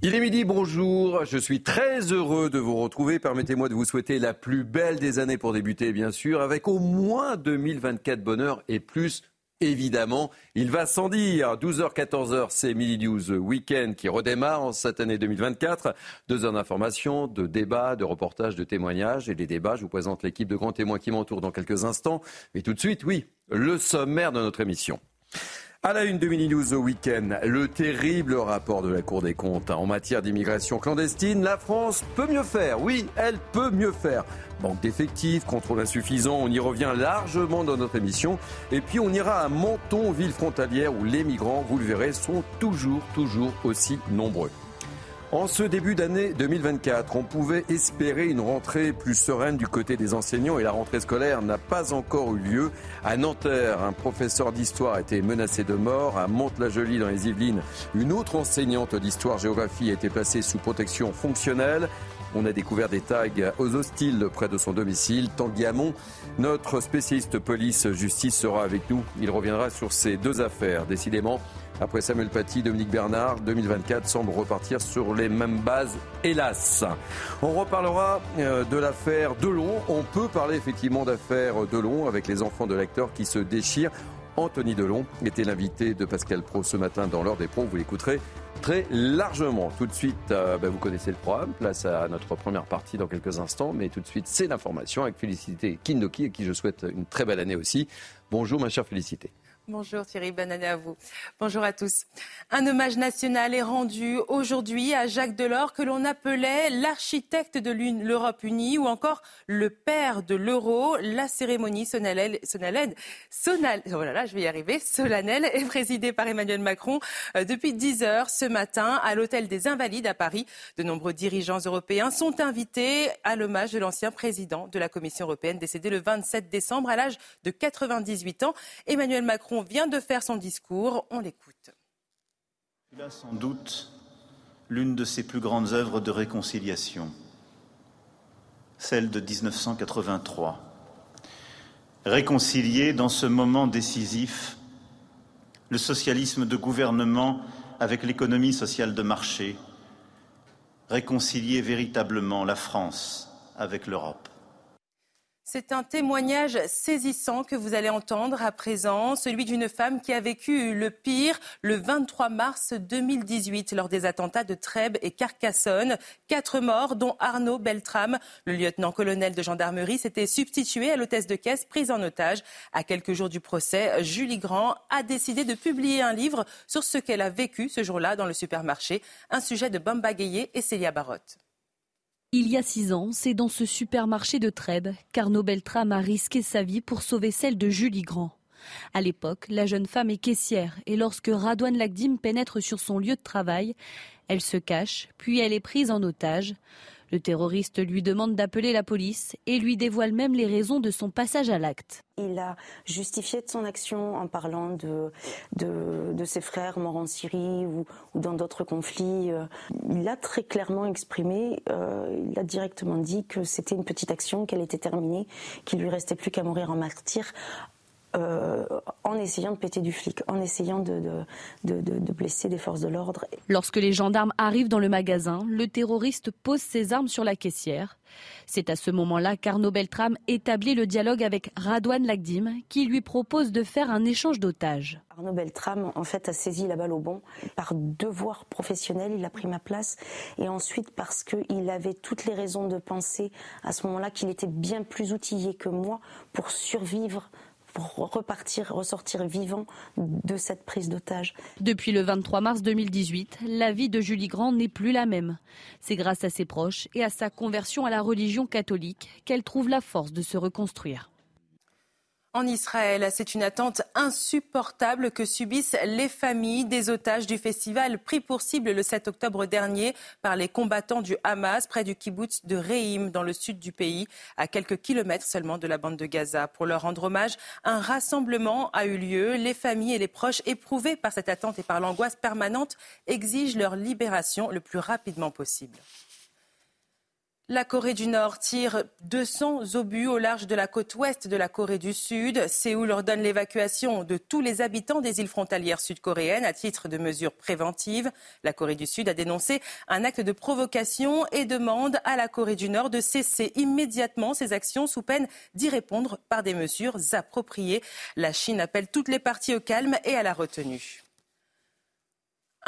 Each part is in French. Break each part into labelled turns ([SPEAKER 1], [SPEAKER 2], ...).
[SPEAKER 1] Il est midi, bonjour. Je suis très heureux de vous retrouver. Permettez-moi de vous souhaiter la plus belle des années pour débuter, bien sûr, avec au moins 2024 bonheur et plus évidemment. Il va sans dire. 12h, 14h, c'est Midi News Weekend qui redémarre en cette année 2024. Deux heures d'information, de débats, de reportages, de témoignages. Et les débats, je vous présente l'équipe de grands témoins qui m'entourent dans quelques instants. Mais tout de suite, oui, le sommaire de notre émission. À la une de Mini News au week-end, le terrible rapport de la Cour des comptes en matière d'immigration clandestine. La France peut mieux faire. Oui, elle peut mieux faire. Manque d'effectifs, contrôle insuffisant, on y revient largement dans notre émission. Et puis on ira à Menton, ville frontalière, où les migrants, vous le verrez, sont toujours, toujours aussi nombreux. En ce début d'année 2024, on pouvait espérer une rentrée plus sereine du côté des enseignants et la rentrée scolaire n'a pas encore eu lieu. À Nanterre, un professeur d'histoire a été menacé de mort. À Mantes-la-Jolie, dans les Yvelines, une autre enseignante d'histoire-géographie a été placée sous protection fonctionnelle. On a découvert des tags aux hostiles près de son domicile. Tanguy Hamon, notre spécialiste police-justice, sera avec nous. Il reviendra sur ces deux affaires. Décidément, après Samuel Paty, Dominique Bernard, 2024 semble repartir sur les mêmes bases, hélas. On reparlera euh, de l'affaire Delon. On peut parler effectivement d'affaire Delon avec les enfants de l'acteur qui se déchirent. Anthony Delon était l'invité de Pascal Pro ce matin dans l'heure des pros. Vous l'écouterez très largement. Tout de suite, euh, ben, vous connaissez le programme. Place à notre première partie dans quelques instants. Mais tout de suite, c'est l'information avec Félicité Kindoki, et qui je souhaite une très belle année aussi. Bonjour ma chère Félicité.
[SPEAKER 2] Bonjour Thierry, bonne année à vous. Bonjour à tous. Un hommage national est rendu aujourd'hui à Jacques Delors que l'on appelait l'architecte de l'Europe unie ou encore le père de l'euro. La cérémonie solennelle, oh solennelle est présidée par Emmanuel Macron euh, depuis 10 heures ce matin à l'hôtel des Invalides à Paris. De nombreux dirigeants européens sont invités à l'hommage de l'ancien président de la Commission européenne décédé le 27 décembre à l'âge de 98 ans. Emmanuel Macron vient de faire son discours. On l'écoute.
[SPEAKER 3] Il a sans doute l'une de ses plus grandes œuvres de réconciliation, celle de 1983. Réconcilier dans ce moment décisif le socialisme de gouvernement avec l'économie sociale de marché, réconcilier véritablement la France avec l'Europe.
[SPEAKER 2] C'est un témoignage saisissant que vous allez entendre à présent, celui d'une femme qui a vécu le pire le 23 mars 2018 lors des attentats de Trèbes et Carcassonne. Quatre morts, dont Arnaud Beltrame, le lieutenant-colonel de gendarmerie, s'était substitué à l'hôtesse de caisse prise en otage. À quelques jours du procès, Julie Grand a décidé de publier un livre sur ce qu'elle a vécu ce jour-là dans le supermarché, un sujet de Bamba Gaillet et Célia Barotte.
[SPEAKER 4] Il y a six ans, c'est dans ce supermarché de Trèbes qu'Arnaud Beltrame a risqué sa vie pour sauver celle de Julie Grand. À l'époque, la jeune femme est caissière et lorsque Radouane Lagdim pénètre sur son lieu de travail, elle se cache, puis elle est prise en otage. Le terroriste lui demande d'appeler la police et lui dévoile même les raisons de son passage à l'acte.
[SPEAKER 5] Il a justifié de son action en parlant de, de, ses frères morts en Syrie ou, dans d'autres conflits. Euh, il a très clairement exprimé, euh, il a directement dit que c'était une petite action, qu'elle était terminée, qu'il lui restait plus qu'à mourir en martyr euh, en essayant de péter du flic, en essayant de, de, blesser des forces de l'ordre.
[SPEAKER 4] Lorsque les gendarmes arrivent dans le magasin, le terroriste pose ses armes sur la caissière. C'est à ce moment-là qu'Arnaud Beltrame établit le dialogue avec Radouane Lagdim, qui lui propose de faire un échange d'otages.
[SPEAKER 5] Arnaud Beltrame, en fait, a saisi la balle au bon. Par devoir professionnel, il a pris ma place. Et ensuite, parce qu'il avait toutes les raisons de penser à ce moment-là qu'il était bien plus outillé que moi pour survivre repartir, ressortir vivant de cette prise d'otage.
[SPEAKER 4] Depuis le 23 mars 2018, la vie de Julie Grand n'est plus la même. C'est grâce à ses proches et à sa conversion à la religion catholique qu'elle trouve la force de se reconstruire.
[SPEAKER 2] En Israël, c'est une attente insupportable que subissent les familles des otages du festival pris pour cible le 7 octobre dernier par les combattants du Hamas près du kibbutz de Reim dans le sud du pays, à quelques kilomètres seulement de la bande de Gaza. Pour leur rendre hommage, un rassemblement a eu lieu. Les familles et les proches éprouvés par cette attente et par l'angoisse permanente exigent leur libération le plus rapidement possible. La Corée du Nord tire 200 obus au large de la côte ouest de la Corée du Sud. Séoul ordonne l'évacuation de tous les habitants des îles frontalières sud-coréennes à titre de mesure préventive. La Corée du Sud a dénoncé un acte de provocation et demande à la Corée du Nord de cesser immédiatement ses actions sous peine d'y répondre par des mesures appropriées. La Chine appelle toutes les parties au calme et à la retenue.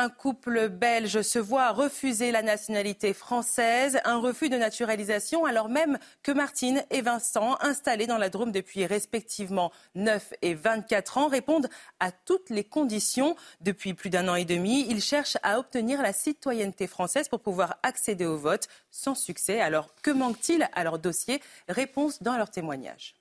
[SPEAKER 2] Un couple belge se voit refuser la nationalité française, un refus de naturalisation alors même que Martine et Vincent, installés dans la Drôme depuis respectivement 9 et 24 ans, répondent à toutes les conditions. Depuis plus d'un an et demi, ils cherchent à obtenir la citoyenneté française pour pouvoir accéder au vote sans succès. Alors que manque-t-il à leur dossier? Réponse dans leur témoignage.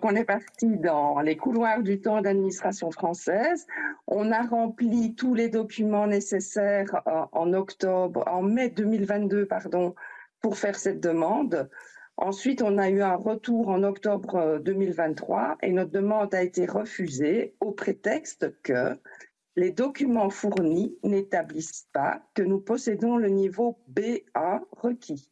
[SPEAKER 6] On est parti dans les couloirs du temps d'administration française. On a rempli tous les documents nécessaires euh, en, octobre, en mai 2022, pardon, pour faire cette demande. Ensuite, on a eu un retour en octobre 2023 euh, et notre demande a été refusée au prétexte que les documents fournis n'établissent pas que nous possédons le niveau BA requis,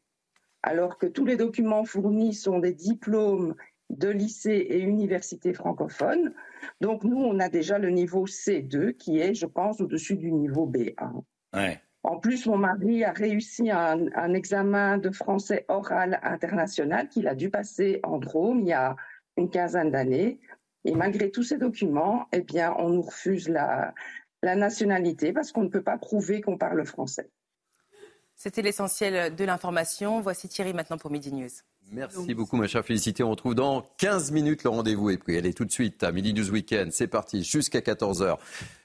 [SPEAKER 6] alors que tous les documents fournis sont des diplômes de lycées et universités francophones. Donc nous, on a déjà le niveau C2 qui est, je pense, au-dessus du niveau B1. En plus, mon mari a réussi un, examen de français oral international qu'il a dû passer en Drôme il y a une quinzaine d'années. Et malgré tous ces documents, eh bien, on nous refuse la, la nationalité parce qu'on ne peut pas prouver qu'on parle français.
[SPEAKER 2] C'était l'essentiel de l'information. Voici Thierry maintenant pour Midi News.
[SPEAKER 1] Merci beaucoup, ma chère Félicité. On retrouve dans 15 minutes le rendez-vous est pris. Allez, tout de suite à Midi News Weekend. C'est parti, jusqu'à 14h.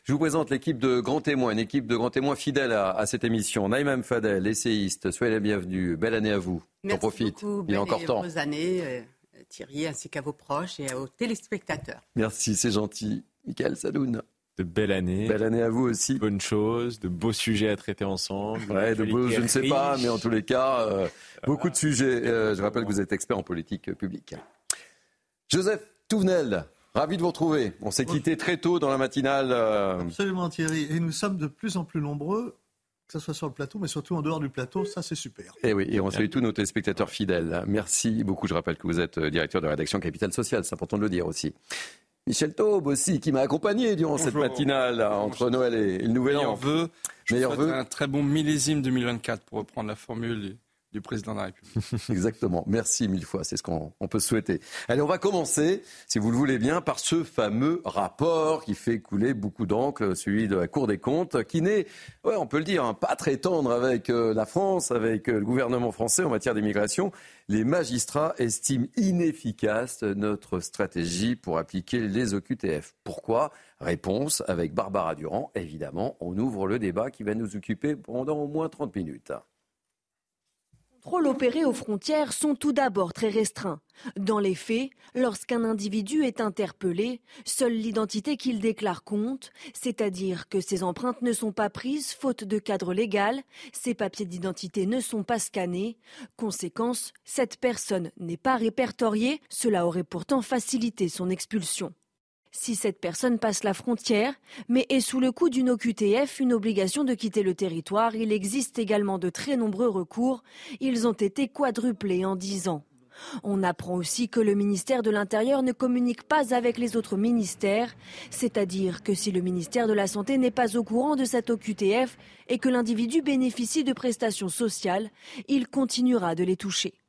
[SPEAKER 1] Je vous présente l'équipe de grands témoins, une équipe de grands témoins fidèles à, cette émission. Naïm Fadel, essayiste, soyez la bienvenue. Belle année à vous.
[SPEAKER 7] Merci profite. Beaucoup. Il y a encore temps. années, euh, Thierry, ainsi qu'à vos proches et aux téléspectateurs.
[SPEAKER 1] Merci, c'est gentil. Michael Sadoun
[SPEAKER 8] de belle année.
[SPEAKER 1] Belle année à vous aussi.
[SPEAKER 8] Bonnes choses, de beaux sujets à traiter ensemble.
[SPEAKER 1] Ouais, de beaux, je ne sais pas, mais en tous les cas, euh, beaucoup de sujets. Euh, je rappelle que vous êtes expert en politique publique. Joseph Touvenel, ravi de vous retrouver. On s'est quitté très tôt dans la matinale.
[SPEAKER 9] Euh. Absolument Thierry, et nous sommes de plus en plus nombreux que ce soit sur le plateau, mais surtout en dehors du plateau, ça c'est super.
[SPEAKER 1] Et eh oui, et on salue tous nos téléspectateurs fidèles. Merci beaucoup. Je rappelle que vous êtes directeur de rédaction Capital Social, c'est important de le dire aussi. Michel Taube aussi, qui m'a accompagné durant cette matinale entre Noël et, le Nouvel
[SPEAKER 10] An. Meilleur vœu. Un très bon millésime 2024 pour reprendre la formule du président de la République.
[SPEAKER 1] Exactement. Merci mille fois. C'est ce qu'on peut souhaiter. Allez, on va commencer, si vous le voulez bien, par ce fameux rapport qui fait couler beaucoup d'encre, celui de la Cour des comptes, qui n'est, ouais, on peut le dire, hein, pas très tendre avec euh, la France, avec euh, le gouvernement français en matière d'immigration. Les magistrats estiment inefficace notre stratégie pour appliquer les OQTF. Pourquoi? Réponse avec Barbara Durand. Évidemment, on ouvre le débat qui va nous occuper pendant au moins 30 minutes
[SPEAKER 11] contrôles opérés aux frontières sont tout d'abord très restreints. Dans les faits, lorsqu'un individu est interpellé, seule l'identité qu'il déclare compte, c'est-à-dire que ses empreintes ne sont pas prises faute de cadre légal, ses papiers d'identité ne sont pas scannés. Conséquence, cette personne n'est pas répertoriée, cela aurait pourtant facilité son expulsion. Si cette personne passe la frontière, mais est sous le coup d'une OQTF, une obligation de quitter le territoire, il existe également de très nombreux recours. Ils ont été quadruplés en dix ans. On apprend aussi que le ministère de l'Intérieur ne communique pas avec les autres ministères, c'est-à-dire que si le ministère de la Santé n'est pas au courant de cette OQTF et que l'individu bénéficie de prestations sociales, il continuera de les toucher.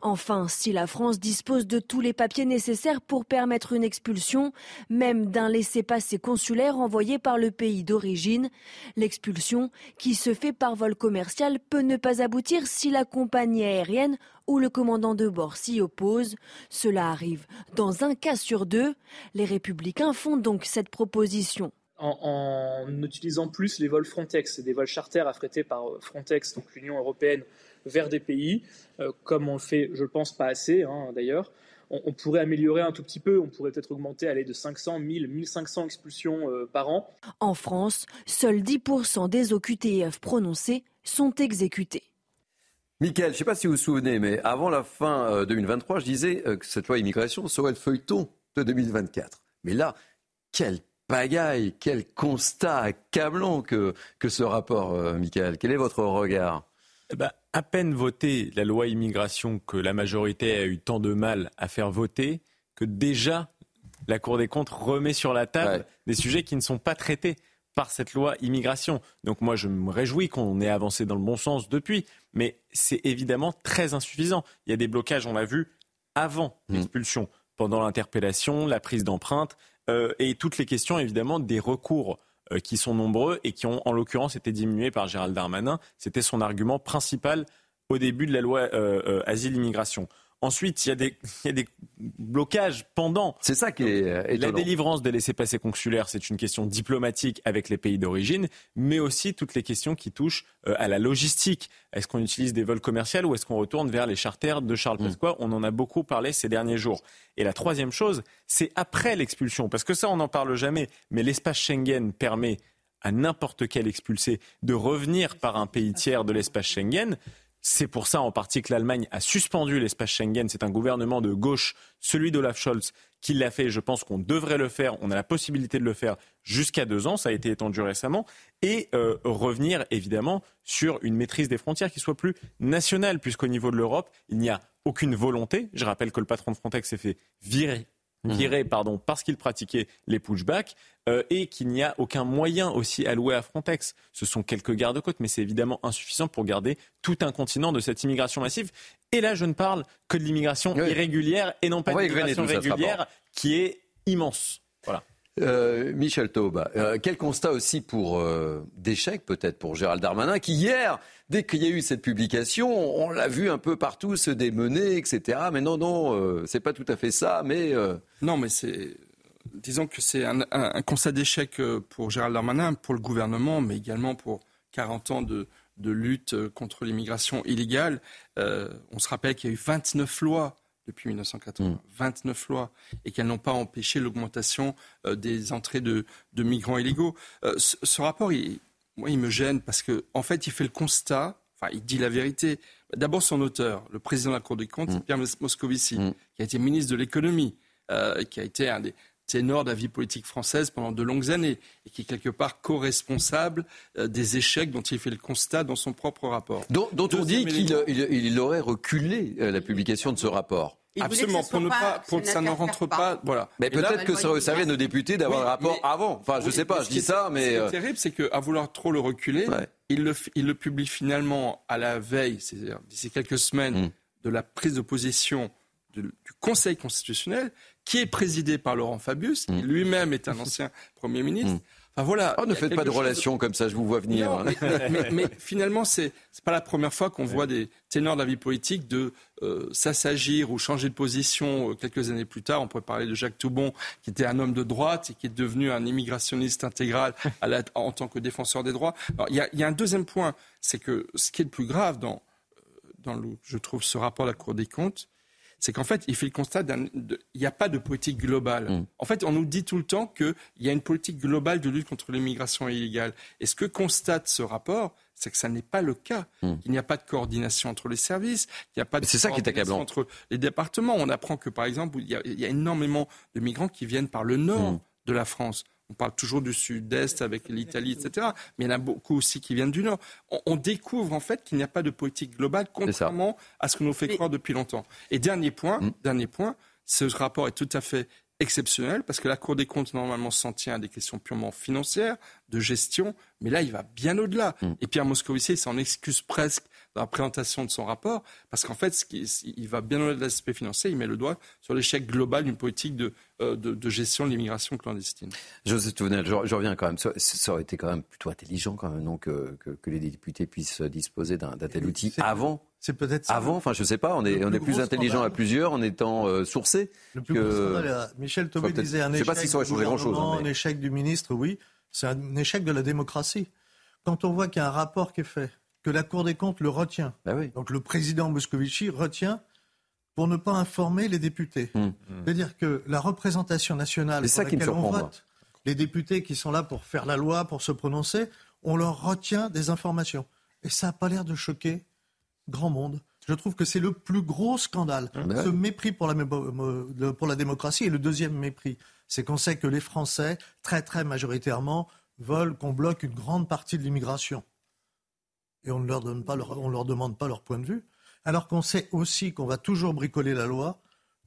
[SPEAKER 11] Enfin, si la France dispose de tous les papiers nécessaires pour permettre une expulsion, même d'un laissez-passer consulaire envoyé par le pays d'origine, l'expulsion, qui se fait par vol commercial, peut ne pas aboutir si la compagnie aérienne ou le commandant de bord s'y oppose. Cela arrive dans un cas sur deux. Les républicains font donc cette proposition.
[SPEAKER 12] En, utilisant plus les vols Frontex, des vols charters affrétés par Frontex, donc l'Union européenne, vers des pays, euh, comme on le fait, je ne pense, pas assez hein, d'ailleurs. on, pourrait améliorer un tout petit peu. On pourrait peut-être augmenter aller de 500, 1000, 1500 expulsions par an.
[SPEAKER 11] En France, seuls 10% des OQTF prononcés sont exécutés.
[SPEAKER 1] Michael, je ne sais pas si vous vous souvenez, mais avant la fin 2023, je disais que cette loi immigration serait le feuilleton de 2024. Mais là, quel pagaille, quel constat accablant que, que ce rapport, euh, Michael. Quel est votre regard?
[SPEAKER 8] Eh ben, À peine voté la loi immigration que la majorité a eu tant de mal à faire voter, que déjà la Cour des comptes remet sur la table des sujets qui ne sont pas traités par cette loi immigration. Donc moi, je me réjouis qu'on ait avancé dans le bon sens depuis, mais c'est évidemment très insuffisant. Il y a des blocages, on l'a vu, avant mmh. l'expulsion pendant l'interpellation, la prise d'empreinte euh, et toutes les questions évidemment des recours qui sont nombreux et qui ont en l'occurrence été diminués par Gérald Darmanin. C'était son argument principal au début de la loi euh, asile-immigration. Ensuite, il y, a des, il y a des blocages pendant.
[SPEAKER 1] C'est ça qui est euh,
[SPEAKER 8] La délivrance des laissés-passer consulaires, c'est une question diplomatique avec les pays d'origine, mais aussi toutes les questions qui touchent euh, à la logistique. Est-ce qu'on utilise des vols commerciaux ou est-ce qu'on retourne vers les charters de Charles mm. Pasqua? On en a beaucoup parlé ces derniers jours. Et la troisième chose, c'est après l'expulsion, parce que ça, on n'en parle jamais, mais l'espace Schengen permet à n'importe quel expulsé de revenir par un pays tiers de l'espace Schengen. C'est pour ça en partie que l'Allemagne a suspendu l'espace Schengen. C'est un gouvernement de gauche, celui d'Olaf Scholz, qui l'a fait. Je pense qu'on devrait le faire. On a la possibilité de le faire jusqu'à deux ans. Ça a été étendu récemment. Et euh, revenir évidemment sur une maîtrise des frontières qui soit plus nationale, puisqu'au niveau de l'Europe, il n'y a aucune volonté. Je rappelle que le patron de Frontex s'est fait virer. Viré pardon, parce qu'il pratiquait les pushbacks euh, et qu'il n'y a aucun moyen aussi alloué à Frontex. Ce sont quelques gardes-côtes, mais c'est évidemment insuffisant pour garder tout un continent de cette immigration massive. Et là, je ne parle que de l'immigration irrégulière et non pas de l'immigration régulière qui est immense. Voilà.
[SPEAKER 1] Euh, Michel Taube, euh, quel constat aussi pour euh, d'échec peut-être pour Gérald Darmanin qui hier, dès qu'il y a eu cette publication, on, l'a vu un peu partout se démener, etc. Mais non, non, c'est pas tout à fait ça. Mais
[SPEAKER 10] non, mais c'est disons que c'est un, constat d'échec pour Gérald Darmanin, pour le gouvernement, mais également pour 40 ans de, de lutte contre l'immigration illégale. on se rappelle qu'il y a eu 29 lois depuis 1980, 29 mm. lois, et qu'elles n'ont pas empêché l'augmentation euh, des entrées de, migrants illégaux. Euh, ce, rapport, il, moi, il me gêne parce qu'en en fait, il fait le constat, enfin, il dit la vérité. D'abord, son auteur, le président de la Cour des comptes, mm. Pierre Moscovici, mm. qui a été ministre de l'économie, euh, qui a été un des ténors de la vie politique française pendant de longues années et qui est quelque part co-responsable des échecs dont il fait le constat dans son propre rapport.
[SPEAKER 1] Dont, on dit qu'il aurait reculé la publication de ce rapport.
[SPEAKER 10] Absolument, pour ne pas, pour que ça ne rentre pas, voilà.
[SPEAKER 1] Mais peut-être que ça aurait servi à nos députés d'avoir un rapport avant. Enfin, je ne sais pas, je dis ça, mais.
[SPEAKER 10] Ce qui est euh, terrible, c'est qu'à vouloir trop le reculer, il, le, il le publie finalement à la veille, c'est-à-dire d'ici quelques semaines, mm. de la prise de position du Conseil constitutionnel, qui est présidé par Laurent Fabius, qui mm. lui-même est un ancien Premier ministre. Mm.
[SPEAKER 1] Enfin, voilà, oh, ne faites pas de relations comme ça, je vous vois venir.
[SPEAKER 10] mais, finalement, c'est n'est pas la première fois qu'on voit des ténors de la vie politique de euh, s'assagir ou changer de position euh, quelques années plus tard. On pourrait parler de Jacques Toubon, qui était un homme de droite et qui est devenu un immigrationniste intégral en tant que défenseur des droits. Il y, y, a un deuxième point, c'est que ce qui est le plus grave dans, euh, dans le, je trouve, ce rapport de la Cour des comptes, c'est qu'en fait, il fait le constat qu'il n'y a pas de politique globale. Mm. En fait, on nous dit tout le temps qu'il y a une politique globale de lutte contre l'immigration illégale. Et ce que constate ce rapport, c'est que ça n'est pas le cas. Mm. Il n'y a pas de coordination entre les services, il n'y a pas de
[SPEAKER 1] ça
[SPEAKER 10] coordination entre les départements. On apprend que, par exemple, il y a, il y a énormément de migrants qui viennent par le nord mm. de la France. On parle toujours du sud-est avec l'Italie, etc. Mais il y en a beaucoup aussi qui viennent du nord. On, découvre en fait qu'il n'y a pas de politique globale, contrairement à ce que nous fait croire depuis longtemps. Et dernier point, mm. dernier point, ce rapport est tout à fait exceptionnel parce que la Cour des comptes normalement s'en tient à des questions purement financières, de gestion, mais là il va bien au-delà. Mm. Et Pierre Moscovici s'en excuse presque dans la présentation de son rapport, parce qu'en fait, il va bien au-delà de l'aspect financier, il met le doigt sur l'échec global d'une politique de, euh, de, gestion de l'immigration clandestine.
[SPEAKER 1] Joseph Touvenel, je, reviens quand même. Ça, aurait été quand même plutôt intelligent quand même, non, que, que, les députés puissent disposer d'un tel outil avant.
[SPEAKER 9] C'est peut-être
[SPEAKER 1] avant. Enfin, je sais pas. On est, on est plus intelligent à plusieurs en étant euh, sourcé.
[SPEAKER 9] Le plus que... Michel Thomé disait un échec. Je sais pas grand-chose. Hein, un échec du ministre, oui. C'est un échec de la démocratie. Quand on voit qu'il y a un rapport qui est fait que la Cour des comptes le retient.
[SPEAKER 1] Bah
[SPEAKER 9] Donc le président Moscovici retient pour ne pas informer les députés. Hmm. C'est-à-dire que la représentation nationale pour laquelle on vote, les députés qui sont là pour faire la loi, pour se prononcer, on leur retient des informations. Et ça n'a pas l'air de choquer grand monde. Je trouve que c'est le plus gros scandale. Ce mépris pour la, pour la démocratie. Et le deuxième mépris, c'est qu'on sait que les Français, très très majoritairement, veulent qu'on bloque une grande partie de l'immigration. Et on ne leur, donne pas on leur demande pas leur point de vue. Alors qu'on sait aussi qu'on va toujours bricoler la loi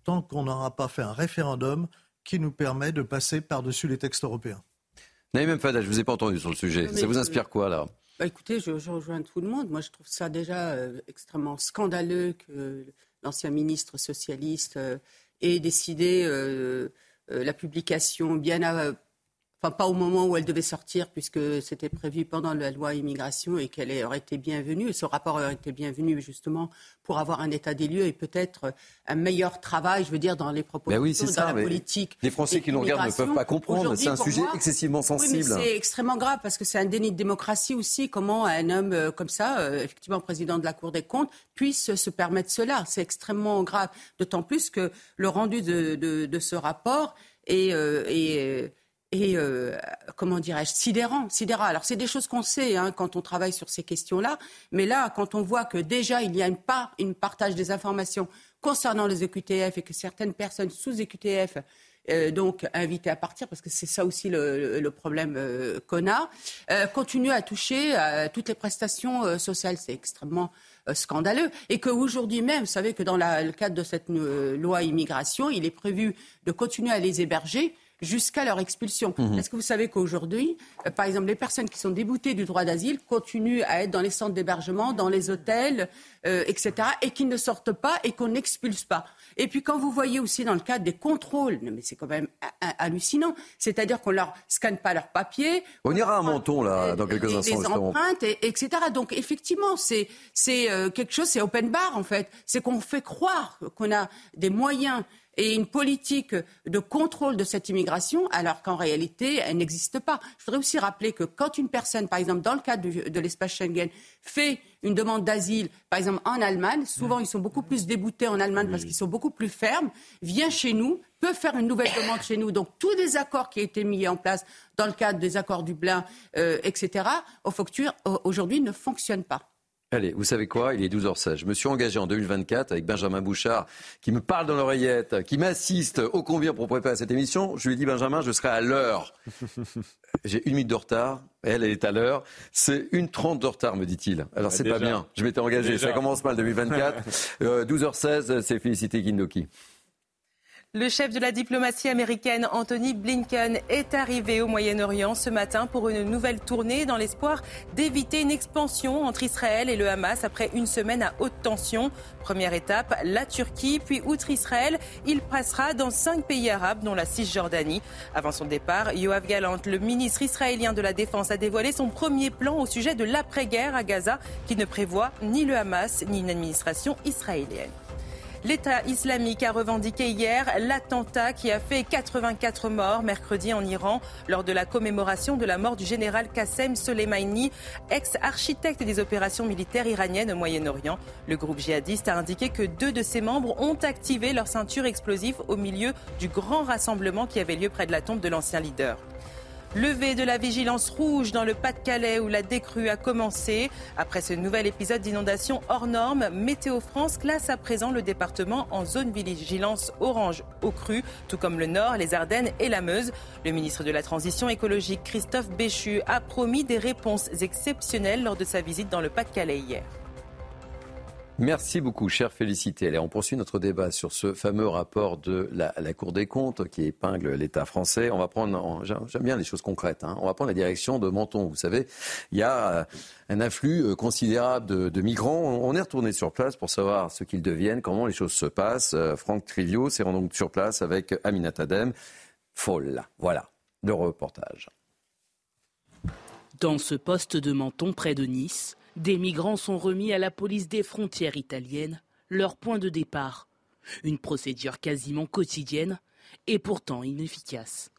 [SPEAKER 9] tant qu'on n'aura pas fait un référendum qui nous permet de passer par-dessus les textes européens.
[SPEAKER 1] Naïm Fada, je ne vous ai pas entendu sur le sujet. Ça vous inspire quoi là?
[SPEAKER 7] Bah, écoutez, je, rejoins tout le monde. Moi, je trouve ça déjà euh, extrêmement scandaleux que l'ancien ministre socialiste euh, ait décidé euh, la publication bien pas au moment où elle devait sortir, puisque c'était prévu pendant la loi immigration et qu'elle aurait été bienvenue. Ce rapport aurait été bienvenu justement pour avoir un état des lieux et peut-être un meilleur travail, je veux dire, dans les propositions, oui, dans ça, la politique.
[SPEAKER 1] Les Français qui nous regardent ne peuvent pas comprendre. C'est un sujet excessivement sensible.
[SPEAKER 7] Oui, c'est extrêmement grave parce que c'est un déni de démocratie aussi. Comment un homme euh, comme ça, euh, effectivement président de la Cour des comptes, puisse se permettre cela. C'est extrêmement grave. D'autant plus que le rendu de, de, ce rapport est, euh, est et euh, comment dirais-je sidérant, sidérant. Alors c'est des choses qu'on sait hein, quand on travaille sur ces questions-là, mais là quand on voit que déjà il y a une part, une partage des informations concernant les EQTF et que certaines personnes sous EQTF euh, donc invitées à partir, parce que c'est ça aussi le, problème euh, qu'on a, continuent à toucher à toutes les prestations sociales. C'est extrêmement scandaleux. Et qu'aujourd'hui même, vous savez que dans le cadre de cette loi immigration, il est prévu de continuer à les héberger jusqu'à leur expulsion. Mhm. Est-ce que vous savez qu'aujourd'hui, euh, par exemple, les personnes qui sont déboutées du droit d'asile continuent à être dans les centres d'hébergement, dans les hôtels, euh, etc., et qu'ils ne sortent pas et qu'on n'expulse pas Et puis quand vous voyez aussi dans le cadre des contrôles, mais c'est quand même hallucinant, c'est-à-dire qu'on leur scanne pas leurs papiers.
[SPEAKER 1] On ira à Menton là dans quelques instants.
[SPEAKER 7] Les empreintes, etc. Donc effectivement, c'est c'est euh, quelque chose, c'est open bar en fait. C'est qu'on fait croire qu'on a des moyens et une politique de contrôle de cette immigration, alors qu'en réalité, elle n'existe pas. Je voudrais aussi rappeler que quand une personne, par exemple, dans le cadre de l'espace Schengen, fait une demande d'asile, par exemple en Allemagne, souvent ils sont beaucoup plus déboutés en Allemagne parce qu'ils sont beaucoup plus fermes, vient chez nous, peut faire une nouvelle demande chez nous. Donc tous les accords qui ont été mis en place dans le cadre des accords Dublin, euh, etc., au aujourd'hui ne fonctionnent pas.
[SPEAKER 1] Allez, vous savez quoi? Il est 12h16. Je me suis engagé en 2024 avec Benjamin Bouchard, qui me parle dans l'oreillette, qui m'assiste au convient pour préparer cette émission. Je lui ai dit, Benjamin, je serai à l'heure. J'ai une minute de retard. Elle, elle est à l'heure. C'est une trente de retard, me dit-il. Alors, bah, c'est pas bien. Je m'étais engagé. Ça commence mal 2024. 12h16, c'est félicité Kindoki.
[SPEAKER 2] Le chef de la diplomatie américaine, Anthony Blinken, est arrivé au Moyen-Orient ce matin pour une nouvelle tournée dans l'espoir d'éviter une expansion entre Israël et le Hamas après une semaine à haute tension. Première étape, la Turquie, puis outre Israël, il passera dans cinq pays arabes, dont la Cisjordanie. Avant son départ, Yoav Galant, le ministre israélien de la Défense, a dévoilé son premier plan au sujet de l'après-guerre à Gaza, qui ne prévoit ni le Hamas ni une administration israélienne. L'État islamique a revendiqué hier l'attentat qui a fait 84 morts mercredi en Iran lors de la commémoration de la mort du général Qassem Soleimani, ex-architecte des opérations militaires iraniennes au Moyen-Orient. Le groupe djihadiste a indiqué que deux de ses membres ont activé leur ceinture explosive au milieu du grand rassemblement qui avait lieu près de la tombe de l'ancien leader. Levé de la vigilance rouge dans le Pas-de-Calais où la décrue a commencé. Après ce nouvel épisode d'inondation hors norme, Météo France classe à présent le département en zone vigilance orange au cru, tout comme le Nord, les Ardennes et la Meuse. Le ministre de la Transition écologique, Christophe Béchu, a promis des réponses exceptionnelles lors de sa visite dans le Pas-de-Calais hier.
[SPEAKER 1] Merci beaucoup, cher Félicité. Allez, on poursuit notre débat sur ce fameux rapport de la, Cour des comptes qui épingle l'État français. On va prendre, j'aime bien les choses concrètes, hein. on va prendre la direction de Menton. Vous savez, il y a euh, un afflux euh, considérable de, migrants. On est retourné sur place pour savoir ce qu'ils deviennent, comment les choses se passent. Euh, Franck Trivio s'est rendu sur place avec Aminat Adem. Folle, voilà, le reportage.
[SPEAKER 13] Dans ce poste de Menton près de Nice, des migrants sont remis à la police des frontières italiennes, leur point de départ. Une procédure quasiment quotidienne et pourtant inefficace.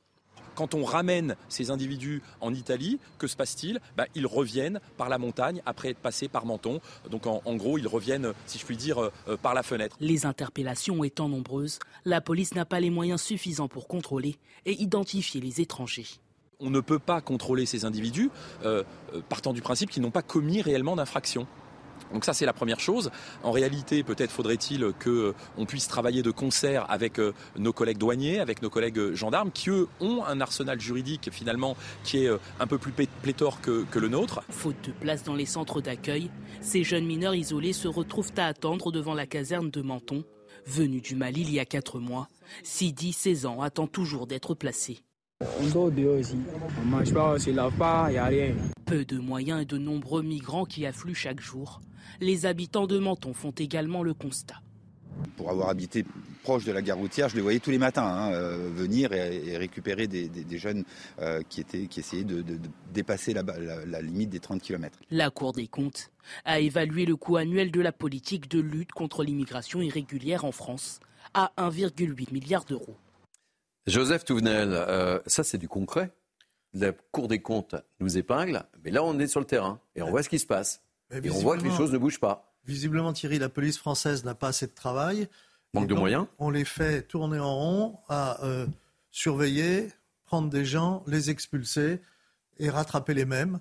[SPEAKER 14] Quand on ramène ces individus en Italie, que se passe-t-il? Bah, Ils reviennent par la montagne après être passés par Menton. Donc en, gros, ils reviennent, si je puis dire, euh, euh, par la fenêtre.
[SPEAKER 13] Les interpellations étant nombreuses, la police n'a pas les moyens suffisants pour contrôler et identifier les étrangers.
[SPEAKER 14] On ne peut pas contrôler ces individus euh, partant du principe qu'ils n'ont pas commis réellement d'infraction. Donc ça c'est la première chose. En réalité, peut-être faudrait-il qu'on euh, puisse travailler de concert avec euh, nos collègues douaniers, avec nos collègues euh, gendarmes, qui eux ont un arsenal juridique finalement qui est un peu plus pléthore que, que le nôtre.
[SPEAKER 13] Faute de place dans les centres d'accueil, ces jeunes mineurs isolés se retrouvent à attendre devant la caserne de Menton. Venu du Mali il y a quatre mois, Sidi, 16 ans, attend toujours d'être placé.
[SPEAKER 15] On dort dehors aussi. On mange pas, on se lave pas, il n'y a rien.
[SPEAKER 13] Peu de moyens et de nombreux migrants qui affluent chaque jour. Les habitants de Menton font également le constat.
[SPEAKER 16] Pour avoir habité proche de la gare routière, je les voyais tous les matins hein, euh, venir et, récupérer des, jeunes euh, qui, étaient, qui essayaient de, dépasser la, la, limite des 30 km.
[SPEAKER 13] La Cour des comptes a évalué le coût annuel de la politique de lutte contre l'immigration irrégulière en France à 1,8 milliard d'euros.
[SPEAKER 1] Joseph Touvenel, euh, ça c'est du concret. La Cour des comptes nous épingle, mais là on est sur le terrain et on voit ce qui se passe. Et on voit que les choses ne bougent pas.
[SPEAKER 9] Visiblement, Thierry, la police française n'a pas assez de travail.
[SPEAKER 1] Manque de moyens
[SPEAKER 9] On les fait tourner en rond à euh, surveiller, prendre des gens, les expulser et rattraper les mêmes.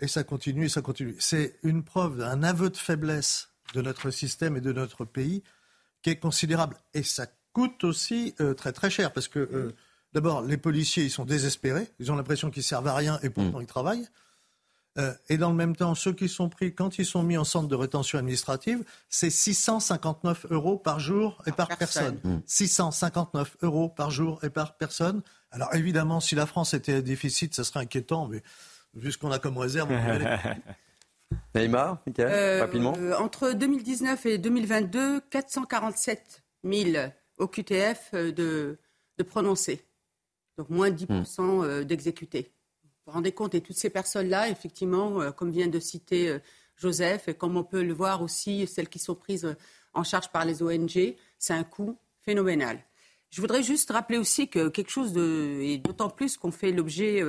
[SPEAKER 9] Et ça continue et ça continue. C'est une preuve, un aveu de faiblesse de notre système et de notre pays qui est considérable. Et ça coûte aussi euh, très très cher parce que euh, d'abord les policiers ils sont désespérés, ils ont l'impression qu'ils servent à rien et pourtant mm. ils travaillent. Euh, et dans le même temps, ceux qui sont pris quand ils sont mis en centre de rétention administrative, c'est 659 euros par jour et par, personne. 659 mm. euros par jour et par personne. Alors évidemment, si la France était à déficit, ça serait inquiétant, mais vu ce qu'on a comme réserve, on
[SPEAKER 1] aller. Neymar, rapidement.
[SPEAKER 7] entre 2019 et 2022, 447 000 au QTF euh, de, de prononcer. Donc moins de 10% hmm. euh, d'exécutés. Vous vous rendez compte, et toutes ces personnes-là, effectivement, euh, comme vient de citer Joseph, et comme on peut le voir aussi, celles qui sont prises en charge par les ONG, c'est un coût phénoménal. Je voudrais juste rappeler aussi que quelque chose de, et d'autant plus qu'on fait l'objet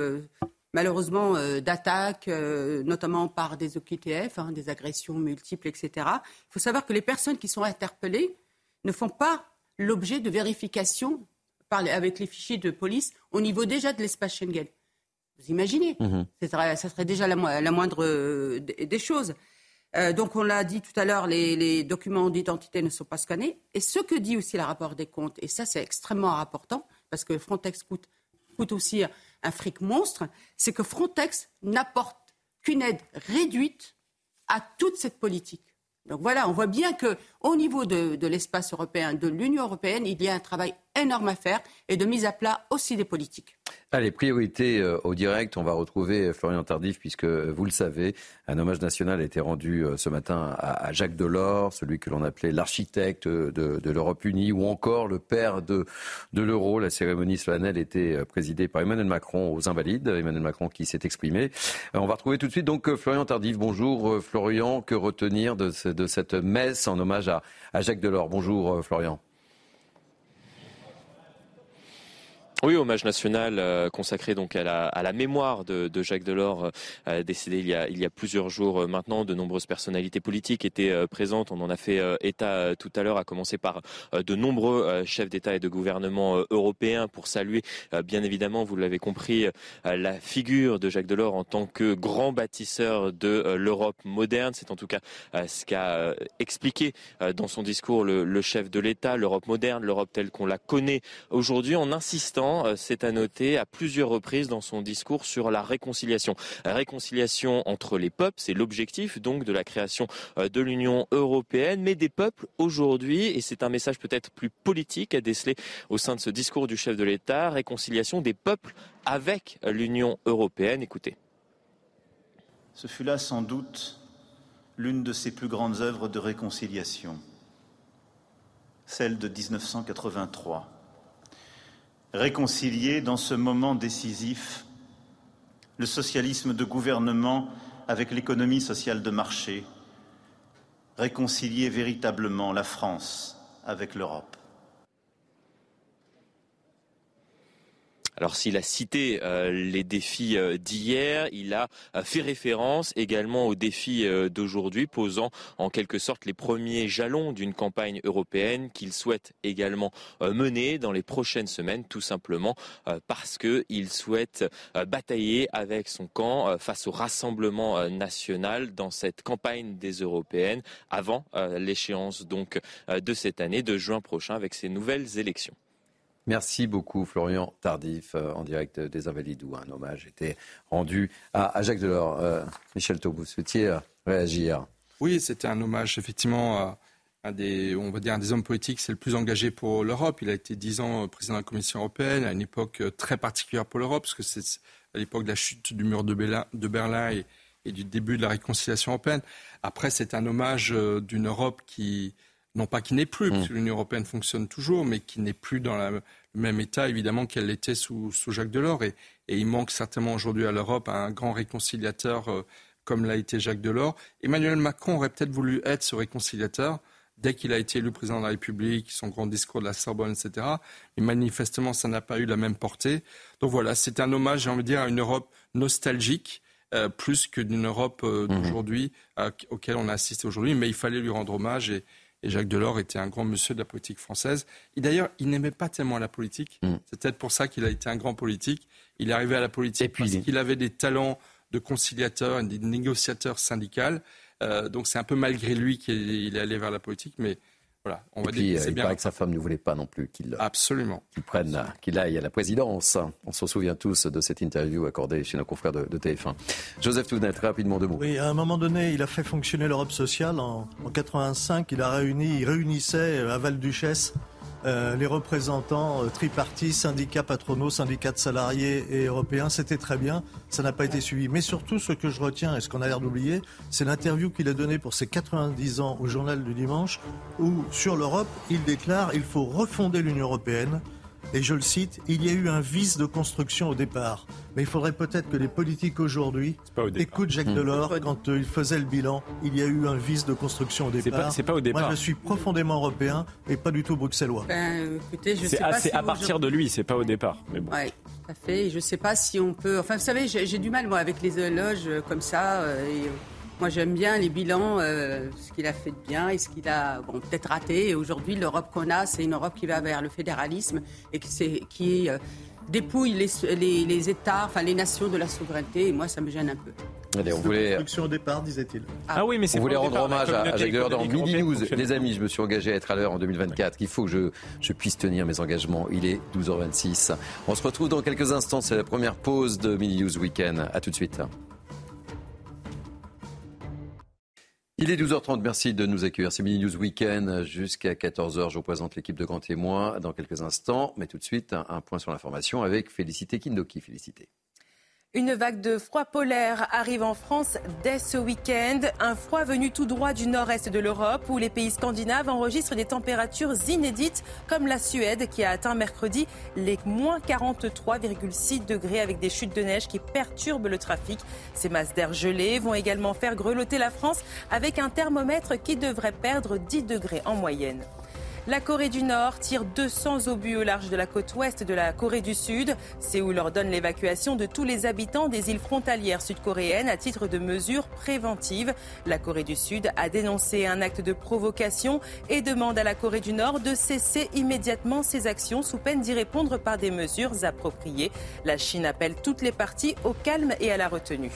[SPEAKER 7] malheureusement d'attaques, notamment par des OQTF, hein, des agressions multiples, etc. Il faut savoir que les personnes qui sont interpellées ne font pas l'objet de vérification avec les fichiers de police au niveau déjà de l'espace Schengen. Vous imaginez mhm. Ça serait déjà la, moindre euh, des choses. Euh, donc, on l'a dit tout à l'heure, les, documents d'identité ne sont pas scannés. Et ce que dit aussi le rapport des comptes, et ça c'est extrêmement important, parce que Frontex coûte, coûte aussi un fric monstre, c'est que Frontex n'apporte qu'une aide réduite à toute cette politique. Donc voilà, on voit bien qu'au niveau de, l'espace européen, de l'Union européenne, il y a un travail énorme à faire et de mise à plat aussi des politiques.
[SPEAKER 1] Allez, priorité euh, au direct. On va retrouver Florian Tardif, puisque vous le savez, un hommage national a été rendu euh, ce matin à, Jacques Delors, celui que l'on appelait l'architecte de, l'Europe unie, ou encore le père de, l'euro. La cérémonie solennelle était euh, présidée par Emmanuel Macron aux Invalides. Emmanuel Macron qui s'est exprimé. On va retrouver tout de suite donc Florian Tardif. Bonjour Florian, que retenir de, cette messe en hommage à Jacques Delors? Bonjour Florian.
[SPEAKER 17] Oui, hommage national euh, consacré donc à la, à la mémoire de, de, Jacques Delors, euh, décédé il y, a, il y a plusieurs jours euh, maintenant. De nombreuses personnalités politiques étaient présentes. On en a fait état tout à l'heure, à commencer par de nombreux chefs d'État et de gouvernement européens pour saluer, bien évidemment, vous l'avez compris, la figure de Jacques Delors en tant que grand bâtisseur de l'Europe moderne. C'est en tout cas ce qu'a expliqué dans son discours le, le chef de l'État, l'Europe moderne, l'Europe telle qu'on la connaît aujourd'hui, en insistant euh, c'est à noter à plusieurs reprises dans son discours sur la réconciliation. réconciliation entre les peuples, c'est l'objectif donc de la création euh, de l'Union européenne, mais des peuples aujourd'hui, et c'est un message peut-être plus politique à déceler au sein de ce discours du chef de l'État, réconciliation des peuples avec l'Union européenne. Écoutez.
[SPEAKER 3] Ce fut là sans doute l'une de ses plus grandes œuvres de réconciliation, celle de 1983 réconcilier dans ce moment décisif le socialisme de gouvernement avec l'économie sociale de marché, réconcilier véritablement la France avec l'Europe.
[SPEAKER 17] Alors s'il a cité euh, les défis euh, d'hier, il a euh, fait référence également aux défis d'aujourd'hui, posant en quelque sorte les premiers jalons d'une campagne européenne qu'il souhaite également mener dans les prochaines semaines, tout simplement parce qu'il souhaite batailler avec son camp face au Rassemblement national dans cette campagne des européennes avant l'échéance donc de cette année, de juin prochain, avec ces nouvelles élections.
[SPEAKER 1] Merci beaucoup, Florian Tardif, euh, en direct des Invalides, où un hommage était rendu à, Jacques Delors. Euh, Michel Taub, vous souhaitiez euh, réagir
[SPEAKER 10] Oui, c'était un hommage, effectivement, à un des, on va dire, des hommes politiques, c'est le plus engagé pour l'Europe. Il a été dix ans président de la Commission européenne, à une époque très particulière pour l'Europe, parce que c'est à l'époque de la chute du mur de Berlin, et, du début de la réconciliation européenne. Après, c'est un hommage d'une Europe qui non pas qui n'est plus, parce mm. que l'Union européenne fonctionne toujours, mais qui n'est plus dans le même état, évidemment, qu'elle l'était sous, Jacques Delors. Et, il manque certainement aujourd'hui à l'Europe un grand réconciliateur euh, comme l'a été Jacques Delors. Emmanuel Macron aurait peut-être voulu être ce réconciliateur dès qu'il a été élu président de la République, son grand discours de la Sorbonne, etc. Mais manifestement, ça n'a pas eu la même portée. Donc voilà, c'est un hommage, j'ai envie de dire, à une Europe nostalgique. Euh, plus que d'une Europe euh, mm. d'aujourd'hui auquel on a assisté aujourd'hui, mais il fallait lui rendre hommage et, et Jacques Delors était un grand monsieur de la politique française. Et d'ailleurs, il n'aimait pas tellement la politique. Mm. C'est peut-être pour ça qu'il a été un grand politique. Il est arrivé à la politique parce qu'il avait des talents de conciliateur et de négociateur syndical. Euh, donc c'est un peu malgré lui qu'il est allé vers la politique. Mais
[SPEAKER 1] on va puis, il paraît que sa femme ne voulait pas non plus qu'il
[SPEAKER 10] Absolument.
[SPEAKER 1] prenne, qu'il aille à la présidence. On se souvient tous de cette interview accordée chez nos confrères de, TF1. Joseph Tounet, rapidement de mots.
[SPEAKER 9] Oui, à un moment donné, il a fait fonctionner l'Europe sociale. En, en 85, il a réuni, il réunissait à Val-Duchesse euh, les représentants euh, tripartis, syndicats patronaux, syndicats de salariés et européens. C'était très bien, ça n'a pas été suivi. Mais surtout, ce que je retiens et ce qu'on a l'air d'oublier, c'est l'interview qu'il a donnée pour ses 90 ans au journal du dimanche, où sur l'Europe, il déclare il faut refonder l'Union européenne et je le cite, il y a eu un vice de construction au départ. Mais il faudrait peut-être que les politiques aujourd'hui écoutent Jacques hmm. Delors quand euh, il faisait le bilan. Il y a eu un vice de construction au départ.
[SPEAKER 8] C'est pas, au départ.
[SPEAKER 9] Moi, je suis profondément européen et pas du tout bruxellois.
[SPEAKER 8] Ben, c'est à, partir de lui, c'est pas au départ. Mais bon.
[SPEAKER 7] Ouais, tout à fait. Je sais pas si on peut. Enfin, vous savez, j'ai du mal moi avec les éloges euh, comme ça. Euh, et moi, j'aime bien les bilans, euh, ce qu'il a fait de bien et ce qu'il a bon, peut-être raté. Et aujourd'hui, l'Europe qu'on a, c'est une Europe qui va vers le fédéralisme et qui, qui euh, dépouille les, les, États, enfin les nations de la souveraineté. Et moi, ça me gêne un peu.
[SPEAKER 9] Allez, on voulait. au départ, disait-il.
[SPEAKER 1] Ah. oui, mais c'est. On voulait rendre hommage à, Jacques Delors dans Midi News. Les amis, je me suis engagé à être à l'heure en 2024. Il faut que je, je puisse tenir mes engagements. Il est 12h26. On se retrouve dans quelques instants. C'est la première pause de Midi News Weekend. À tout de suite. Il est 12h30, merci de nous accueillir. C'est Mini News Weekend jusqu'à 14h. Je vous présente l'équipe de grands témoins dans quelques instants. Mais tout de suite, un, point sur l'information avec Félicité Kindoki. Félicité.
[SPEAKER 2] Une vague de froid polaire arrive en France dès ce week-end. Un froid venu tout droit du nord-est de l'Europe où les pays scandinaves enregistrent des températures inédites comme la Suède qui a atteint mercredi les moins 43,6 degrés avec des chutes de neige qui perturbent le trafic. Ces masses d'air gelées vont également faire grelotter la France avec un thermomètre qui devrait perdre 10 degrés en moyenne. La Corée du Nord tire 200 obus au large de la côte ouest de la Corée du Sud. Séoul ordonne l'évacuation de tous les habitants des îles frontalières sud-coréennes à titre de mesure préventive. La Corée du Sud a dénoncé un acte de provocation et demande à la Corée du Nord de cesser immédiatement ses actions sous peine d'y répondre par des mesures appropriées. La Chine appelle toutes les parties au calme et à la retenue.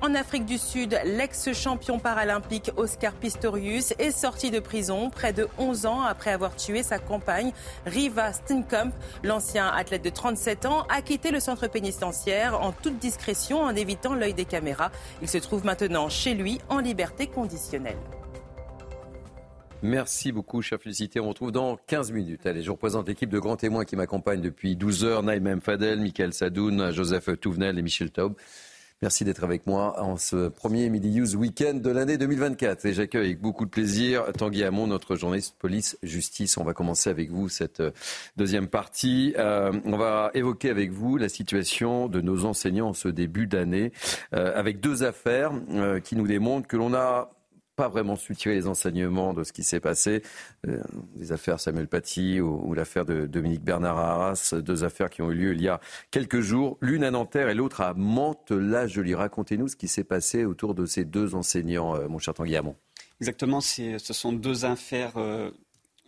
[SPEAKER 2] En Afrique du Sud, l'ex-champion paralympique Oscar Pistorius est sorti de prison près de 11 ans après avoir tué sa compagne Riva Steenkamp. L'ancien athlète de 37 ans a quitté le centre pénitentiaire en toute discrétion en évitant l'œil des caméras. Il se trouve maintenant chez lui en liberté conditionnelle.
[SPEAKER 1] Merci beaucoup, cher Félicité. On retrouve dans 15 minutes. Allez, je représente l'équipe de grands témoins qui m'accompagnent depuis 12 heures. Naïm Fadel, Michael Sadoun, Joseph Touvenel et Michel Taub. Merci d'être avec moi en ce premier Midi News Weekend de l'année 2024. Et j'accueille avec beaucoup de plaisir Tanguy Hamon, notre journaliste police-justice. On va commencer avec vous cette euh, deuxième partie. Euh, on va évoquer avec vous la situation de nos enseignants en ce début d'année, euh, avec deux affaires qui nous démontrent que l'on a pas vraiment su tirer les enseignements de ce qui s'est passé. Euh, les affaires Samuel Paty ou, l'affaire de Dominique Bernard Arras, deux affaires qui ont eu lieu il y a quelques jours, l'une à Nanterre et l'autre à Mantes-la-Jolie. Racontez-nous ce qui s'est passé autour de ces deux enseignants, euh, mon cher Tanguy Hamon.
[SPEAKER 18] Exactement, ce sont deux affaires euh,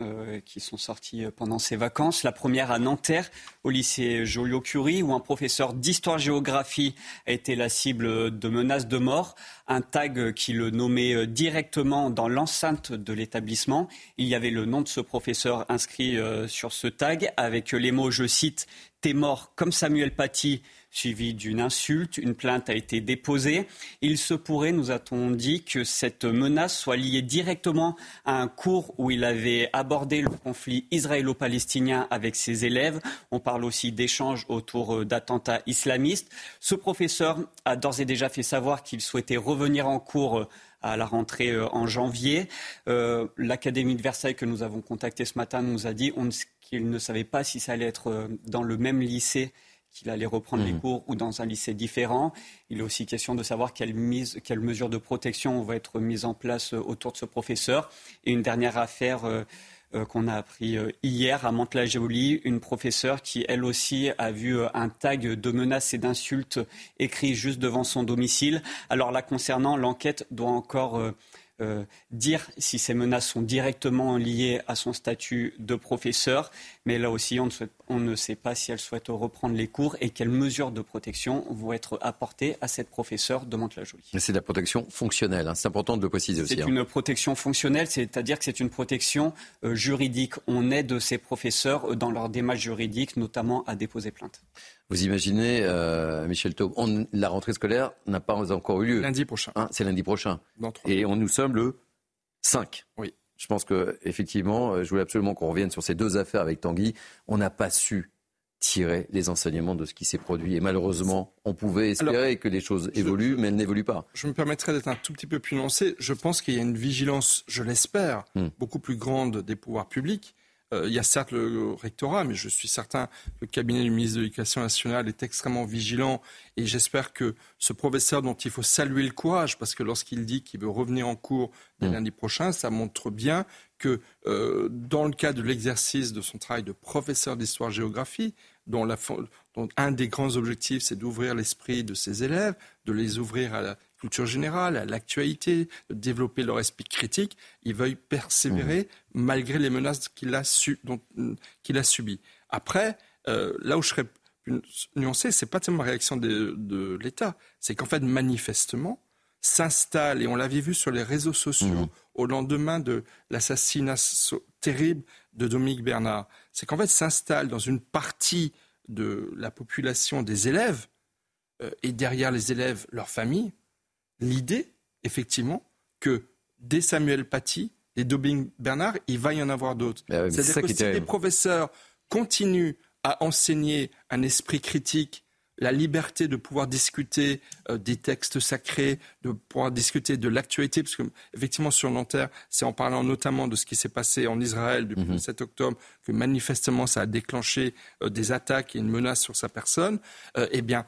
[SPEAKER 18] euh, qui sont sorties pendant ces vacances. La première à Nanterre, au lycée Joliot-Curie, où un professeur d'histoire-géographie a été la cible de menaces de mort. Un tag qui le nommait directement dans l'enceinte de l'établissement. Il y avait le nom de ce professeur inscrit sur ce tag avec les mots, je cite, T'es mort comme Samuel Paty suivi d'une insulte. Une plainte a été déposée. Il se pourrait, nous a-t-on dit, que cette menace soit liée directement à un cours où il avait abordé le conflit israélo-palestinien avec ses élèves. On parle aussi d'échanges autour euh, d'attentats islamistes. Ce professeur a d'ores et déjà fait savoir qu'il souhaitait revenir en cours euh, à la rentrée euh, en janvier. L'Académie de Versailles que nous avons contacté ce matin nous a dit qu'il ne savait pas si ça allait être dans le même lycée qu'il allait reprendre les mmh. cours ou dans un lycée différent. Il est aussi question de savoir quelles, mesures de protection vont être mises en place euh, autour de ce professeur. Et une dernière affaire euh, euh, qu'on a appris hier à Mantes-la-Jolie, une professeure qui, elle aussi, a vu un tag de menaces et d'insultes écrit juste devant son domicile. Alors là, concernant, l'enquête doit encore euh, dire si ces menaces sont directement liées à son statut de professeur. Mais là aussi, on ne, sait pas si elle souhaite reprendre les cours et quelles mesures de protection vont être apportées à cette professeure de Mantes-la-Jolie.
[SPEAKER 1] C'est de la protection fonctionnelle, hein. c'est important de le préciser aussi.
[SPEAKER 18] C'est
[SPEAKER 1] hein.
[SPEAKER 18] une protection fonctionnelle, c'est-à-dire que c'est une protection euh, juridique. On aide ces professeurs dans leur démarche juridique, notamment à déposer plainte.
[SPEAKER 1] Vous imaginez, euh, Michel Taub, la rentrée scolaire n'a pas encore eu lieu.
[SPEAKER 10] Lundi prochain.
[SPEAKER 1] Hein, c'est lundi prochain. Et on, nous sommes le 5.
[SPEAKER 10] Oui.
[SPEAKER 1] Je pense que effectivement, euh, je voulais absolument qu'on revienne sur ces deux affaires avec Tanguy. On n'a pas su tirer les enseignements de ce qui s'est produit. Et malheureusement, on pouvait espérer que les choses évoluent, mais elles n'évoluent pas.
[SPEAKER 10] Je me permettrai d'être un tout petit peu plus nuancé. Je pense qu'il y a une vigilance, je l'espère, hmm. beaucoup plus grande des pouvoirs publics euh, il y a certes le rectorat, mais je suis certain que le cabinet du ministre de l'Éducation nationale est extrêmement vigilant et j'espère que ce professeur dont il faut saluer le courage, parce que lorsqu'il dit qu'il veut revenir en cours dès mm. lundi prochain, ça montre bien que euh, dans le cadre de l'exercice de son travail de professeur d'histoire-géographie, dont, dont, un des grands objectifs, c'est d'ouvrir l'esprit de ses élèves, de les ouvrir à la culture générale, à l'actualité, développer leur esprit critique, il veuille persévérer mmh. malgré les menaces qu'il a, su, qu'il a subies. Après, euh, là où je serais nuancé, c'est pas tellement la réaction de, de l'État, c'est qu'en fait, manifestement, s'installe, et on l'avait vu sur les réseaux sociaux mmh. au lendemain de l'assassinat terrible de Dominique Bernard, c'est qu'en fait s'installe dans une partie de la population des élèves, euh, et derrière les élèves, leurs familles, l'idée, effectivement, que des Samuel Paty, des Dobing Bernard, il va y en avoir d'autres.
[SPEAKER 1] Bah C'est-à-dire que
[SPEAKER 10] si les professeurs continuent à enseigner un esprit critique, la liberté de pouvoir discuter euh, des textes sacrés, de pouvoir discuter de l'actualité, parce que effectivement sur Nanterre, c'est en parlant notamment de ce qui s'est passé en Israël depuis le 7 octobre que manifestement ça a déclenché euh, des attaques et une menace sur sa personne. Euh, eh bien,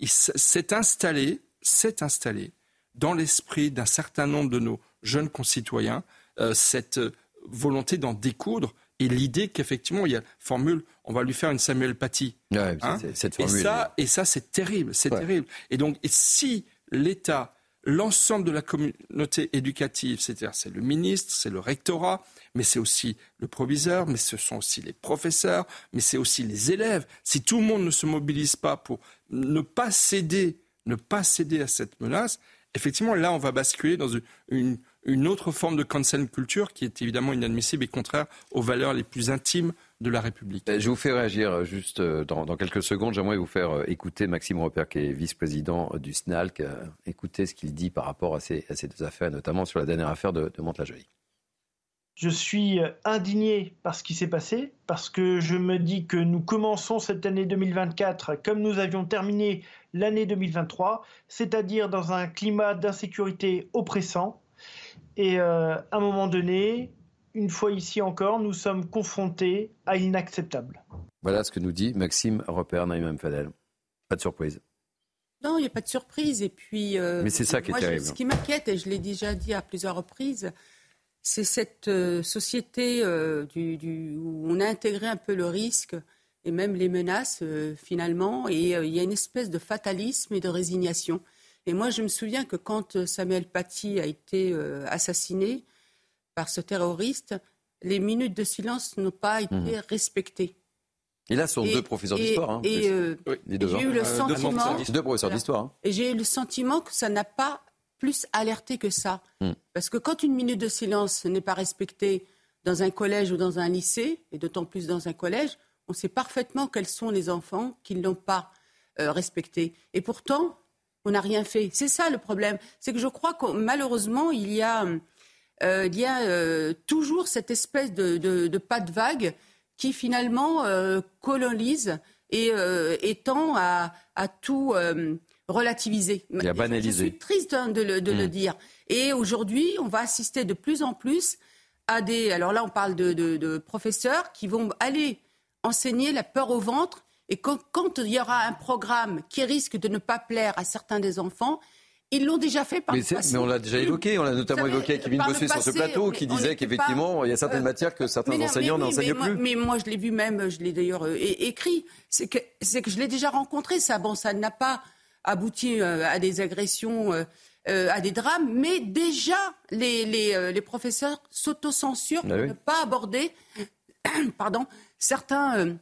[SPEAKER 10] il s'est installé s'est installé dans l'esprit d'un certain nombre de nos jeunes concitoyens euh, cette volonté d'en découdre et l'idée qu'effectivement il y a formule on va lui faire une Samuel Paty
[SPEAKER 1] hein.
[SPEAKER 10] et ça et ça c'est terrible c'est terrible et donc si l'État l'ensemble de la communauté éducative, c'est-à-dire c'est le ministre, c'est le rectorat, mais c'est aussi le proviseur, mais ce sont aussi les professeurs, mais c'est aussi les élèves. Si tout le monde ne se mobilise pas pour ne pas céder ne pas céder à cette menace, effectivement, là, on va basculer dans une, autre forme de cancel culture qui est évidemment inadmissible et contraire aux valeurs les plus intimes de la République.
[SPEAKER 1] Euh, je vous fais réagir euh, juste euh, dans, quelques secondes. J'aimerais vous faire écouter Maxime Repère, qui est vice-président du SNALC, écouter ce qu'il dit par rapport à ces, deux affaires, notamment sur la dernière affaire de, de Mantes-la-Jolie.
[SPEAKER 19] Je suis indigné par ce qui s'est passé, parce que je me dis que nous commençons cette année 2024 comme nous avions terminé l'année 2023, c'est-à-dire dans un climat d'insécurité oppressant. Et euh, à un moment donné, une fois ici encore, nous sommes confrontés à l'inacceptable.
[SPEAKER 1] Voilà ce que nous dit Maxime Repère Naïm Fadel. Pas de surprise.
[SPEAKER 7] Non, il n'y a pas de surprise. Et puis,
[SPEAKER 1] euh, Mais c'est ça qui est terrible.
[SPEAKER 7] ce qui m'inquiète, et je l'ai déjà dit à plusieurs reprises, c'est cette euh, société du, du, où on a intégré un peu le risque et même les menaces, finalement. Et il y a une espèce de fatalisme et de résignation. Et moi, je me souviens que quand Samuel Paty a été assassiné par ce terroriste, les minutes de silence n'ont pas été mmh. respectées.
[SPEAKER 1] Et là, ce sont deux professeurs d'histoire. Hein,
[SPEAKER 7] et euh, j'ai eu le euh, sentiment,
[SPEAKER 1] deux professeurs d'histoire. Hein.
[SPEAKER 7] Et j'ai eu le sentiment que ça n'a pas plus alerté que ça. Hmm. Parce que quand une minute de silence n'est pas respectée dans un collège ou dans un lycée, et d'autant plus dans un collège, on sait parfaitement quels sont les enfants qui ne l'ont pas euh, respectée. Et pourtant, on n'a rien fait. C'est ça le problème. C'est que je crois que malheureusement, il y a, il y a toujours cette espèce de, de, de pas de vague qui finalement euh, colonise et, euh, tend à, tout euh, relativiser.
[SPEAKER 1] Et à banaliser.
[SPEAKER 7] Je suis triste hein, de, le, mm. dire. Et aujourd'hui, on va assister de plus en plus à des. Alors là, on parle de, professeurs qui vont aller enseigner la peur au ventre. Et quand, quand, il y aura un programme qui risque de ne pas plaire à certains des enfants, ils l'ont déjà fait par
[SPEAKER 1] mais
[SPEAKER 7] le passé.
[SPEAKER 1] Mais on l'a déjà évoqué, on l'a notamment évoqué avec Kevin Bossuet sur ce plateau, qui disait qu'effectivement, il y a certaines euh, matières que certains enseignants n'enseignent plus.
[SPEAKER 7] mais moi, je l'ai vu même, je l'ai d'ailleurs euh, écrit, c'est que, que je l'ai déjà rencontré, ça. Bon, ça n'a pas abouti euh, à des agressions, à des drames, mais déjà, les, les, les professeurs s'autocensurent ah pour ne pas aborder pardon, certains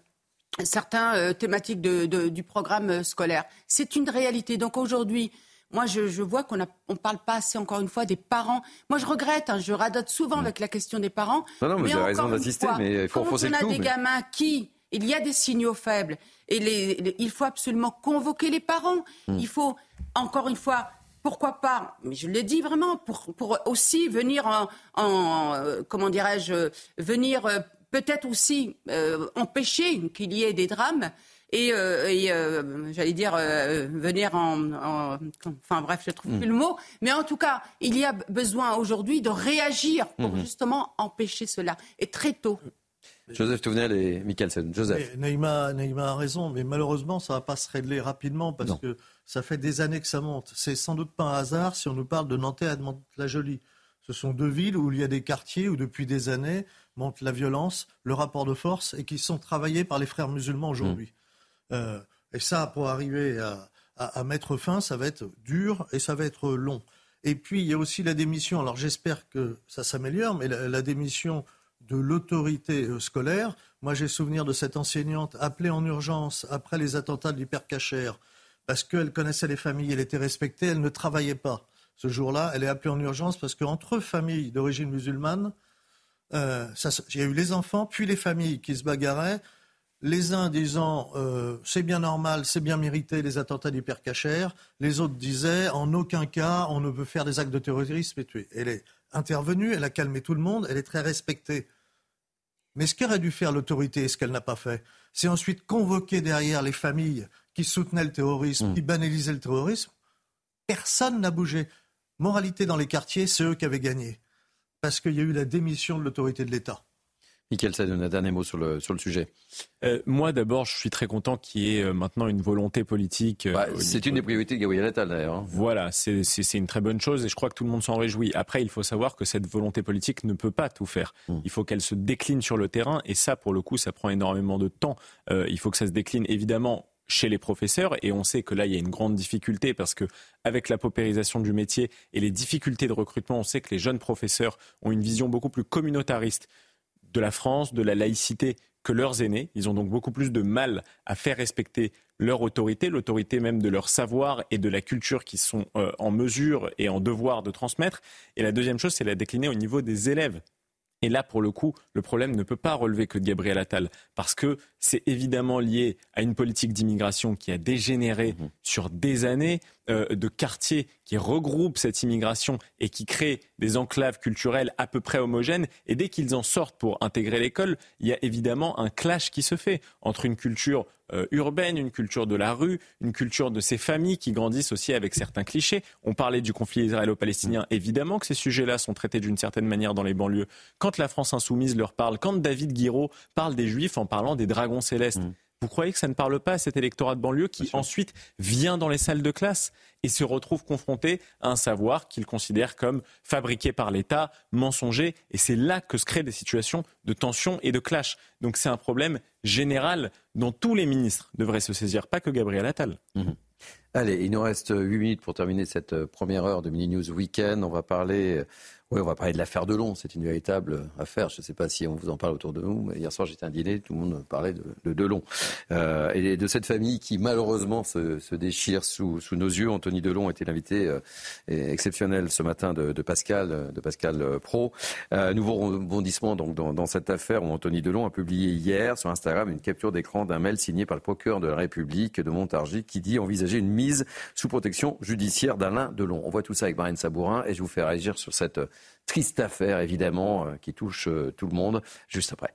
[SPEAKER 7] certains thématiques de, du programme scolaire. C'est une réalité. Donc aujourd'hui, moi, je, vois qu'on ne parle pas assez, encore une fois, des parents. Moi, je regrette, hein, je radote souvent avec la question des parents.
[SPEAKER 1] Non, non, mais, vous avez raison d'insister, mais il faut
[SPEAKER 7] Quand on a des gamins qui, il y a des signaux faibles, et il faut absolument convoquer les parents. Hmm. Il faut, encore une fois, pourquoi pas, mais je l'ai dit vraiment, pour, aussi venir en, euh, comment dirais-je, venir euh, peut-être aussi euh, empêcher qu'il y ait des drames et, euh, euh, j'allais dire euh, venir en, enfin bref, je trouve plus le mot, mais en tout cas, il y a besoin aujourd'hui de réagir pour mhm. justement empêcher cela et très tôt.
[SPEAKER 1] Joseph Touvenel et Mikkelsen. Joseph.
[SPEAKER 9] Neymar, a raison, mais malheureusement, ça ne va pas se régler rapidement parce que ça fait des années que ça monte. C'est sans doute pas un hasard si on nous parle de Nanterre et de Mantes-la-Jolie. Ce sont deux villes où il y a des quartiers où depuis des années monte la violence, le rapport de force et qui sont travaillés par les frères musulmans aujourd'hui. Euh, et ça, pour arriver à, mettre fin, ça va être dur et ça va être long. Et puis, il y a aussi la démission. Alors, j'espère que ça s'améliore, mais la, démission de l'autorité euh, scolaire. Moi, j'ai souvenir de cette enseignante appelée en urgence après les attentats de l'hypercachère parce qu'elle connaissait les familles, elle était respectée, elle ne travaillait pas. Ce jour-là, elle est appelée en urgence parce qu'entre familles d'origine musulmane, euh, il y a eu les enfants, puis les familles qui se bagarraient les uns disant euh, c'est bien normal, c'est bien mérité les attentats d'hypercachère, les autres disaient en aucun cas on ne veut faire des actes de terrorisme et tuer. Elle est intervenue, elle a calmé tout le monde, elle est très respectée. Mais ce qu'aurait dû faire l'autorité et ce qu'elle n'a pas fait, c'est ensuite convoquer derrière les familles qui soutenaient le terrorisme, mmh. qui banalisaient le terrorisme. Personne n'a bougé. Moralité dans les quartiers, c'est eux qui avaient gagné. Parce qu'il y a eu la démission de l'autorité de l'État.
[SPEAKER 1] Michael Sadon, un dernier mot sur le, sur le sujet.
[SPEAKER 8] Euh, moi, d'abord, je suis très content qu'il y ait euh, maintenant une volonté politique.
[SPEAKER 1] Euh, bah, c'est une des priorités de Gabriel Attal, d'ailleurs. Hein.
[SPEAKER 8] Voilà, c'est une très bonne chose et je crois que tout le monde s'en réjouit. Après, il faut savoir que cette volonté politique ne peut pas tout faire. Hmm. Il faut qu'elle se décline sur le terrain et ça, pour le coup, ça prend énormément de temps. il faut que ça se décline, évidemment, chez les professeurs et on sait que là il y a une grande difficulté parce que avec la paupérisation du métier et les difficultés de recrutement, on sait que les jeunes professeurs ont une vision beaucoup plus communautariste de la France, de la laïcité que leurs aînés. Ils ont donc beaucoup plus de mal à faire respecter leur autorité, l'autorité même de leur savoir et de la culture qu'ils sont euh, en mesure et en devoir de transmettre. Et la deuxième chose, c'est la décliner au niveau des élèves. Et là, pour le coup, le problème ne peut pas relever que de Gabriel Attal, parce que c'est évidemment lié à une politique d'immigration qui a dégénéré mmh. sur des années, euh, de quartiers qui regroupent cette immigration et qui créent des enclaves culturelles à peu près homogènes. Et dès qu'ils en sortent pour intégrer l'école, il y a évidemment un clash qui se fait entre une culture euh, urbaine, une culture de la rue, une culture de ces familles qui grandissent aussi avec certains clichés. On parlait du conflit israélo-palestinien. Évidemment que ces sujets-là sont traités d'une certaine manière dans les banlieues. Quand la France insoumise leur parle, quand David Guiraud parle des Juifs en parlant des dragons célestes, mm. Vous croyez que ça ne parle pas à cet électorat de banlieue qui ensuite vient dans les salles de classe et se retrouve confronté à un savoir qu'il considère comme fabriqué par l'État, mensonger, et c'est là que se créent des situations de tension et de clash. Donc c'est un problème général dont tous les ministres devraient se saisir, pas que Gabriel Attal.
[SPEAKER 1] Mhm. Allez, il nous reste 8 minutes pour terminer cette euh, première heure de Mini News Weekend. On va parler euh, oui, on va parler de l'affaire Delon. C'est une véritable affaire. Je ne sais pas si on vous en parle autour de nous, mais hier soir j'étais à un dîner, tout le monde parlait de, de Delon euh, et de cette famille qui malheureusement se, se déchire sous, sous, nos yeux. Anthony Delon était l'invité euh, exceptionnel ce matin de, de, Pascal, de Pascal euh, Pro. Euh, nouveau rebondissement donc dans, dans, cette affaire où Anthony Delon a publié hier sur Instagram une capture d'écran d'un mail signé par le procureur de la République de Montargis qui dit envisager une mise sous protection judiciaire d'Alain Delon. On voit tout ça avec Marine Sabourin et je vous fais réagir sur cette Triste affaire, évidemment, euh, qui touche euh, tout le monde, juste après.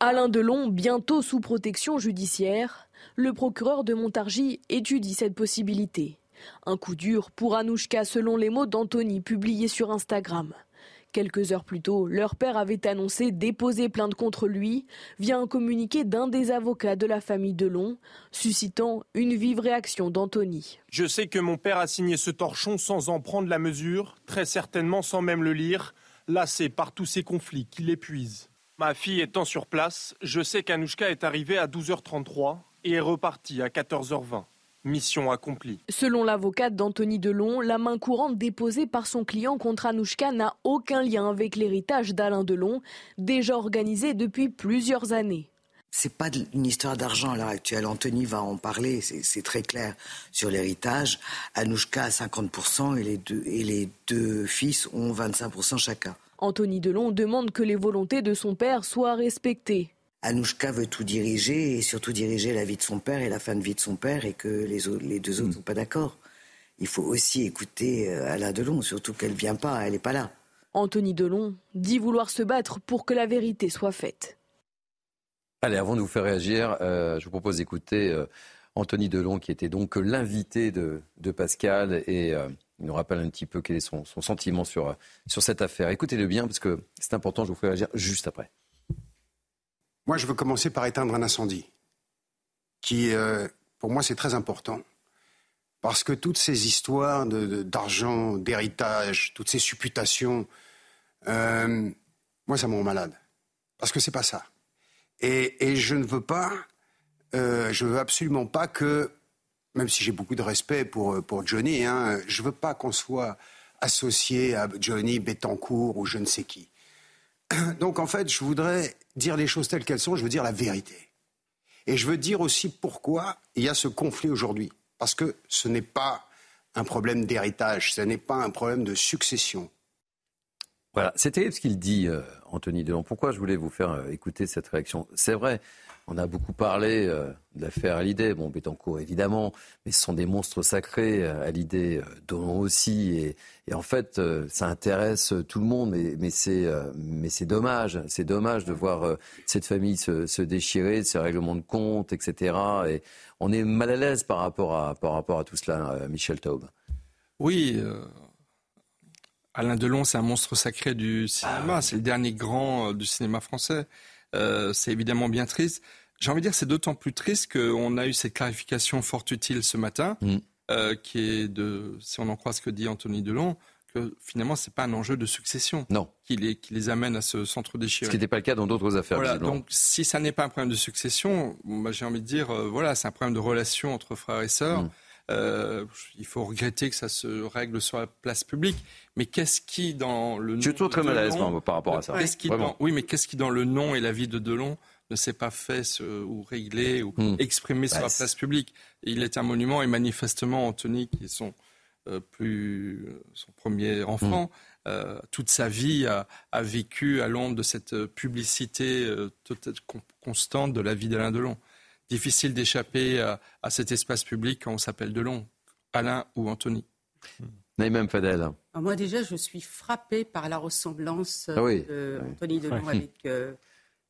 [SPEAKER 4] Alain Delon, bientôt sous protection judiciaire, le procureur de Montargis étudie cette possibilité. Un coup dur pour Anouchka, selon les mots d'Anthony publiés sur Instagram. Quelques heures plus tôt, leur père avait annoncé déposer plainte contre lui via un communiqué d'un des avocats de la famille Delon, suscitant une vive réaction d'Anthony.
[SPEAKER 20] Je sais que mon père a signé ce torchon sans en prendre la mesure, très certainement sans même le lire, lassé par tous ces conflits qui l'épuisent. Ma fille étant sur place, je sais qu'Anouchka est arrivée à 12h33 et est repartie à 14h20. Mission accomplie.
[SPEAKER 4] Selon l'avocate d'Anthony Delon, la main courante déposée par son client contre Anouchka n'a aucun lien avec l'héritage d'Alain Delon, déjà organisé depuis plusieurs années.
[SPEAKER 21] C'est pas une histoire d'argent à l'heure actuelle. Anthony va en parler, c'est très clair sur l'héritage. Anouchka a 50% et les, deux, et les deux fils ont 25% chacun.
[SPEAKER 4] Anthony Delon demande que les volontés de son père soient respectées.
[SPEAKER 21] Anouchka veut tout diriger et surtout diriger la vie de son père et la fin de vie de son père et que les, les deux autres ne sont pas d'accord. Il faut aussi écouter euh, Alain Delon, surtout qu'elle ne vient pas, elle n'est pas là.
[SPEAKER 4] Anthony Delon dit vouloir se battre pour que la vérité soit faite.
[SPEAKER 1] Allez, avant de vous faire réagir, euh, je vous propose d'écouter euh, Anthony Delon, qui était donc l'invité de, Pascal, et il nous rappelle un petit peu quel est son, son sentiment sur, sur cette affaire. Écoutez-le bien, parce que c'est important, je vous ferai réagir juste après.
[SPEAKER 22] Moi, je veux commencer par éteindre un incendie, qui, euh, pour moi, c'est très important. Parce que toutes ces histoires d'argent, d'héritage, toutes ces supputations, euh, moi, ça me rend malade. Parce que c'est pas ça. Et, je ne veux pas, euh, je veux absolument pas que, même si j'ai beaucoup de respect pour, pour Johnny, hein, je veux pas qu'on soit associé à Johnny Bettencourt ou je ne sais qui. Donc en fait, je voudrais dire les choses telles qu'elles sont, je veux dire la vérité. Et je veux dire aussi pourquoi il y a ce conflit aujourd'hui. Parce que ce n'est pas un problème d'héritage, ce n'est pas un problème de succession.
[SPEAKER 1] Voilà, c'est terrible ce qu'il dit, euh, Anthony Delon. Pourquoi je voulais vous faire euh, écouter cette réaction? C'est vrai, on a beaucoup parlé euh, de l'affaire Hallyday, bon, Bettencourt évidemment, mais ce sont des monstres sacrés, euh, Hallyday, euh, Delon aussi, et, en fait, ça intéresse tout le monde, mais, mais c'est dommage, c'est dommage de voir cette famille se, déchirer, ces règlements de compte, etc. Et on est mal à l'aise par rapport à, par rapport à tout cela, Michel Taube.
[SPEAKER 10] Oui, Alain Delon, c'est un monstre sacré du cinéma, ah c'est le dernier grand du cinéma français. Euh, c'est évidemment bien triste. J'ai envie de dire c'est d'autant plus triste qu'on a eu cette clarification fort utile ce matin, mm. euh, qui est de, si on en croit ce que dit Anthony Delon, que finalement c'est pas un enjeu de succession
[SPEAKER 1] non.
[SPEAKER 10] Qui, les, qui les amène à ce centre déchiré.
[SPEAKER 1] Ce qui n'était pas le cas dans d'autres affaires.
[SPEAKER 10] Voilà, donc si ça n'est pas un problème de succession, bah, j'ai envie de dire, euh, voilà, c'est un problème de relation entre frères et sœurs. Mm. Euh, il faut regretter que ça se règle sur la place publique. Mais qu'est-ce qui, dans le
[SPEAKER 1] Je suis toujours très mal à l'aise par rapport à ça.
[SPEAKER 10] oui, mais qu'est-ce qui, dans le nom et la vie de Delon, ne s'est pas fait ou réglé ou hmm. exprimé sur la bah, place publique? Il est un monument et manifestement, Anthony, qui est son, euh, plus, son premier enfant, hmm. euh, toute sa vie a, vécu à l'ombre de cette publicité constante de la vie d'Alain Delon difficile d'échapper à, cet espace public quand on s'appelle Delon, Alain ou Anthony.
[SPEAKER 1] Naïm Fadel.
[SPEAKER 7] Ah, moi déjà, je suis frappée par la ressemblance d'Anthony euh, ah Delon avec, euh,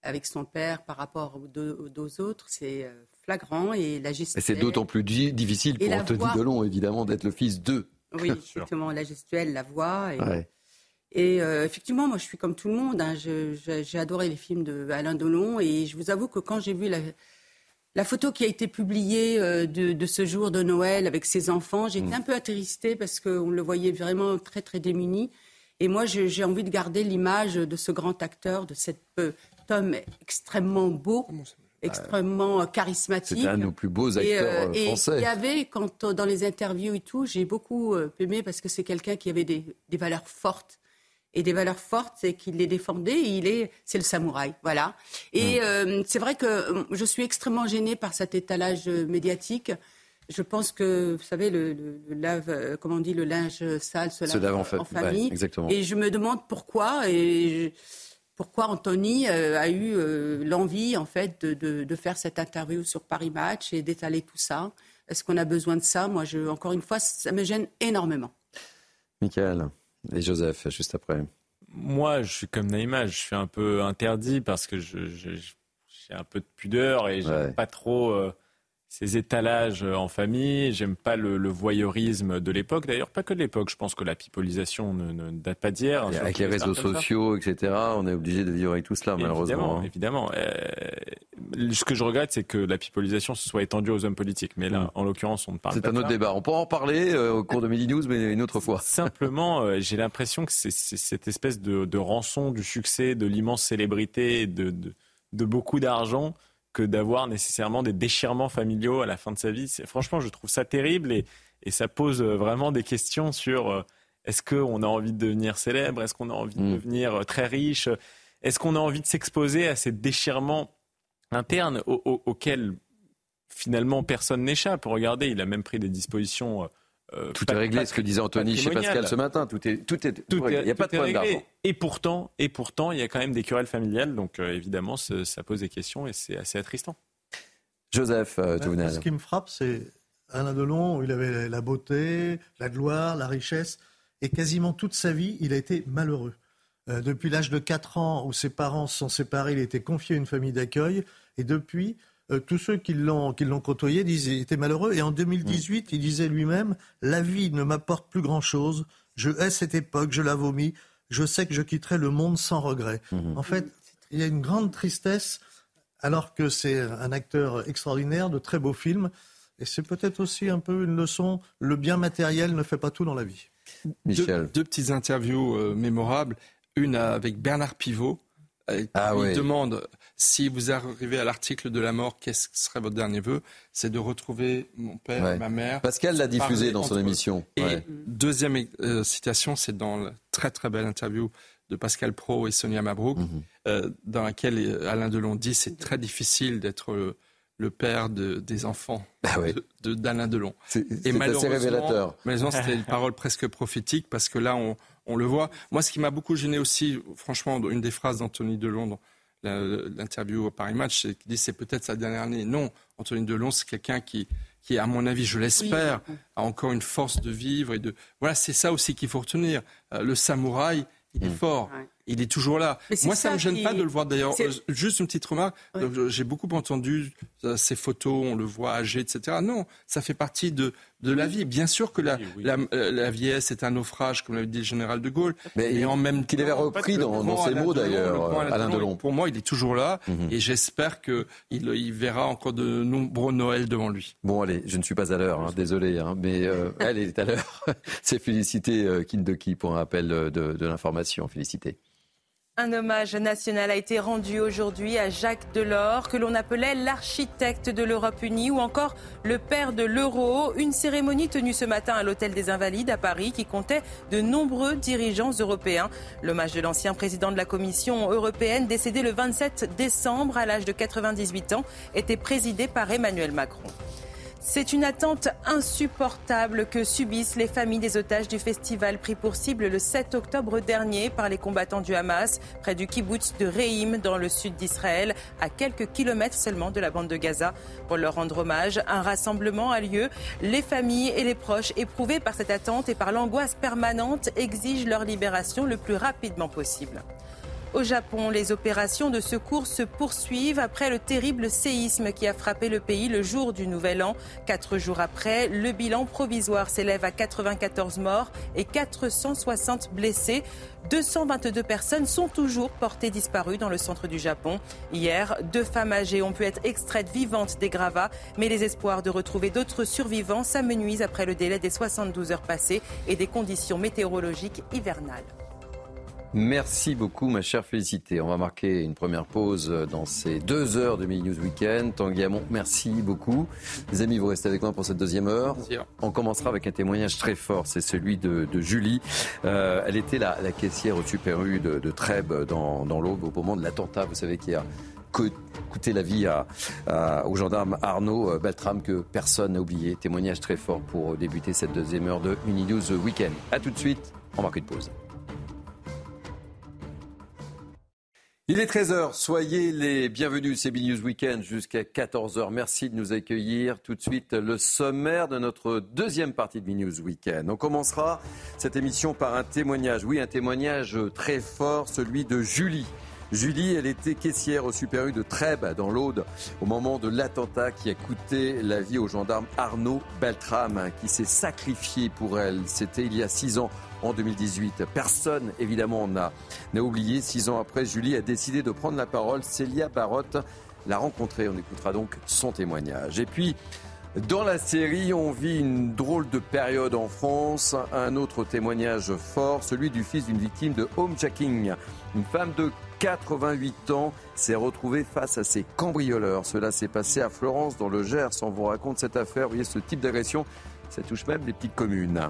[SPEAKER 7] avec son père par rapport aux deux, autres. C'est euh, flagrant et la gestuelle...
[SPEAKER 1] C'est d'autant plus difficile pour Anthony Delon, évidemment, d'être le fils d'eux.
[SPEAKER 7] Oui, exactement. la gestuelle, la voix. Et, effectivement, moi, je suis comme tout le monde. Hein. j'ai adoré les films de Alain Delon et je vous avoue que quand j'ai vu la, La photo qui a été publiée euh, de, ce jour de Noël avec ses enfants, j'étais mm. un peu attristée parce qu'on le voyait vraiment très très démuni. Et moi, j'ai envie de garder l'image de ce grand acteur, de cet homme extrêmement beau, extrêmement charismatique.
[SPEAKER 1] C'est un de nos plus beaux acteurs et, français.
[SPEAKER 7] Et il y avait, quand, dans les interviews et tout, j'ai beaucoup aimé parce que c'est quelqu'un qui avait des valeurs fortes et des valeurs fortes et qu'il les défendait. il est, c'est le samouraï, voilà. Et euh, c'est vrai que euh, je suis extrêmement gênée par cet étalage médiatique. Je pense que, vous savez, le, lave, euh, comment on dit, le linge sale se lave, en, famille.
[SPEAKER 1] exactement.
[SPEAKER 7] Et je me demande pourquoi. Et pourquoi Anthony a eu l'envie, en fait, de, de, faire cette interview sur Paris Match et d'étaler tout ça. Est-ce qu'on a besoin de ça? Moi, je, encore une fois, ça me gêne énormément.
[SPEAKER 1] Michael. Et Joseph, juste après.
[SPEAKER 8] Moi, je suis comme Naïma, je suis un peu interdit parce que j'ai un peu de pudeur et j'aime pas trop euh, ces étalages en famille. J'aime pas le, voyeurisme de l'époque. D'ailleurs, pas que de l'époque. Je pense que la pipolisation ne, date pas d'hier.
[SPEAKER 1] Avec les réseaux sociaux, etc., on est obligé de vivre avec tout cela, malheureusement.
[SPEAKER 8] Évidemment. Hein. Euh, ce que je regrette, c'est que la pipolisation se soit étendue aux hommes politiques. Mais là, mm. en l'occurrence, on ne parle
[SPEAKER 1] pas.
[SPEAKER 8] C'est
[SPEAKER 1] un autre débat. On pourra en parler euh, au cours de Midi News, mais une autre fois.
[SPEAKER 8] Simplement, euh, j'ai l'impression que c'est cette espèce de, rançon du succès, de l'immense célébrité, de, de beaucoup d'argent que d'avoir nécessairement des déchirements familiaux à la fin de sa vie. Franchement, je trouve ça terrible et, ça pose euh, vraiment des questions sur euh, est-ce qu'on a envie de devenir célèbre? Est-ce qu'on a envie de mm. devenir euh, très riche? Est-ce qu'on a envie de s'exposer à ces déchirements internes auxquels finalement personne n'échappe? Regardez, il a même pris des dispositions
[SPEAKER 1] euh, tout est réglé, ce que disait Anthony chez Pascal ce matin. Tout est, tout est,
[SPEAKER 8] tout il n'y a pas de problème d'argent. Et pourtant, et pourtant, il y a quand même des querelles familiales. Donc euh, évidemment, ça pose des questions et c'est assez attristant.
[SPEAKER 1] Joseph, euh,
[SPEAKER 9] Ce qui me frappe, c'est Alain Delon, où il avait la beauté, la gloire, la richesse, et quasiment toute sa vie, il a été malheureux. depuis l'âge de 4 ans, où ses parents se sont séparés, il a été confié à une famille d'accueil, et depuis, euh, tous ceux qui l'ont côtoyé disaient étaient malheureux. Et en 2018, il disait lui-même La vie ne m'apporte plus grand-chose. Je hais cette époque, je la vomis. Je sais que je quitterai le monde sans regret. Mhm. En fait, il y a une grande tristesse, alors que c'est un acteur extraordinaire, de très beaux films. Et c'est peut-être aussi un peu une leçon le bien matériel ne fait pas tout dans la vie.
[SPEAKER 10] Michel. Deux, petites interviews euh, mémorables. Une avec Bernard Pivot. Euh, ah il demande si vous arrivez à l'article de la mort, qu'est-ce que serait votre dernier vœu? C'est de retrouver mon père, ma mère.
[SPEAKER 1] Pascal l'a diffusé dans son émission.
[SPEAKER 10] Et deuxième euh, citation, c'est dans la très très belle interview de Pascal Pro et Sonia Mabrouk, mhm. euh, dans laquelle euh, Alain Delon dit c'est très difficile d'être le, père de, des enfants ah d'Alain de, Delon.
[SPEAKER 1] C'est assez révélateur.
[SPEAKER 10] Malheureusement, c'était une parole presque prophétique parce que là, on, on le voit. Moi, ce qui m'a beaucoup gêné aussi, franchement, une des phrases d'Anthony Delon l'interview au Paris Match, qui dit c'est peut-être sa dernière année. Non, Anthony Delon, c'est quelqu'un qui, qui, à mon avis, je l'espère, a encore une force de vivre et de. Voilà, c'est ça aussi qu'il faut retenir. Euh, le samouraï, il est mm. fort. Il est toujours là. Moi, ça ne me gêne pas de le voir d'ailleurs. Euh, juste une petite remarque. J'ai beaucoup entendu euh, ces photos, on le voit âgé, etc. Non, ça fait partie de, de la vie. Bien sûr que la, euh, la, vieillesse est un naufrage, comme l'avait dit le général de Gaulle.
[SPEAKER 1] Mais et en même qu'il avait repris dans, dans ses mots d'ailleurs, Alain Delon.
[SPEAKER 10] Pour moi, il est toujours là mhm. et j'espère qu'il il verra encore de nombreux Noëls devant lui.
[SPEAKER 1] Bon, allez, je ne suis pas à l'heure, hein, désolé, hein, mais elle est à l'heure. C'est félicité euh, Kindoki pour un rappel de, de l'information. Félicité.
[SPEAKER 2] Un hommage national a été rendu aujourd'hui à Jacques Delors, que l'on appelait l'architecte de l'Europe unie ou encore le père de l'euro. Une cérémonie tenue ce matin à l'Hôtel des Invalides à Paris qui comptait de nombreux dirigeants européens. L'hommage de l'ancien président de la Commission européenne, décédé le 27 décembre à l'âge de 98 ans, était présidé par Emmanuel Macron. C'est une attente insupportable que subissent les familles des otages du festival pris pour cible le 7 octobre dernier par les combattants du Hamas près du kibbutz de Reim dans le sud d'Israël, à quelques kilomètres seulement de la bande de Gaza. Pour leur rendre hommage, un rassemblement a lieu. Les familles et les proches éprouvés par cette attente et par l'angoisse permanente exigent leur libération le plus rapidement possible. Au Japon, les opérations de secours se poursuivent après le terrible séisme qui a frappé le pays le jour du Nouvel An. Quatre jours après, le bilan provisoire s'élève à 94 morts et 460 blessés. 222 personnes sont toujours portées disparues dans le centre du Japon. Hier, deux femmes âgées ont pu être extraites vivantes des gravats, mais les espoirs de retrouver d'autres survivants s'amenuisent après le délai des 72 heures passées et des conditions météorologiques hivernales.
[SPEAKER 1] Merci beaucoup, ma chère Félicité. On va marquer une première pause dans ces deux heures de Mini News Weekend. Tanguy Hamon, merci beaucoup. Les amis, vous restez avec moi pour cette deuxième heure. On commencera avec un témoignage très fort. C'est celui de, Julie. Euh, elle était la, caissière au Super U de, Trèbes dans, dans l'Aube au moment de l'attentat, vous savez, qui a coûté la vie à, au gendarme Arnaud Beltram que personne n'a oublié. Témoignage très fort pour débuter cette deuxième heure de Mini News Weekend. A tout de suite, on marque une pause. Il est 13h, soyez les bienvenus, c'est News Weekend jusqu'à 14h. Merci de nous accueillir. Tout de suite, le sommaire de notre deuxième partie de News Weekend. On commencera cette émission par un témoignage, oui, un témoignage très fort, celui de Julie. Julie, elle était caissière au Super U de Trèbes, dans l'Aude, au moment de l'attentat qui a coûté la vie au gendarme Arnaud Beltram, qui s'est sacrifié pour elle. C'était il y a six ans en 2018. Personne, évidemment, n'a oublié. Six ans après, Julie a décidé de prendre la parole. Célia Barotte l'a rencontrée. On écoutera donc son témoignage. Et puis, dans la série, on vit une drôle de période en France. Un autre témoignage fort, celui du fils d'une victime de homejacking. Une femme de 88 ans s'est retrouvée face à ses cambrioleurs. Cela s'est passé à Florence, dans le Gers. On vous raconte cette affaire. Vous voyez ce type d'agression ça touche même les petites communes.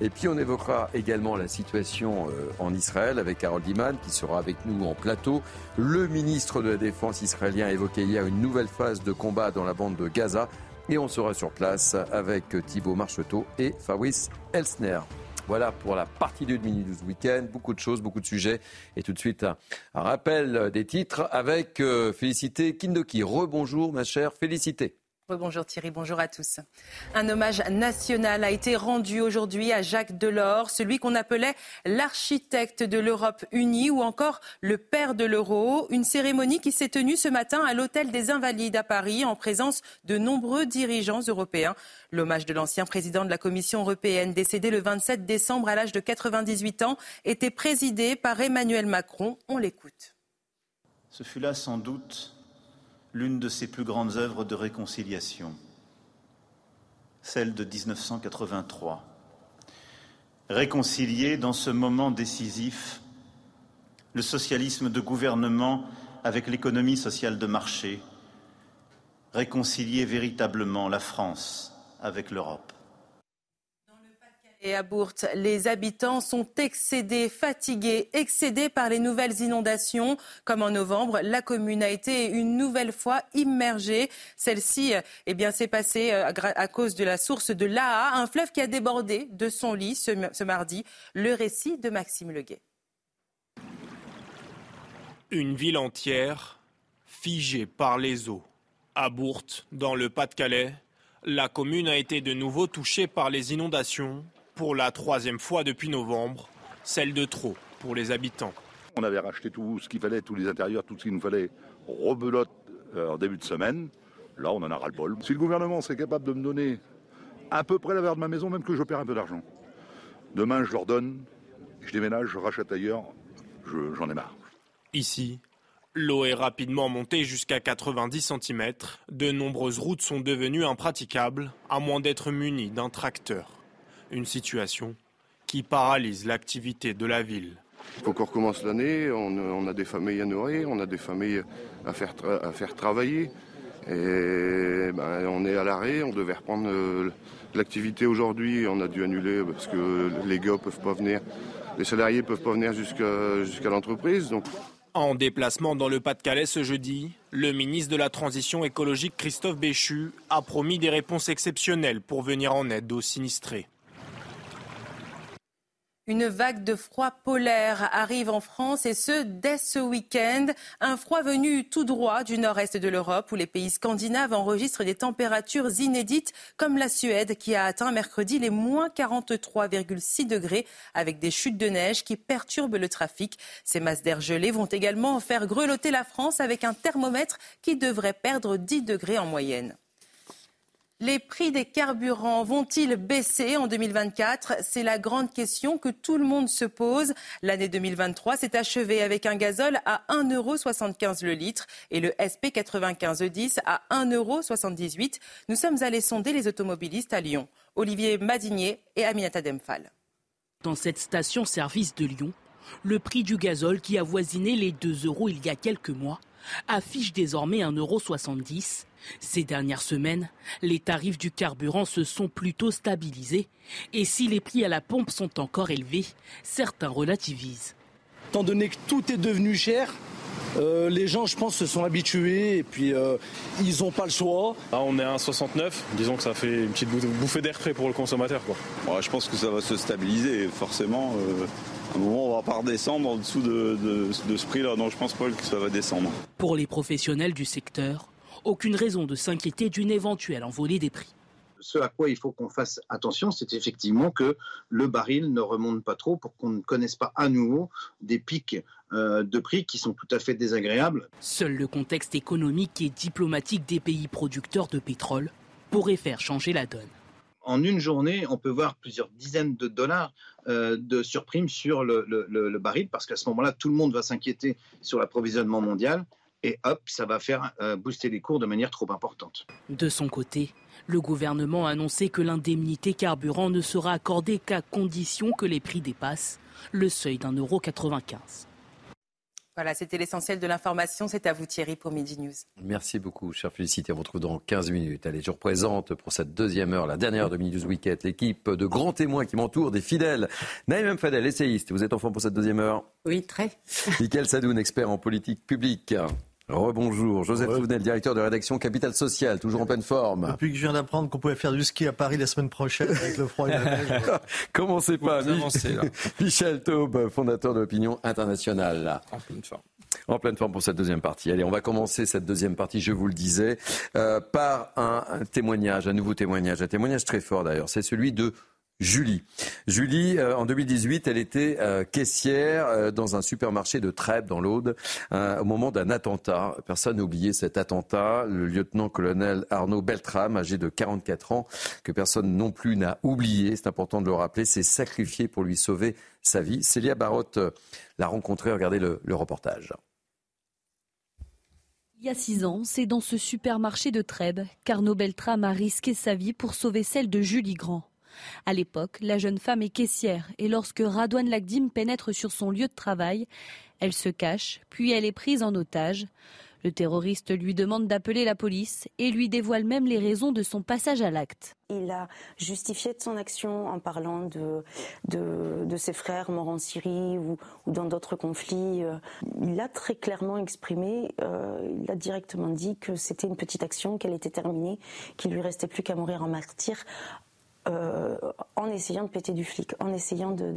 [SPEAKER 1] Et puis on évoquera également la situation euh, en Israël avec Harold Iman qui sera avec nous en plateau. Le ministre de la Défense israélien a évoqué hier une nouvelle phase de combat dans la bande de Gaza. Et on sera sur place avec Thibaut Marcheteau et Fabrice Elsner. Voilà pour la partie 2 de Mini 12 Weekend. Beaucoup de choses, beaucoup de sujets. Et tout de suite, un, rappel des titres avec euh, Félicité Kindoki. Rebonjour, ma chère Félicité.
[SPEAKER 2] Bonjour Thierry, bonjour à tous. Un hommage national a été rendu aujourd'hui à Jacques Delors, celui qu'on appelait l'architecte de l'Europe unie ou encore le père de l'euro. Une cérémonie qui s'est tenue ce matin à l'hôtel des Invalides à Paris en présence de nombreux dirigeants européens. L'hommage de l'ancien président de la Commission européenne, décédé le 27 décembre à l'âge de 98 ans, était présidé par Emmanuel Macron. On l'écoute.
[SPEAKER 3] Ce fut là sans doute l'une de ses plus grandes œuvres de réconciliation, celle de 1983. Réconcilier dans ce moment décisif le socialisme de gouvernement avec l'économie sociale de marché, réconcilier véritablement la France avec l'Europe.
[SPEAKER 2] Et à Bourte, les habitants sont excédés, fatigués, excédés par les nouvelles inondations. Comme en novembre, la commune a été une nouvelle fois immergée. Celle-ci, eh s'est passée euh, à cause de la source de l'Aa, un fleuve qui a débordé de son lit ce, mardi. Le récit de Maxime Leguet.
[SPEAKER 20] Une ville entière figée par les eaux. À Bourte, dans le Pas-de-Calais, la commune a été de nouveau touchée par les inondations pour la troisième fois depuis novembre, celle de trop pour les habitants.
[SPEAKER 23] On avait racheté tout ce qu'il fallait, tous les intérieurs, tout ce qu'il nous fallait, rebelote euh, en début de semaine. Là, on en a ras-le-bol. Si le gouvernement serait capable de me donner à peu près la valeur de ma maison, même que je perds un peu d'argent, demain, je leur donne, je déménage, je rachète ailleurs, j'en ai marre.
[SPEAKER 20] Ici, l'eau est rapidement montée jusqu'à 90 cm. De nombreuses routes sont devenues impraticables, à moins d'être munies d'un tracteur une situation qui paralyse l'activité de la ville.
[SPEAKER 24] Il faut qu'on recommence l'année, on, a des familles à nourrir, on a des familles à faire, à faire travailler. Et ben, on est à l'arrêt, on devait reprendre euh, l'activité aujourd'hui, on a dû annuler parce que les gars peuvent pas venir, les salariés peuvent pas venir jusqu'à l'entreprise. Donc.
[SPEAKER 20] En déplacement dans le Pas-de-Calais ce jeudi, le ministre de la Transition écologique Christophe Béchu a promis des réponses exceptionnelles pour venir en aide aux sinistrés.
[SPEAKER 2] Une vague de froid polaire arrive en France et ce, dès ce week-end. Un froid venu tout droit du nord-est de l'Europe où les pays scandinaves enregistrent des températures inédites comme la Suède qui a atteint mercredi les moins 43,6 degrés avec des chutes de neige qui perturbent le trafic. Ces masses d'air gelées vont également faire grelotter la France avec un thermomètre qui devrait perdre 10 degrés en moyenne. Les prix des carburants vont-ils baisser en 2024 C'est la grande question que tout le monde se pose. L'année 2023 s'est achevée avec un gazole à 1,75€ le litre et le SP 95E10 à 1,78€. Nous sommes allés sonder les automobilistes à Lyon. Olivier Madinier et Aminata Demphal.
[SPEAKER 13] Dans cette station-service de Lyon, le prix du gazole qui avoisinait les 2 euros il y a quelques mois affiche désormais 1,70€. Ces dernières semaines, les tarifs du carburant se sont plutôt stabilisés. Et si les prix à la pompe sont encore élevés, certains relativisent.
[SPEAKER 25] Étant donné que tout est devenu cher, euh, les gens, je pense, se sont habitués et puis euh, ils n'ont pas le choix.
[SPEAKER 8] Ah, on est à 1,69. Disons que ça fait une petite bouffée d'air frais pour le consommateur.
[SPEAKER 26] Quoi. je pense que ça va se stabiliser, forcément. Euh, à un moment, on va pas redescendre en dessous de, de ce prix-là. Non, je pense pas que ça va descendre.
[SPEAKER 13] Pour les professionnels du secteur, aucune raison de s'inquiéter d'une éventuelle envolée des prix
[SPEAKER 27] ce à quoi il faut qu'on fasse attention, c'est effectivement que le baril ne remonte pas trop pour qu'on ne connaisse pas à nouveau des pics euh, de prix qui sont tout à fait désagréables.
[SPEAKER 13] Seul le contexte économique et diplomatique des pays producteurs de pétrole pourrait faire changer la donne.
[SPEAKER 27] En une journée, on peut voir plusieurs dizaines de dollars euh, de surprime sur le baril, parce qu'à ce moment-là, tout le monde va s'inquiéter sur l'approvisionnement mondial et hop, ça va faire euh, booster les cours de manière trop importante.
[SPEAKER 13] De son côté, le gouvernement a annoncé que l'indemnité carburant ne sera accordée qu'à condition que les prix dépassent le seuil d'un euro 95.
[SPEAKER 2] Voilà, c'était l'essentiel de l'information. C'est à vous Thierry pour Midi News.
[SPEAKER 1] Merci beaucoup, cher Félicité. On vous retrouve dans 15 minutes. Allez, je représente pour cette deuxième heure, la dernière de Midi News Weekend, l'équipe de grands témoins qui m'entourent, des fidèles. Naïm Fadel, essayiste, vous êtes en forme pour cette deuxième heure?
[SPEAKER 7] Oui, très.
[SPEAKER 1] Michael Sadoun, expert en politique publique. Rebonjour, Joseph Souvenel, directeur de rédaction Capital Social, toujours en pleine forme.
[SPEAKER 9] Depuis que je viens d'apprendre qu'on pouvait faire du ski à Paris la semaine prochaine avec le froid et la neige.
[SPEAKER 1] Commencez pas, Michel Taube, fondateur de l'opinion internationale.
[SPEAKER 10] En pleine forme.
[SPEAKER 1] En pleine forme pour cette deuxième partie. Allez, on va commencer cette deuxième partie, je vous le disais, euh, par un, un témoignage, un nouveau témoignage, un témoignage très fort d'ailleurs. C'est celui de Julie. Julie, euh, en 2018, elle était euh, caissière euh, dans un supermarché de Trèbes, dans l'Aude, au moment d'un attentat. Personne n'a oublié cet attentat. Le lieutenant-colonel Arnaud Beltram, âgé de 44 ans, que personne non plus n'a oublié, c'est important de le rappeler, s'est sacrifié pour lui sauver sa vie. Célia Barotte l'a rencontré. Regardez le, le reportage.
[SPEAKER 4] Il y a six ans, c'est dans ce supermarché de Trèbes qu'Arnaud Beltram a risqué sa vie pour sauver celle de Julie Grand. À l'époque, la jeune femme est caissière et lorsque Radouane Lagdim pénètre sur son lieu de travail, elle se cache, puis elle est prise en otage. Le terroriste lui demande d'appeler la police et lui dévoile même les raisons de son passage à l'acte.
[SPEAKER 28] Il a justifié son action en parlant de, de, ses frères morts en Syrie ou, dans d'autres conflits. Euh, il a très clairement exprimé, euh, il a directement dit que c'était une petite action, qu'elle était terminée, qu'il lui restait plus qu'à mourir en martyr euh, en essayant de péter du flic, en essayant de,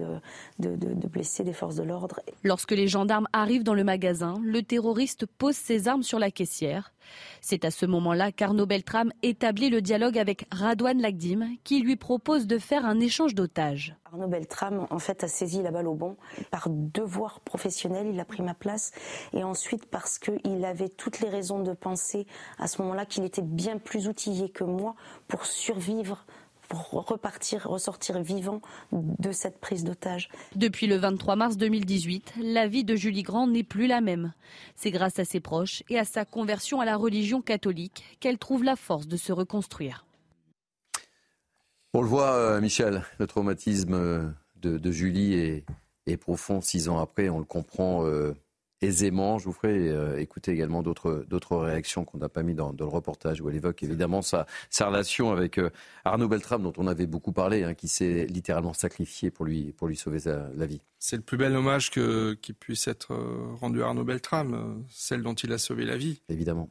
[SPEAKER 28] de, blesser des forces de l'ordre.
[SPEAKER 4] Lorsque les gendarmes arrivent dans le magasin, le terroriste pose ses armes sur la caissière. C'est à ce moment-là qu'Arnaud Beltram établit le dialogue avec Radouane Lagdim, qui lui propose de faire un échange d'otages.
[SPEAKER 28] Arnaud Beltram, en fait, a saisi la balle au bon. Par devoir professionnel, il a pris ma place. Et ensuite, parce qu'il avait toutes les raisons de penser à ce moment-là qu'il était bien plus outillé que moi pour survivre pour repartir, ressortir vivant de cette prise d'otage.
[SPEAKER 4] Depuis le 23 mars 2018, la vie de Julie Grand n'est plus la même. C'est grâce à ses proches et à sa conversion à la religion catholique qu'elle trouve la force de se reconstruire.
[SPEAKER 1] On le voit, euh, Michel, le traumatisme euh, de, Julie est, profond six ans après. On le comprend. Euh, aisément. Je vous ferai euh, écouter également d'autres, réactions qu'on n'a pas mis dans, le reportage où elle évoque évidemment sa, sa relation avec euh, Arnaud Beltrame, dont on avait beaucoup parlé, hein, qui s'est littéralement sacrifié pour lui, pour lui sauver la vie.
[SPEAKER 10] C'est le plus bel hommage que, qui puisse être euh, rendu à Arnaud Beltrame, celle dont il a sauvé la vie.
[SPEAKER 1] Évidemment.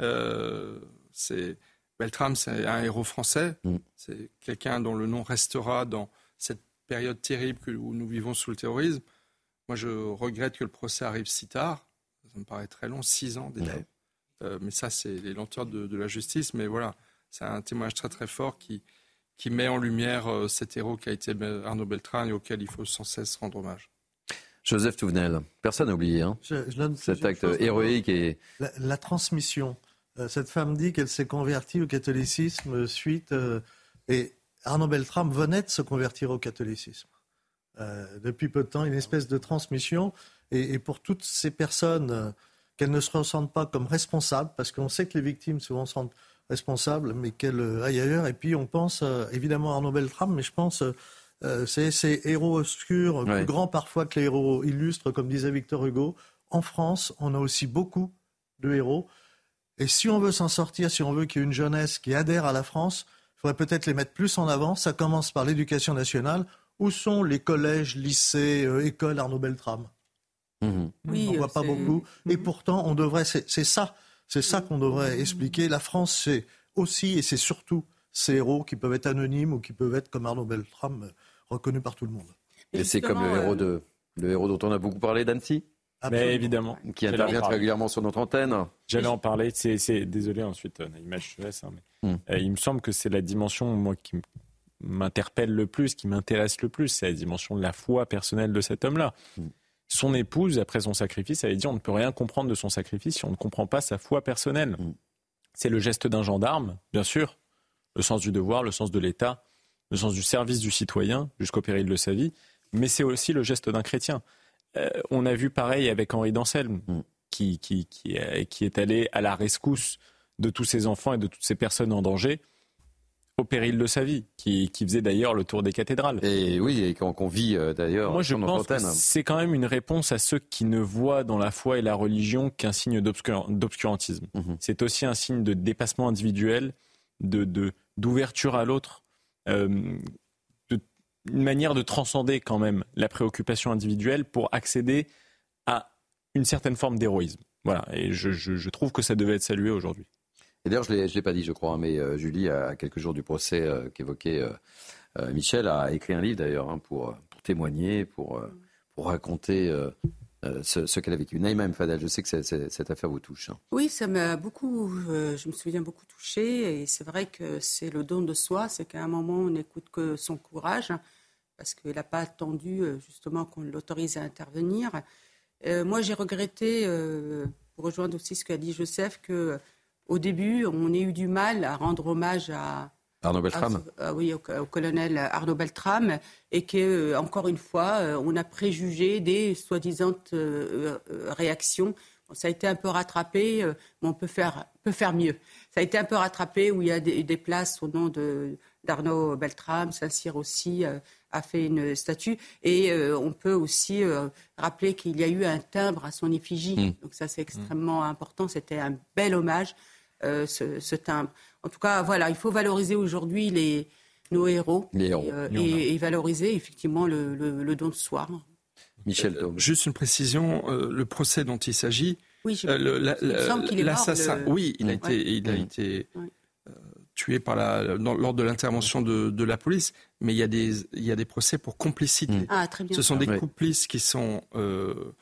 [SPEAKER 10] c'est, Beltrame, c'est un héros français. Mm. C'est quelqu'un dont le nom restera dans cette période terrible où nous vivons sous le terrorisme, moi je regrette que le procès arrive si tard. Ça me paraît très long, six ans déjà. Euh, mais ça, c'est les lenteurs de, la justice. Mais voilà, c'est un témoignage très très fort qui, qui met en lumière euh, cet héros qui a été Arnaud Beltrán et auquel il faut sans cesse rendre hommage.
[SPEAKER 1] Joseph Touvenel, personne n'a oublié hein, cet acte héroïque. Et...
[SPEAKER 9] La, transmission. Euh, cette femme dit qu'elle s'est convertie au catholicisme suite. et Arnaud Beltrame venait de se convertir au catholicisme. depuis peu de temps, une espèce de transmission. Et, pour toutes ces personnes qu'elles ne se ressentent pas comme responsables, parce qu'on sait que les victimes souvent se sentent responsables, mais qu'elles aillent ailleurs. Et puis on pense euh, évidemment à Arnaud Beltrame, mais je pense euh, c'est ces héros obscurs, plus grands parfois que les héros illustres, comme disait Victor Hugo. En France, on a aussi beaucoup de héros. Et si on veut s'en sortir, si on veut qu'il y ait une jeunesse qui adhère à la France, il faudrait peut-être les mettre plus en avant. Ça commence par l'éducation nationale. Où sont les collèges, lycées, euh, écoles Arnaud Beltrame? Mhm. Oui, on ne voit pas beaucoup. Et pourtant, on devrait. C'est ça, c'est ça qu'on devrait expliquer. La France, c'est aussi et c'est surtout ces héros qui peuvent être anonymes ou qui peuvent être comme Arnaud Beltrame, reconnus par tout le monde.
[SPEAKER 1] Et c'est comme le héros de le héros dont on a beaucoup parlé, d'Annecy.
[SPEAKER 8] Mais évidemment.
[SPEAKER 1] Qui intervient régulièrement sur notre antenne.
[SPEAKER 8] J'allais en parler. C'est désolé ensuite, Naïma, je te laisse. Hein, mais, hmm. euh, il me semble que c'est la dimension moi qui m'interpelle le plus, qui m'intéresse le plus, c'est la dimension de la foi personnelle de cet homme-là. Hmm. Son épouse, après son sacrifice, avait dit on ne peut rien comprendre de son sacrifice si on ne comprend pas sa foi personnelle. Mm. C'est le geste d'un gendarme, bien sûr, le sens du devoir, le sens de l'État, le sens du service du citoyen jusqu'au péril de sa vie, mais c'est aussi le geste d'un chrétien. Euh, on a vu pareil avec Henri d'Anselme, mm. qui, qui, qui, est allé à la rescousse de tous ces enfants et de toutes ces personnes en danger au péril de sa vie, qui, faisait d'ailleurs le tour des cathédrales.
[SPEAKER 1] Et oui, et qu'on vit euh, d'ailleurs.
[SPEAKER 8] Moi, je pense que c'est quand même une réponse à ceux qui ne voient dans la foi et la religion qu'un signe d'obscurantisme. Mhm. C'est aussi un signe de dépassement individuel, de d'ouverture à l'autre, euh, une manière de transcender quand même la préoccupation individuelle pour accéder à une certaine forme d'héroïsme. Voilà, et je trouve que ça devait être salué aujourd'hui
[SPEAKER 1] d'ailleurs, je ne l'ai pas dit, je crois, hein, mais euh, Julie, à quelques jours du procès euh, qu'évoquait euh, Michel, a écrit un livre d'ailleurs hein, pour, témoigner, pour, raconter ce, qu'elle a vécu. Naïma Mfadel, je sais que cette affaire vous touche. Hein.
[SPEAKER 7] Oui, ça m'a beaucoup, je me souviens beaucoup touchée. Et c'est vrai que c'est le don de soi, c'est qu'à un moment, on n'écoute que son courage, parce qu'il n'a pas attendu justement qu'on l'autorise à intervenir. moi, j'ai regretté, pour rejoindre aussi ce qu'a dit Joseph, que au début, on a eu du mal à rendre hommage à,
[SPEAKER 1] Arnaud Beltrame
[SPEAKER 7] Oui, au, colonel Arnaud Beltrame, et que, euh, encore une fois, euh, on a préjugé des soi-disant euh, réactions. ça a été un peu rattrapé, mais on peut faire, peut faire mieux. Ça a été un peu rattrapé où il y a des, places au nom d'Arnaud Beltrame. Saint-Cyr aussi a fait une statue. Et on peut aussi rappeler qu'il y a eu un timbre à son effigie. Hmm. Donc ça, c'est extrêmement important. C'était un bel hommage. Euh, ce, timbre. En tout cas, voilà, il faut valoriser aujourd'hui les, nos héros, euh, Et, valoriser effectivement le, don de soi.
[SPEAKER 1] Michel euh,
[SPEAKER 10] Juste une précision, le procès dont il s'agit,
[SPEAKER 7] oui, l'assassin,
[SPEAKER 10] oui, il a été, il a été tué par la, lors de l'intervention de, la police, mais il y a des, il y a des procès pour complicité.
[SPEAKER 7] Ah, très bien.
[SPEAKER 10] Ce sont des complices qui sont euh,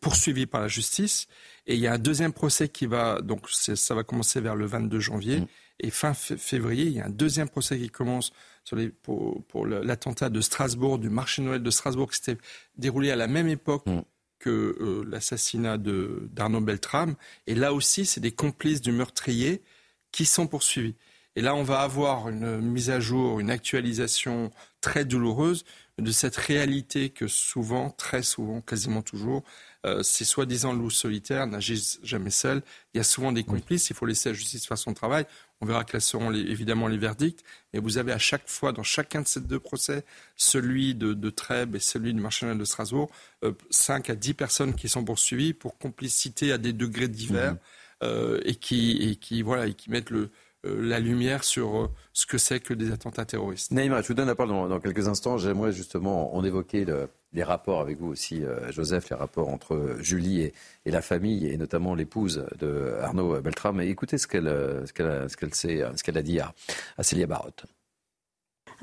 [SPEAKER 10] poursuivi par la justice. Et il y a un deuxième procès qui va, donc ça va commencer vers le 22 janvier. Mm. Et fin février, il y a un deuxième procès qui commence sur les, pour, pour l'attentat de Strasbourg, du marché Noël de Strasbourg, qui s'était déroulé à la même époque mm. que euh, l'assassinat d'Arnaud Beltrame. Et là aussi, c'est des complices du meurtrier qui sont poursuivis. Et là, on va avoir une mise à jour, une actualisation très douloureuse de cette réalité que souvent, très souvent, quasiment toujours, euh, ces soi-disant loups solitaires n'agissent jamais seuls. Il y a souvent des complices. Il faut laisser la justice faire son travail. On verra quels seront évidemment les verdicts. Mais vous avez à chaque fois, dans chacun de ces deux procès, celui de, Trèbes et celui du marché de Strasbourg, euh, 5 à 10 personnes qui sont poursuivies pour complicité à des degrés divers mmh. euh, et, qui, et, qui, voilà, et qui mettent le, la lumière sur euh, ce que c'est que des attentats terroristes.
[SPEAKER 1] Naïma, je vous donne la parole dans, quelques instants. J'aimerais justement en évoquer les rapports avec vous aussi, euh, Joseph, les rapports entre Julie et, la famille, et notamment l'épouse de Arnaud Beltrame. écoutez ce qu'elle ce qu'elle ce qu'elle a dit à, Célia Barotte.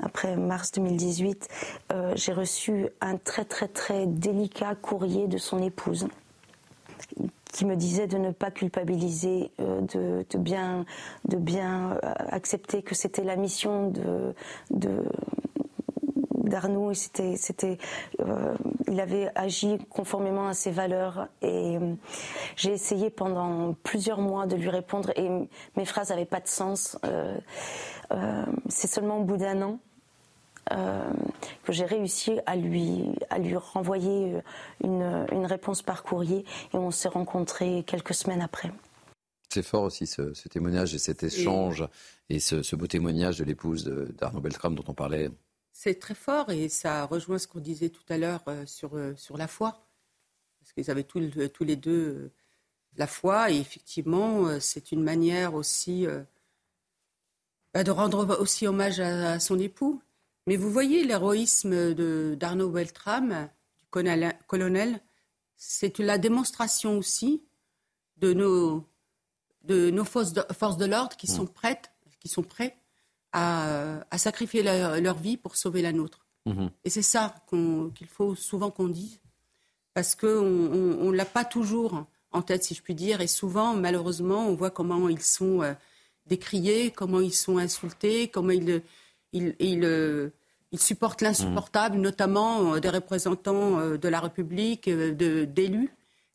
[SPEAKER 28] après mars 2018, j'ai reçu un très très très délicat courrier de son épouse qui me disait de ne pas culpabiliser, de, bien, de bien accepter que c'était la mission de, de d'Arnaud, c'était, c'était, euh, il avait agi conformément à ses valeurs et euh, j'ai essayé pendant plusieurs mois de lui répondre et mes phrases n'avaient pas de sens. Euh, c'est seulement au bout d'un an que j'ai réussi à lui, à lui renvoyer une, une, réponse par courrier et on s'est rencontrés quelques semaines après.
[SPEAKER 1] C'est fort aussi ce, témoignage et cet échange et, ce, ce, beau témoignage de l'épouse d'Arnaud Beltrame dont on parlait
[SPEAKER 7] c'est très fort et ça rejoint ce qu'on disait tout à l'heure euh, sur, euh, sur la foi. Parce qu'ils avaient tous, tous, les deux euh, la foi et effectivement, c'est une manière aussi bah, de rendre aussi hommage à, son époux. Mais vous voyez l'héroïsme d'Arnaud Beltrame, du colonel, c'est la démonstration aussi de nos, de nos forces de, forces de l'ordre qui mmh. sont prêtes, qui sont prêts à, sacrifier leur, vie pour sauver la nôtre. Mhm. Et c'est ça qu'il faut souvent qu'on dise, parce qu'on ne l'a pas toujours en tête, si je puis dire, et souvent, malheureusement, on voit comment ils sont euh, décriés, comment ils sont insultés, comment ils, euh, supportent l'insupportable, mhm. notamment euh, des représentants de la République, d'élus,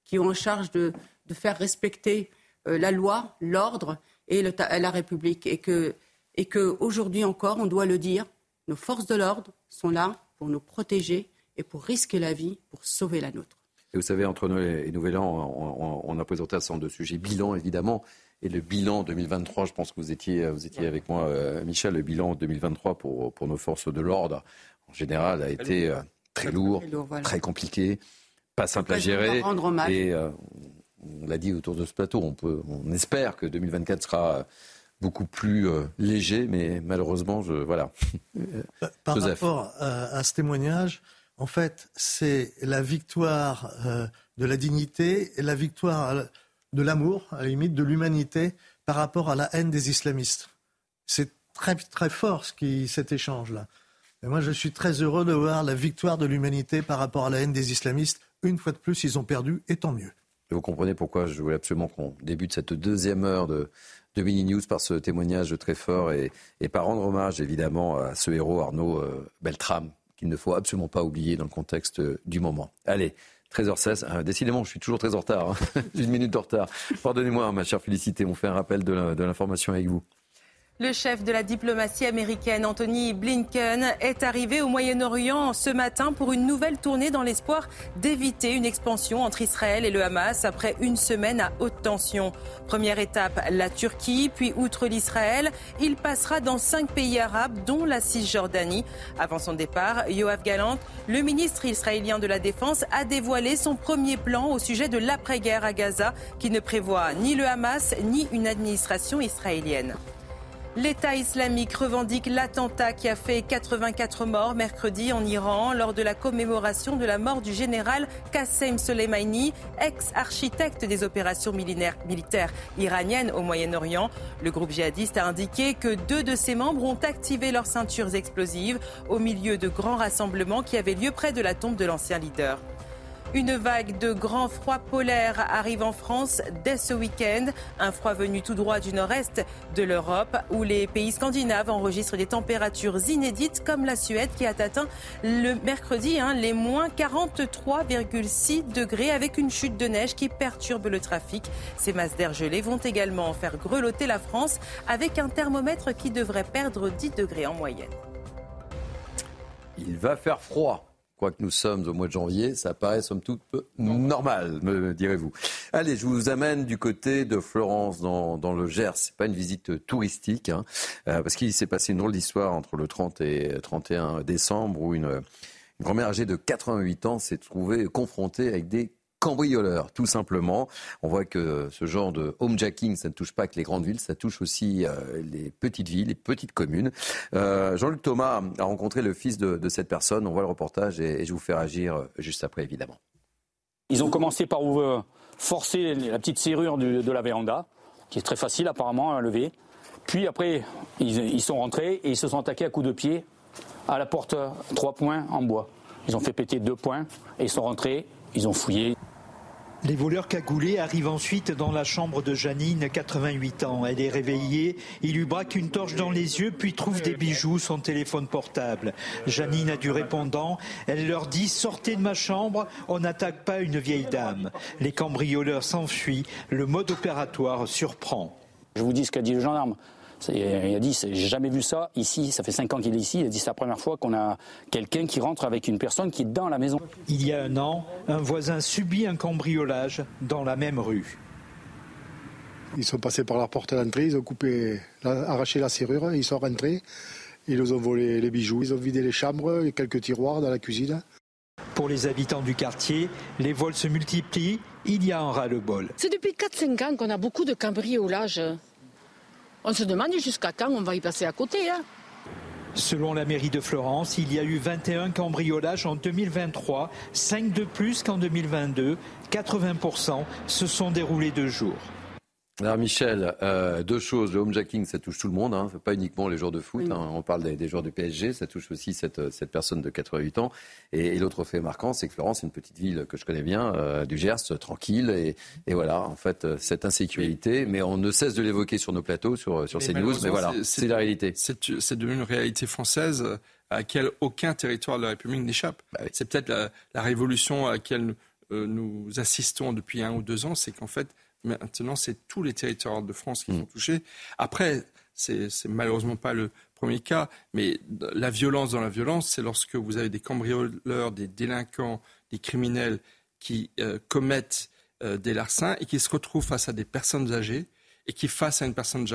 [SPEAKER 7] qui ont en charge de, faire respecter la loi, l'ordre et la République. Et que et qu'aujourd'hui encore, on doit le dire, nos forces de l'ordre sont là pour nous protéger et pour risquer la vie, pour sauver la nôtre.
[SPEAKER 1] Et vous savez, entre Noël et Nouvel An, on, a présenté un certain nombre de sujets. Bilan, évidemment. Et le bilan 2023, je pense que vous étiez, vous étiez avec moi, euh, Michel, le bilan 2023 pour, pour nos forces de l'ordre, en général, a été euh, très lourd, très compliqué, pas simple à gérer. Et euh, on l'a dit autour de ce plateau, on, peut, on espère que 2024 sera beaucoup plus euh, léger, mais malheureusement, je, voilà.
[SPEAKER 9] Euh, par rapport à, ce témoignage, en fait, c'est la victoire euh, de la dignité et la victoire de l'amour, à la limite, de l'humanité par rapport à la haine des islamistes. C'est très, très fort ce qui, cet échange-là. Et moi, je suis très heureux de voir la victoire de l'humanité par rapport à la haine des islamistes. Une fois de plus, ils ont perdu, et tant mieux.
[SPEAKER 1] Et vous comprenez pourquoi je voulais absolument qu'on débute cette deuxième heure de, de Mini News par ce témoignage très fort et, par rendre hommage évidemment à ce héros Arnaud euh, Beltrame qu'il ne faut absolument pas oublier dans le contexte euh, du moment. Allez, 13h16. Euh, décidément, je suis toujours très en retard. Hein. Une minute de retard. Pardonnez-moi, ma chère Félicité. On fait un rappel de l'information avec vous.
[SPEAKER 2] Le chef de la diplomatie américaine, Anthony Blinken, est arrivé au Moyen-Orient ce matin pour une nouvelle tournée dans l'espoir d'éviter une expansion entre Israël et le Hamas après une semaine à haute tension. Première étape, la Turquie, puis outre l'Israël, il passera dans cinq pays arabes, dont la Cisjordanie. Avant son départ, Yoav Galant, le ministre israélien de la Défense, a dévoilé son premier plan au sujet de l'après-guerre à Gaza, qui ne prévoit ni le Hamas ni une administration israélienne. L'État islamique revendique l'attentat qui a fait 84 morts mercredi en Iran lors de la commémoration de la mort du général Qassem Soleimani, ex-architecte des opérations militaires iraniennes au Moyen-Orient. Le groupe djihadiste a indiqué que deux de ses membres ont activé leurs ceintures explosives au milieu de grands rassemblements qui avaient lieu près de la tombe de l'ancien leader. Une vague de grand froid polaire arrive en France dès ce week-end. Un froid venu tout droit du nord-est de l'Europe, où les pays scandinaves enregistrent des températures inédites, comme la Suède qui a atteint le mercredi hein, les moins 43,6 degrés, avec une chute de neige qui perturbe le trafic. Ces masses d'air gelé vont également faire grelotter la France, avec un thermomètre qui devrait perdre 10 degrés en moyenne.
[SPEAKER 1] Il va faire froid quoique nous sommes au mois de janvier, ça paraît somme toute peu normal, me direz-vous. Allez, je vous amène du côté de Florence, dans, le Gers. C'est pas une visite touristique, hein, euh, parce qu'il s'est passé une drôle d'histoire entre le 30 et 31 décembre, où une grand-mère âgée de 88 ans s'est trouvée confrontée avec des cambrioleurs, tout simplement. On voit que ce genre de homejacking, ça ne touche pas que les grandes villes, ça touche aussi euh, les petites villes, les petites communes. Euh, Jean-Luc Thomas a rencontré le fils de, cette personne. On voit le reportage et, je vous fais réagir euh, juste après, évidemment.
[SPEAKER 29] Ils ont commencé par forcer la petite serrure de la véranda, qui est très facile apparemment à lever. Puis après, ils, ils sont rentrés et ils se sont attaqués à coups de pied à la porte, trois points en bois. Ils ont fait péter deux points et ils sont rentrés, ils ont fouillé.
[SPEAKER 30] Les voleurs cagoulés arrivent ensuite dans la chambre de Janine, 88 ans. Elle est réveillée, ils lui braquent une torche dans les yeux, puis trouvent des bijoux, son téléphone portable. Janine a du répondant, elle leur dit Sortez de ma chambre, on n'attaque pas une vieille dame. Les cambrioleurs s'enfuient, le mode opératoire surprend.
[SPEAKER 29] Je vous dis ce qu'a dit le gendarme. Il a dit, j'ai jamais vu ça ici, ça fait cinq ans qu'il est ici, il a dit c'est la première fois qu'on a quelqu'un qui rentre avec une personne qui est dans la maison.
[SPEAKER 30] Il y a un an, un voisin subit un cambriolage dans la même rue.
[SPEAKER 31] Ils sont passés par la porte d'entrée, ils ont coupé, arraché la serrure, ils sont rentrés, ils nous ont volé les bijoux, ils ont vidé les chambres et quelques tiroirs dans la cuisine.
[SPEAKER 30] Pour les habitants du quartier, les vols se multiplient, il y a un ras-le-bol.
[SPEAKER 32] C'est depuis 4-5 ans qu'on a beaucoup de cambriolages. On se demande jusqu'à quand on va y passer à côté. Hein.
[SPEAKER 30] Selon la mairie de Florence, il y a eu 21 cambriolages en 2023, 5 de plus qu'en 2022. 80% se sont déroulés de jour.
[SPEAKER 1] Alors Michel, euh, deux choses. Le homejacking, ça touche tout le monde, hein. pas uniquement les joueurs de foot. Hein. On parle des, joueurs du PSG, ça touche aussi cette, cette personne de 88 ans. Et, l'autre fait marquant, c'est que Florence, c'est une petite ville que je connais bien, euh, du Gers, tranquille. Et, et, voilà, en fait, euh, cette insécurité, mais on ne cesse de l'évoquer sur nos plateaux, sur, sur CNews. Mais voilà, c'est la réalité.
[SPEAKER 10] C'est devenu une réalité française à laquelle aucun territoire de la République n'échappe. Bah c'est peut-être la, la, révolution à laquelle nous assistons depuis un ou deux ans, c'est qu'en fait, Maintenant, c'est tous les territoires de France qui sont mm. touchés. Après, c'est malheureusement pas le premier cas, mais la violence dans la violence, c'est lorsque vous avez des cambrioleurs, des délinquants, des criminels qui euh, commettent euh, des larcins et qui se retrouvent face à des personnes âgées et qui, face à une personne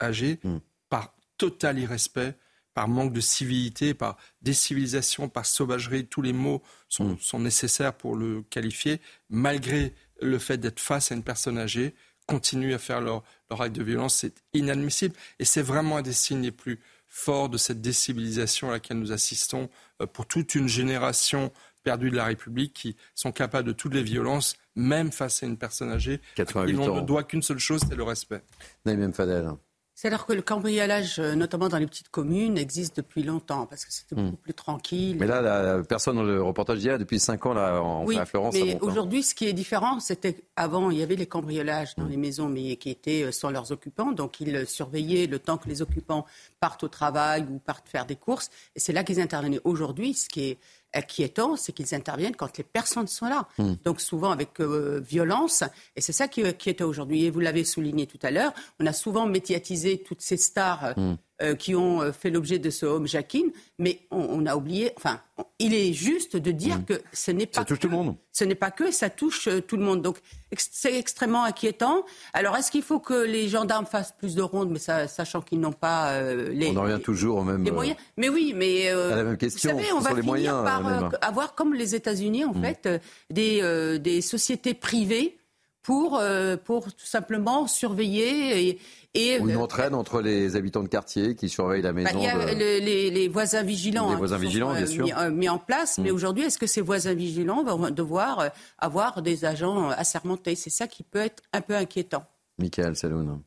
[SPEAKER 10] âgée, mm. par total irrespect, par manque de civilité, par décivilisation, par sauvagerie, tous les mots sont, mm. sont nécessaires pour le qualifier, malgré le fait d'être face à une personne âgée, continuent à faire leur, acte de violence, c'est inadmissible. Et c'est vraiment un des signes les plus forts de cette décivilisation à laquelle nous assistons euh, pour toute une génération perdue de la République qui sont capables de toutes les violences, même face à une personne âgée. Ils n'ont ne doit qu'une seule chose, c'est le respect.
[SPEAKER 1] Naïm Fadel.
[SPEAKER 7] C'est-à-dire que le cambriolage, euh, notamment dans les petites communes, existe depuis longtemps parce que c'était beaucoup hmm. plus tranquille.
[SPEAKER 1] Mais là, la personne dans le reportage d'hier, depuis 5 ans, là, en
[SPEAKER 7] oui,
[SPEAKER 1] à Florence.
[SPEAKER 7] Mais hein. aujourd'hui, ce qui est différent, c'était avant, il y avait les cambriolages dans hmm. les maisons, mais qui étaient euh, sans leurs occupants. Donc, ils surveillaient le temps que les occupants partent au travail ou partent faire des courses. Et c'est là qu'ils intervenaient. Aujourd'hui, ce qui est inquiétant, c'est qu'ils interviennent quand les personnes sont là. Hmm. Donc souvent avec euh, violence. Et c'est ça qui, qui est aujourd'hui. Et vous l'avez souligné tout à l'heure, on a souvent médiatisé toutes ces stars hmm. Euh, qui ont euh, fait l'objet de ce homejacking, mais on, a oublié. Enfin, il est juste de dire mm. que ce n'est pas.
[SPEAKER 1] Ça touche tout le monde.
[SPEAKER 7] Ce n'est pas que ça touche euh, tout le monde. Donc c'est extrêmement inquiétant. Alors est-ce qu'il faut que les gendarmes fassent plus de rondes, mais ça, sachant qu'ils n'ont pas les.
[SPEAKER 1] On en revient toujours au même.
[SPEAKER 7] Les moyens. Mais oui, mais.
[SPEAKER 1] à la même question.
[SPEAKER 7] Vous savez, on va finir
[SPEAKER 1] moyens,
[SPEAKER 7] par avoir comme les États-Unis en mm. fait des des sociétés privées pour, pour tout simplement surveiller et,
[SPEAKER 1] et, Ou une euh, entraîne entre les habitants de quartier qui surveillent la bah, maison.
[SPEAKER 7] Il y a les, voisins vigilants,
[SPEAKER 1] les voisins vigilants
[SPEAKER 7] bien
[SPEAKER 1] sûr.
[SPEAKER 7] Euh, mis, en place. Mais mm. aujourd'hui, est-ce que ces voisins vigilants vont devoir euh, avoir des agents assermentés? C'est ça qui peut être un peu inquiétant.
[SPEAKER 1] Michael Saloun.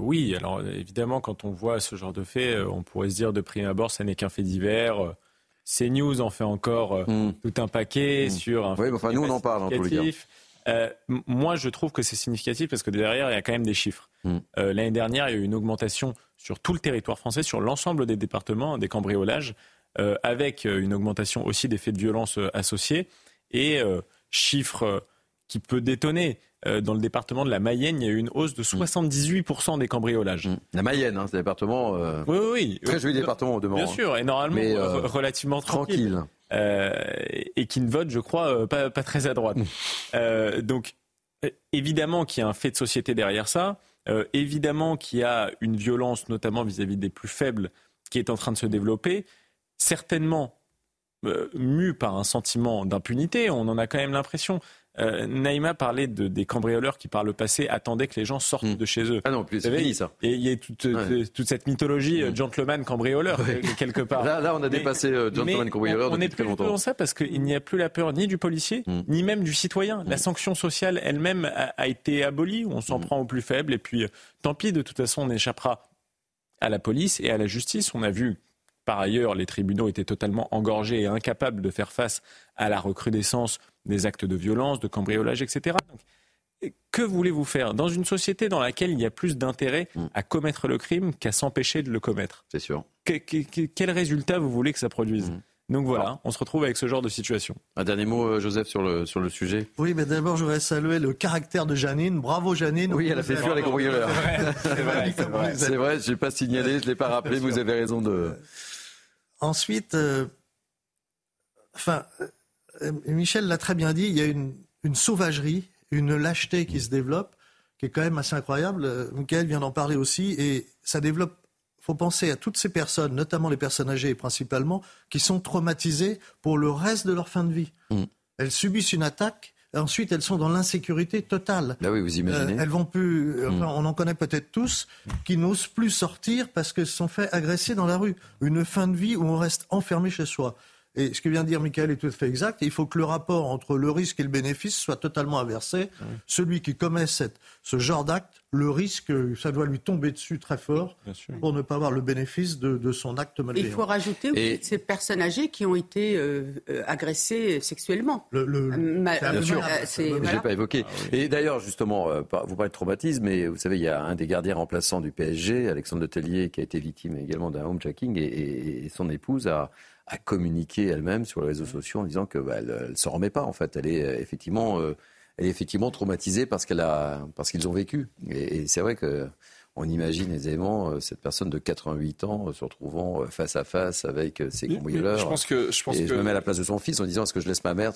[SPEAKER 8] oui, alors évidemment, quand on voit ce genre de fait, on pourrait se dire de prime abord, ça n'est qu'un fait divers. CNews en fait encore mm. tout un paquet mm. sur un.
[SPEAKER 1] Oui, enfin, nous on en parle en tous les cas.
[SPEAKER 8] Euh, moi, je trouve que c'est significatif parce que derrière, il y a quand même des chiffres. Mm. Euh, l'année dernière, il y a eu une augmentation sur tout le territoire français, sur l'ensemble des départements, des cambriolages, euh, avec une augmentation aussi des faits de violence associés. Et chiffre qui peut détonner. Dans le département de la Mayenne, il y a eu une hausse de 78% mm. des cambriolages. Mm.
[SPEAKER 1] La Mayenne, hein, c'est un département.
[SPEAKER 8] oui, oui,
[SPEAKER 1] Très joli département au demeurant.
[SPEAKER 8] Bien sûr, et normalement relativement tranquille. Euh, et qui ne vote, je crois, euh, pas, pas très à droite. Euh, donc, évidemment qu'il y a un fait de société derrière ça. évidemment qu'il y a une violence, notamment vis-à-vis des plus faibles, qui est en train de se développer. Certainement mu par un sentiment d'impunité, on en a quand même l'impression. Euh, Naïma parlait de, des cambrioleurs qui, par le passé, attendaient que les gens sortent hmm. de chez eux.
[SPEAKER 1] Ah non, plus c'est fini ça.
[SPEAKER 8] Et il y a toute, euh, toute cette mythologie euh, hmm. gentleman cambrioleur quelque part.
[SPEAKER 1] Là, là, on a dépassé gentleman cambrioleur
[SPEAKER 8] on,
[SPEAKER 1] depuis
[SPEAKER 8] très longtemps. Plus dans ça parce qu'il n'y a plus la peur ni du policier, hmm. ni même du citoyen. La sanction sociale elle-même a, a, été abolie. On s'en prend aux plus faibles et puis tant pis. De toute façon, on échappera à la police et à la justice. On a vu par ailleurs les tribunaux étaient totalement engorgés et incapables de faire face à la recrudescence des actes de violence, de cambriolage, etc. que voulez-vous faire? Dans une société dans laquelle il y a plus d'intérêt mm. à commettre le crime qu'à s'empêcher de le commettre?
[SPEAKER 1] C'est sûr.
[SPEAKER 8] quel résultat vous voulez que ça produise? Mm. Donc voilà, on se retrouve avec ce genre de situation.
[SPEAKER 1] Un dernier mot, euh, Joseph, sur le, sur le sujet
[SPEAKER 9] Oui, mais d'abord, je voudrais saluer le caractère de Janine. Bravo, Janine.
[SPEAKER 1] Oui, elle a fait fuir les cambrioleurs. C'est vrai, c'est vrai. C'est vrai, je n'ai pas signalé, je ne l'ai pas rappelé, vous avez raison de... Euh,
[SPEAKER 9] ensuite, euh, enfin, Michel l'a très bien dit, il y a une, une sauvagerie, une lâcheté qui se développe, qui est quand même assez incroyable. Michael vient d'en parler aussi, et ça développe faut penser à toutes ces personnes, notamment les personnes âgées principalement, qui sont traumatisées pour le reste de leur fin de vie. Mm. Elles subissent une attaque. Ensuite, elles sont dans l'insécurité totale.
[SPEAKER 1] Là, bah oui, vous imaginez.
[SPEAKER 9] Euh, elles vont plus. Mm. on en connaît peut-être tous qui n'osent plus sortir parce qu'elles se sont fait agresser dans la rue. Une fin de vie où on reste enfermé chez soi. Et ce que vient de dire Michael est tout à fait exact. il faut que le rapport entre le risque et le bénéfice soit totalement inversé. Celui qui commet cette, ce genre d'acte, le risque, ça doit lui tomber dessus très fort pour ne pas avoir le bénéfice de, son acte malveillant.
[SPEAKER 7] Il faut rajouter aussi ces personnes âgées qui ont été euh, euh, agressées sexuellement.
[SPEAKER 1] Le, le... Euh, bien sûr, je n'ai pas évoqué. Ah et d'ailleurs, justement, vous parlez de traumatisme, mais vous savez, il y a un des gardiens remplaçants du PSG, Alexandre de Tellier, qui a été victime également d'un homejacking, et, et son épouse a a communiqué elle-même sur les réseaux sociaux en disant que bah, elle, ne s'en remet pas en fait. Elle est euh, effectivement, euh, elle est effectivement traumatisée parce qu'elle a, parce qu'ils ont vécu. Et, c'est vrai que on imagine aisément euh, cette personne de 88 ans se retrouvant face à face avec ses cambrioleurs.
[SPEAKER 10] Je pense que je pense
[SPEAKER 1] et
[SPEAKER 10] que...
[SPEAKER 1] je me mets à la place de son fils en disant est-ce que je laisse ma mère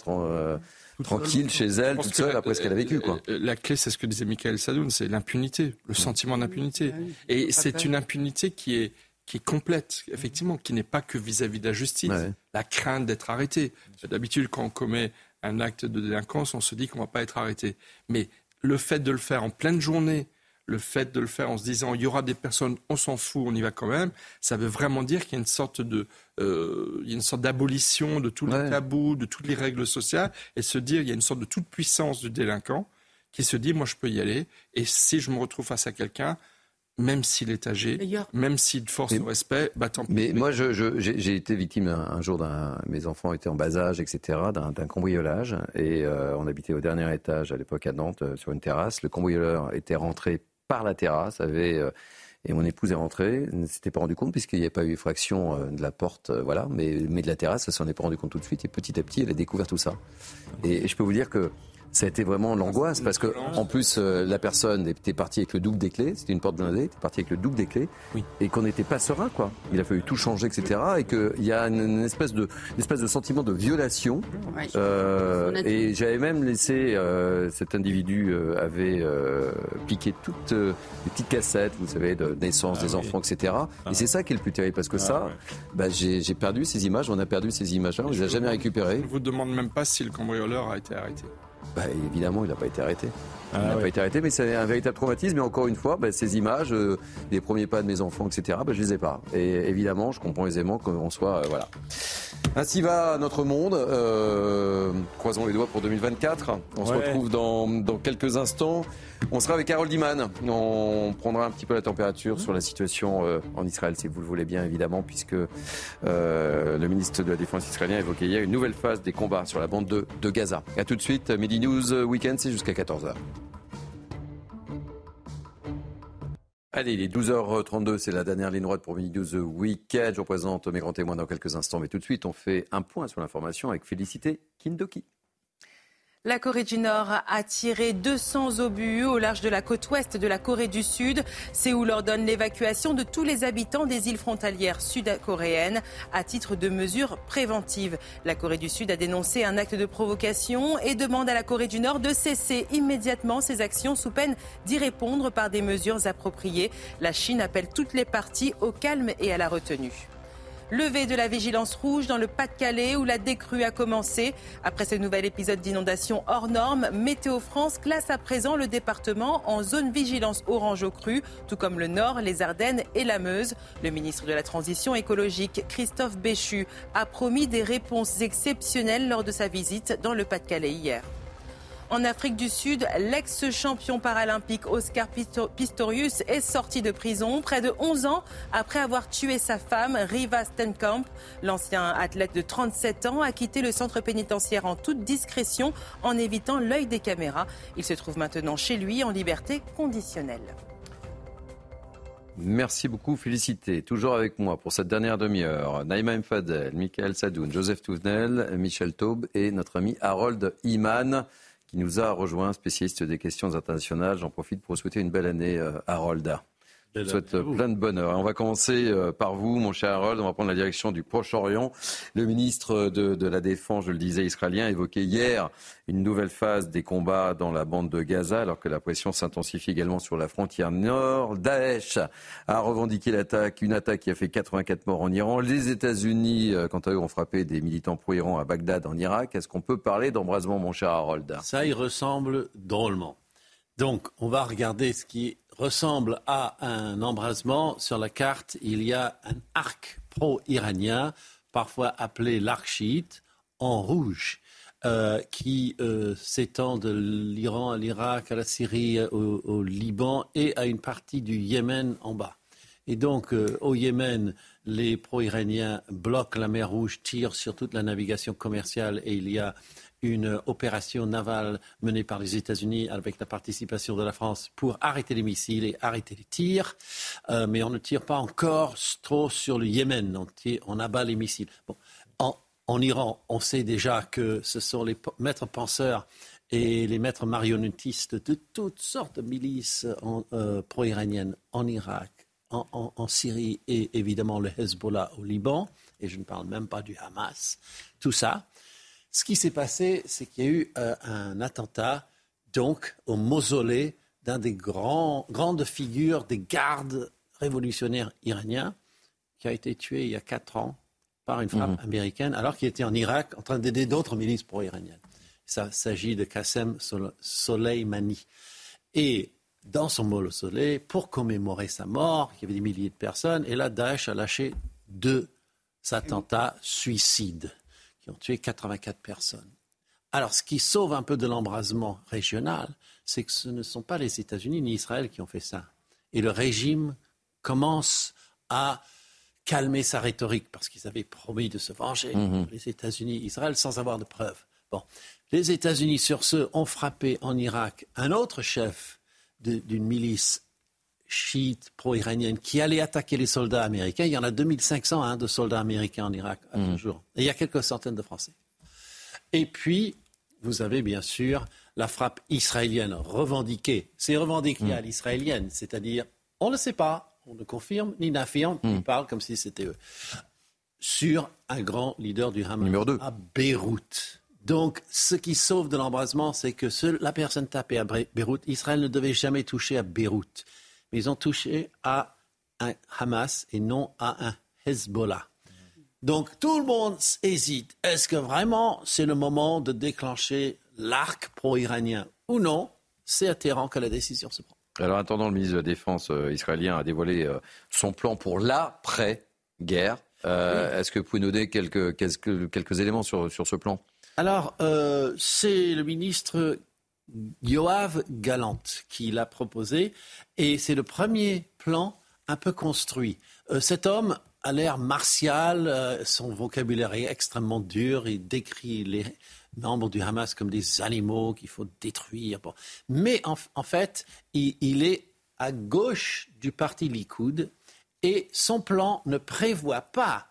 [SPEAKER 1] tranquille chez elle, toute seule, après ce qu'elle a vécu. Quoi.
[SPEAKER 10] La clé, c'est ce que disait Michael Sadoun, c'est l'impunité, le sentiment d'impunité. Et c'est une impunité qui est qui est complète, effectivement, qui n'est pas que vis-à-vis de la justice, la crainte d'être arrêté. D'habitude, quand on commet un acte de délinquance, on se dit qu'on ne va pas être arrêté. Mais le fait de le faire en pleine journée, le fait de le faire en se disant il y aura des personnes, on s'en fout, on y va quand même, ça veut vraiment dire qu'il y a une sorte de, euh, il y a une sorte d'abolition de tous les tabous, de toutes les règles sociales, et se dire il y a une sorte de toute puissance du délinquant qui se dit moi je peux y aller, et si je me retrouve face à quelqu'un, même s'il est âgé, même s'il force le respect, bah tant pis.
[SPEAKER 1] Mais, moi, j'ai été victime un, jour d'un. Mes enfants étaient en bas âge, etc., d'un cambriolage. Et euh, on habitait au dernier étage à l'époque à Nantes, euh, sur une terrasse. Le cambrioleur était rentré par la terrasse, avait. Euh, et mon épouse est rentrée, ne s'était pas rendu compte puisqu'il n'y avait pas eu effraction de la porte, voilà, mais, mais de la terrasse, elle s'en est pas rendu compte tout de suite. Et petit à petit, elle a découvert tout ça. et je peux vous dire que ça a été vraiment l'angoisse parce que en plus euh, la personne était partie avec le double des clés, c'était une porte blindée, était partie avec le double des clés et qu'on n'était pas serein quoi. Il a fallu tout changer etc. Et qu'il y a une, espèce de espèce de sentiment de violation. Euh, et j'avais même laissé euh, cet individu avait piqué toutes les petites cassettes, vous savez, de naissance ah des enfants etc. Ah. Et c'est ça qui est le plus terrible parce que ah, ça, bah, j'ai perdu ces images, on a perdu ces images-là, on les a jamais récupérées.
[SPEAKER 10] Je vous demande même pas si le cambrioleur a été arrêté.
[SPEAKER 1] Bah, évidemment, il n'a pas été arrêté. Il n'a pas été arrêté, mais c'est un véritable traumatisme. Et encore une fois, bah, ces images, euh, les premiers pas de mes enfants, etc., bah, je les ai pas. Et évidemment, je comprends aisément qu'on soit, euh, voilà. Ainsi va notre monde. Euh, croisons les doigts pour 2024. On se retrouve dans, dans, quelques instants. On sera avec Carole Diman. On prendra un petit peu la température sur la situation euh, en Israël, si vous le voulez bien, évidemment, puisque le ministre de la Défense israélien évoquait hier une nouvelle phase des combats sur la bande de, de Gaza. A tout de suite. Midi News Weekend, c'est jusqu'à 14h. Allez, il est 12h32, c'est la dernière ligne droite pour Midi News Weekend. Je représente mes grands témoins dans quelques instants, mais tout de suite, on fait un point sur l'information avec Félicité Kindoki.
[SPEAKER 2] La Corée du Nord a tiré 200 obus au large de la côte ouest de la Corée du Sud. Séoul ordonne l'évacuation de tous les habitants des îles frontalières sud-coréennes à titre de mesure préventive. La Corée du Sud a dénoncé un acte de provocation et demande à la Corée du Nord de cesser immédiatement ses actions sous peine d'y répondre par des mesures appropriées. La Chine appelle toutes les parties au calme et à la retenue. Levé de la vigilance rouge dans le Pas-de-Calais où la décrue a commencé. Après ce nouvel épisode d'inondation hors norme, Météo France classe à présent le département en zone vigilance orange au cru, tout comme le Nord, les Ardennes et la Meuse. Le ministre de la Transition écologique, Christophe Béchu, a promis des réponses exceptionnelles lors de sa visite dans le Pas-de-Calais hier. En Afrique du Sud, l'ex-champion paralympique Oscar Pistorius est sorti de prison près de 11 ans après avoir tué sa femme, Riva Stenkamp. L'ancien athlète de 37 ans a quitté le centre pénitentiaire en toute discrétion en évitant l'œil des caméras. Il se trouve maintenant chez lui en liberté conditionnelle.
[SPEAKER 1] Merci beaucoup, félicité. Toujours avec moi pour cette dernière demi-heure, Naïma Mfadel, Michael Sadoun, Joseph Touvenel, Michel Taube et notre ami Harold Iman qui nous a rejoint, spécialiste des questions internationales. J'en profite pour souhaiter une belle année, euh, Harold. Je vous souhaite plein de bonheur. On va commencer euh, par vous, mon cher Harold. On va prendre la direction du Proche-Orient. Le ministre de, la Défense, je le disais, israélien, a évoqué hier une nouvelle phase des combats dans la bande de Gaza, alors que la pression s'intensifie également sur la frontière nord. Daesh a revendiqué l'attaque, une attaque qui a fait 84 morts en Iran. Les États-Unis, euh, quant à eux, ont frappé des militants pro-Iran à Bagdad, en Irak. Est-ce qu'on peut parler d'embrasement, mon cher Harold?
[SPEAKER 33] Ça y ressemble drôlement. Donc, on va regarder ce qui ressemble à un embrasement. Sur la carte, il y a un arc pro-iranien, parfois appelé l'arc chiite, en rouge. Euh, qui euh, s'étend de l'Iran à l'Irak, à la Syrie, au, Liban et à une partie du Yémen en bas. Et donc, euh, au Yémen, les pro-iraniens bloquent la mer Rouge, tirent sur toute la navigation commerciale et il y a une opération navale menée par les États-Unis avec la participation de la France pour arrêter les missiles et arrêter les tirs. Euh, mais on ne tire pas encore trop sur le Yémen. On, on abat les missiles. en, Iran, on sait déjà que ce sont les maîtres penseurs et les maîtres marionnettistes de toutes sortes de milices euh, pro-iraniennes en Irak, en, Syrie et évidemment le Hezbollah au Liban. Et je ne parle même pas du Hamas. Tout ça ce qui s'est passé, c'est qu'il y a eu euh, un attentat, donc, au mausolée d'un des grands, grandes figures des gardes révolutionnaires iraniens, qui a été tué il y a quatre ans par une frappe mhm. américaine, alors qu'il était en Irak en train d'aider d'autres milices pro-iraniennes. Ça s'agit de Qassem Soleimani. Et dans son mausolée, pour commémorer sa mort, il y avait des milliers de personnes, et là, Daesh a lâché deux attentats suicides qui ont tué 84 personnes. Alors, ce qui sauve un peu de l'embrasement régional, c'est que ce ne sont pas les États-Unis ni Israël qui ont fait ça. Et le régime commence à calmer sa rhétorique parce qu'ils avaient promis de se venger, mhm. les États-Unis, Israël, sans avoir de preuves. Bon, les États-Unis, sur ce, ont frappé en Irak un autre chef d'une milice chiite pro-iranienne qui allait attaquer les soldats américains. Il y en a 2500 hein, de soldats américains en Irak à ce jour. Et il y a quelques centaines de Français. Et puis, vous avez bien sûr la frappe israélienne revendiquée. C'est revendiqué mm. à l'israélienne, c'est-à-dire on ne sait pas, on ne confirme ni n'affirme, mm. on parle comme si c'était eux. Sur un grand leader du Hamas Numéro 2. à Beyrouth. Donc, ce qui sauve de l'embrasement, c'est que la personne tapée à Beyrouth, Israël ne devait jamais toucher à Beyrouth mais ils ont touché à un Hamas et non à un Hezbollah. Donc tout le monde hésite. Est-ce que vraiment c'est le moment de déclencher l'arc pro-iranien ou non? C'est à Téhéran que la décision se prend.
[SPEAKER 1] Alors attendant, le ministre de la Défense euh, israélien a dévoilé euh, son plan pour l'après-guerre. Euh, est-ce que vous pouvez nous donner quelques, quelques, éléments sur, sur ce plan?
[SPEAKER 33] Alors, c'est le ministre Yoav Galant qui l'a proposé et c'est le premier plan un peu construit. Euh, cet homme a l'air martial, euh, son vocabulaire est extrêmement dur, il décrit les membres du Hamas comme des animaux qu'il faut détruire. Mais en, fait, il, est à gauche du parti Likoud et son plan ne prévoit pas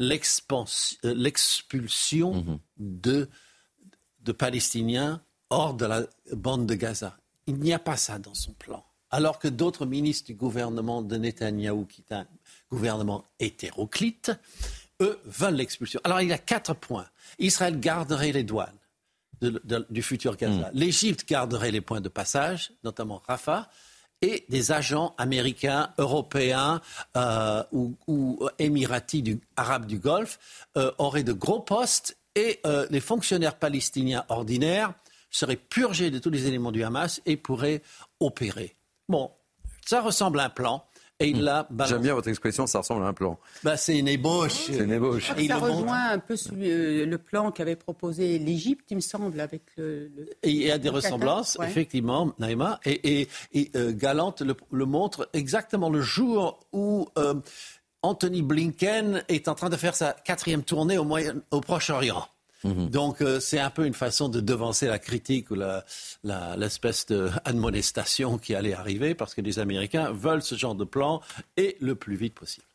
[SPEAKER 33] euh, l'expulsion mhm. de, de Palestiniens hors de la bande de Gaza. Il n'y a pas ça dans son plan. Alors que d'autres ministres du gouvernement de Netanyahou, qui est un gouvernement hétéroclite, eux veulent l'expulsion. Alors il y a quatre points. Israël garderait les douanes du futur Gaza. Hmm. L'Égypte garderait les points de passage, notamment Rafah et des agents américains, européens euh, ou, émiratis du, arabes du Golfe euh, auraient de gros postes et euh, les fonctionnaires palestiniens ordinaires serait purgé de tous les éléments du Hamas et pourrait opérer. Bon, ça ressemble à un plan. Et il l'a
[SPEAKER 1] J'aime bien votre expression, ça ressemble à un plan.
[SPEAKER 33] Bah, c'est une ébauche.
[SPEAKER 1] C'est une ébauche.
[SPEAKER 7] Et ça rejoint un peu euh, le plan qu'avait proposé l'Égypte, il me semble, avec le.
[SPEAKER 33] et il y a des ressemblances, effectivement, Naïma. Et, et, euh, Galante le, montre exactement le jour où. Euh, Anthony Blinken est en train de faire sa quatrième tournée au, Moyen, au Proche-Orient. Mhm. Donc euh, c'est un peu une façon de devancer la critique ou l'espèce d'admonestation qui allait arriver parce que les Américains veulent ce genre de plan et le plus vite possible.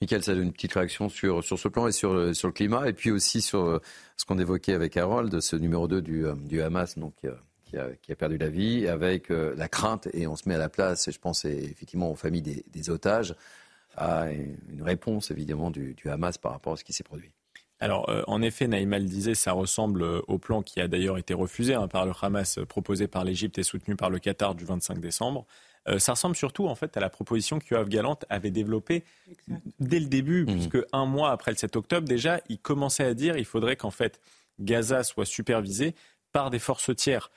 [SPEAKER 1] Michael, ça donne une petite réaction sur, sur ce plan et sur, sur le climat, et puis aussi sur euh, ce qu'on évoquait avec Harold, ce numéro 2 du, euh, du Hamas, donc, qui, a, qui, a, perdu la vie, avec la crainte, et on se met à la place, et je pense effectivement aux familles des, des otages, à une réponse évidemment du, du Hamas par rapport à ce qui s'est produit.
[SPEAKER 8] Alors, euh, en effet, Naïma le disait, ça ressemble euh, au plan qui a d'ailleurs été refusé hein, par le Hamas, euh, proposé par l'Égypte et soutenu par le Qatar du 25 décembre. ça ressemble surtout en fait à la proposition que Yoav Galant avait développée dès le début, mmh. puisque un mois après le 7 octobre, déjà, il commençait à dire qu'il faudrait qu'en fait Gaza soit supervisé par des forces tiers.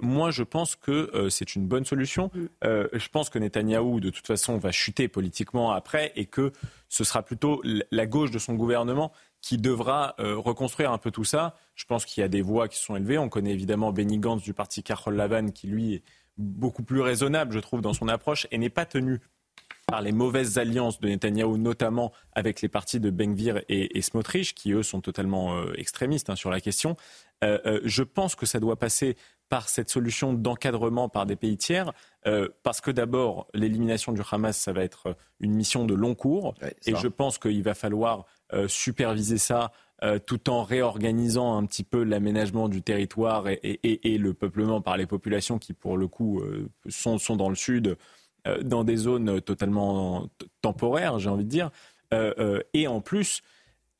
[SPEAKER 8] moi, je pense que c'est une bonne solution. Mmh. je pense que Netanyahou, de toute façon, va chuter politiquement après et que ce sera plutôt la gauche de son gouvernement qui devra euh, reconstruire un peu tout ça. Je pense qu'il y a des voix qui sont élevées. On connaît évidemment Benny Gantz du parti Carole Lavan qui, lui, est beaucoup plus raisonnable, je trouve, dans son approche et n'est pas tenu par les mauvaises alliances de Netanyahou, notamment avec les partis de Benvir et, et Smotrich, qui eux sont totalement euh, extrémistes hein, sur la question. Euh, je pense que ça doit passer par cette solution d'encadrement par des pays tiers, parce que d'abord, l'élimination du Hamas, ça va être une mission de long cours, et je pense qu'il va falloir superviser ça euh, tout en réorganisant un petit peu l'aménagement du territoire et, le peuplement par les populations qui, pour le coup, euh, sont, dans le sud, dans des zones totalement temporaires, j'ai envie de dire. et en plus,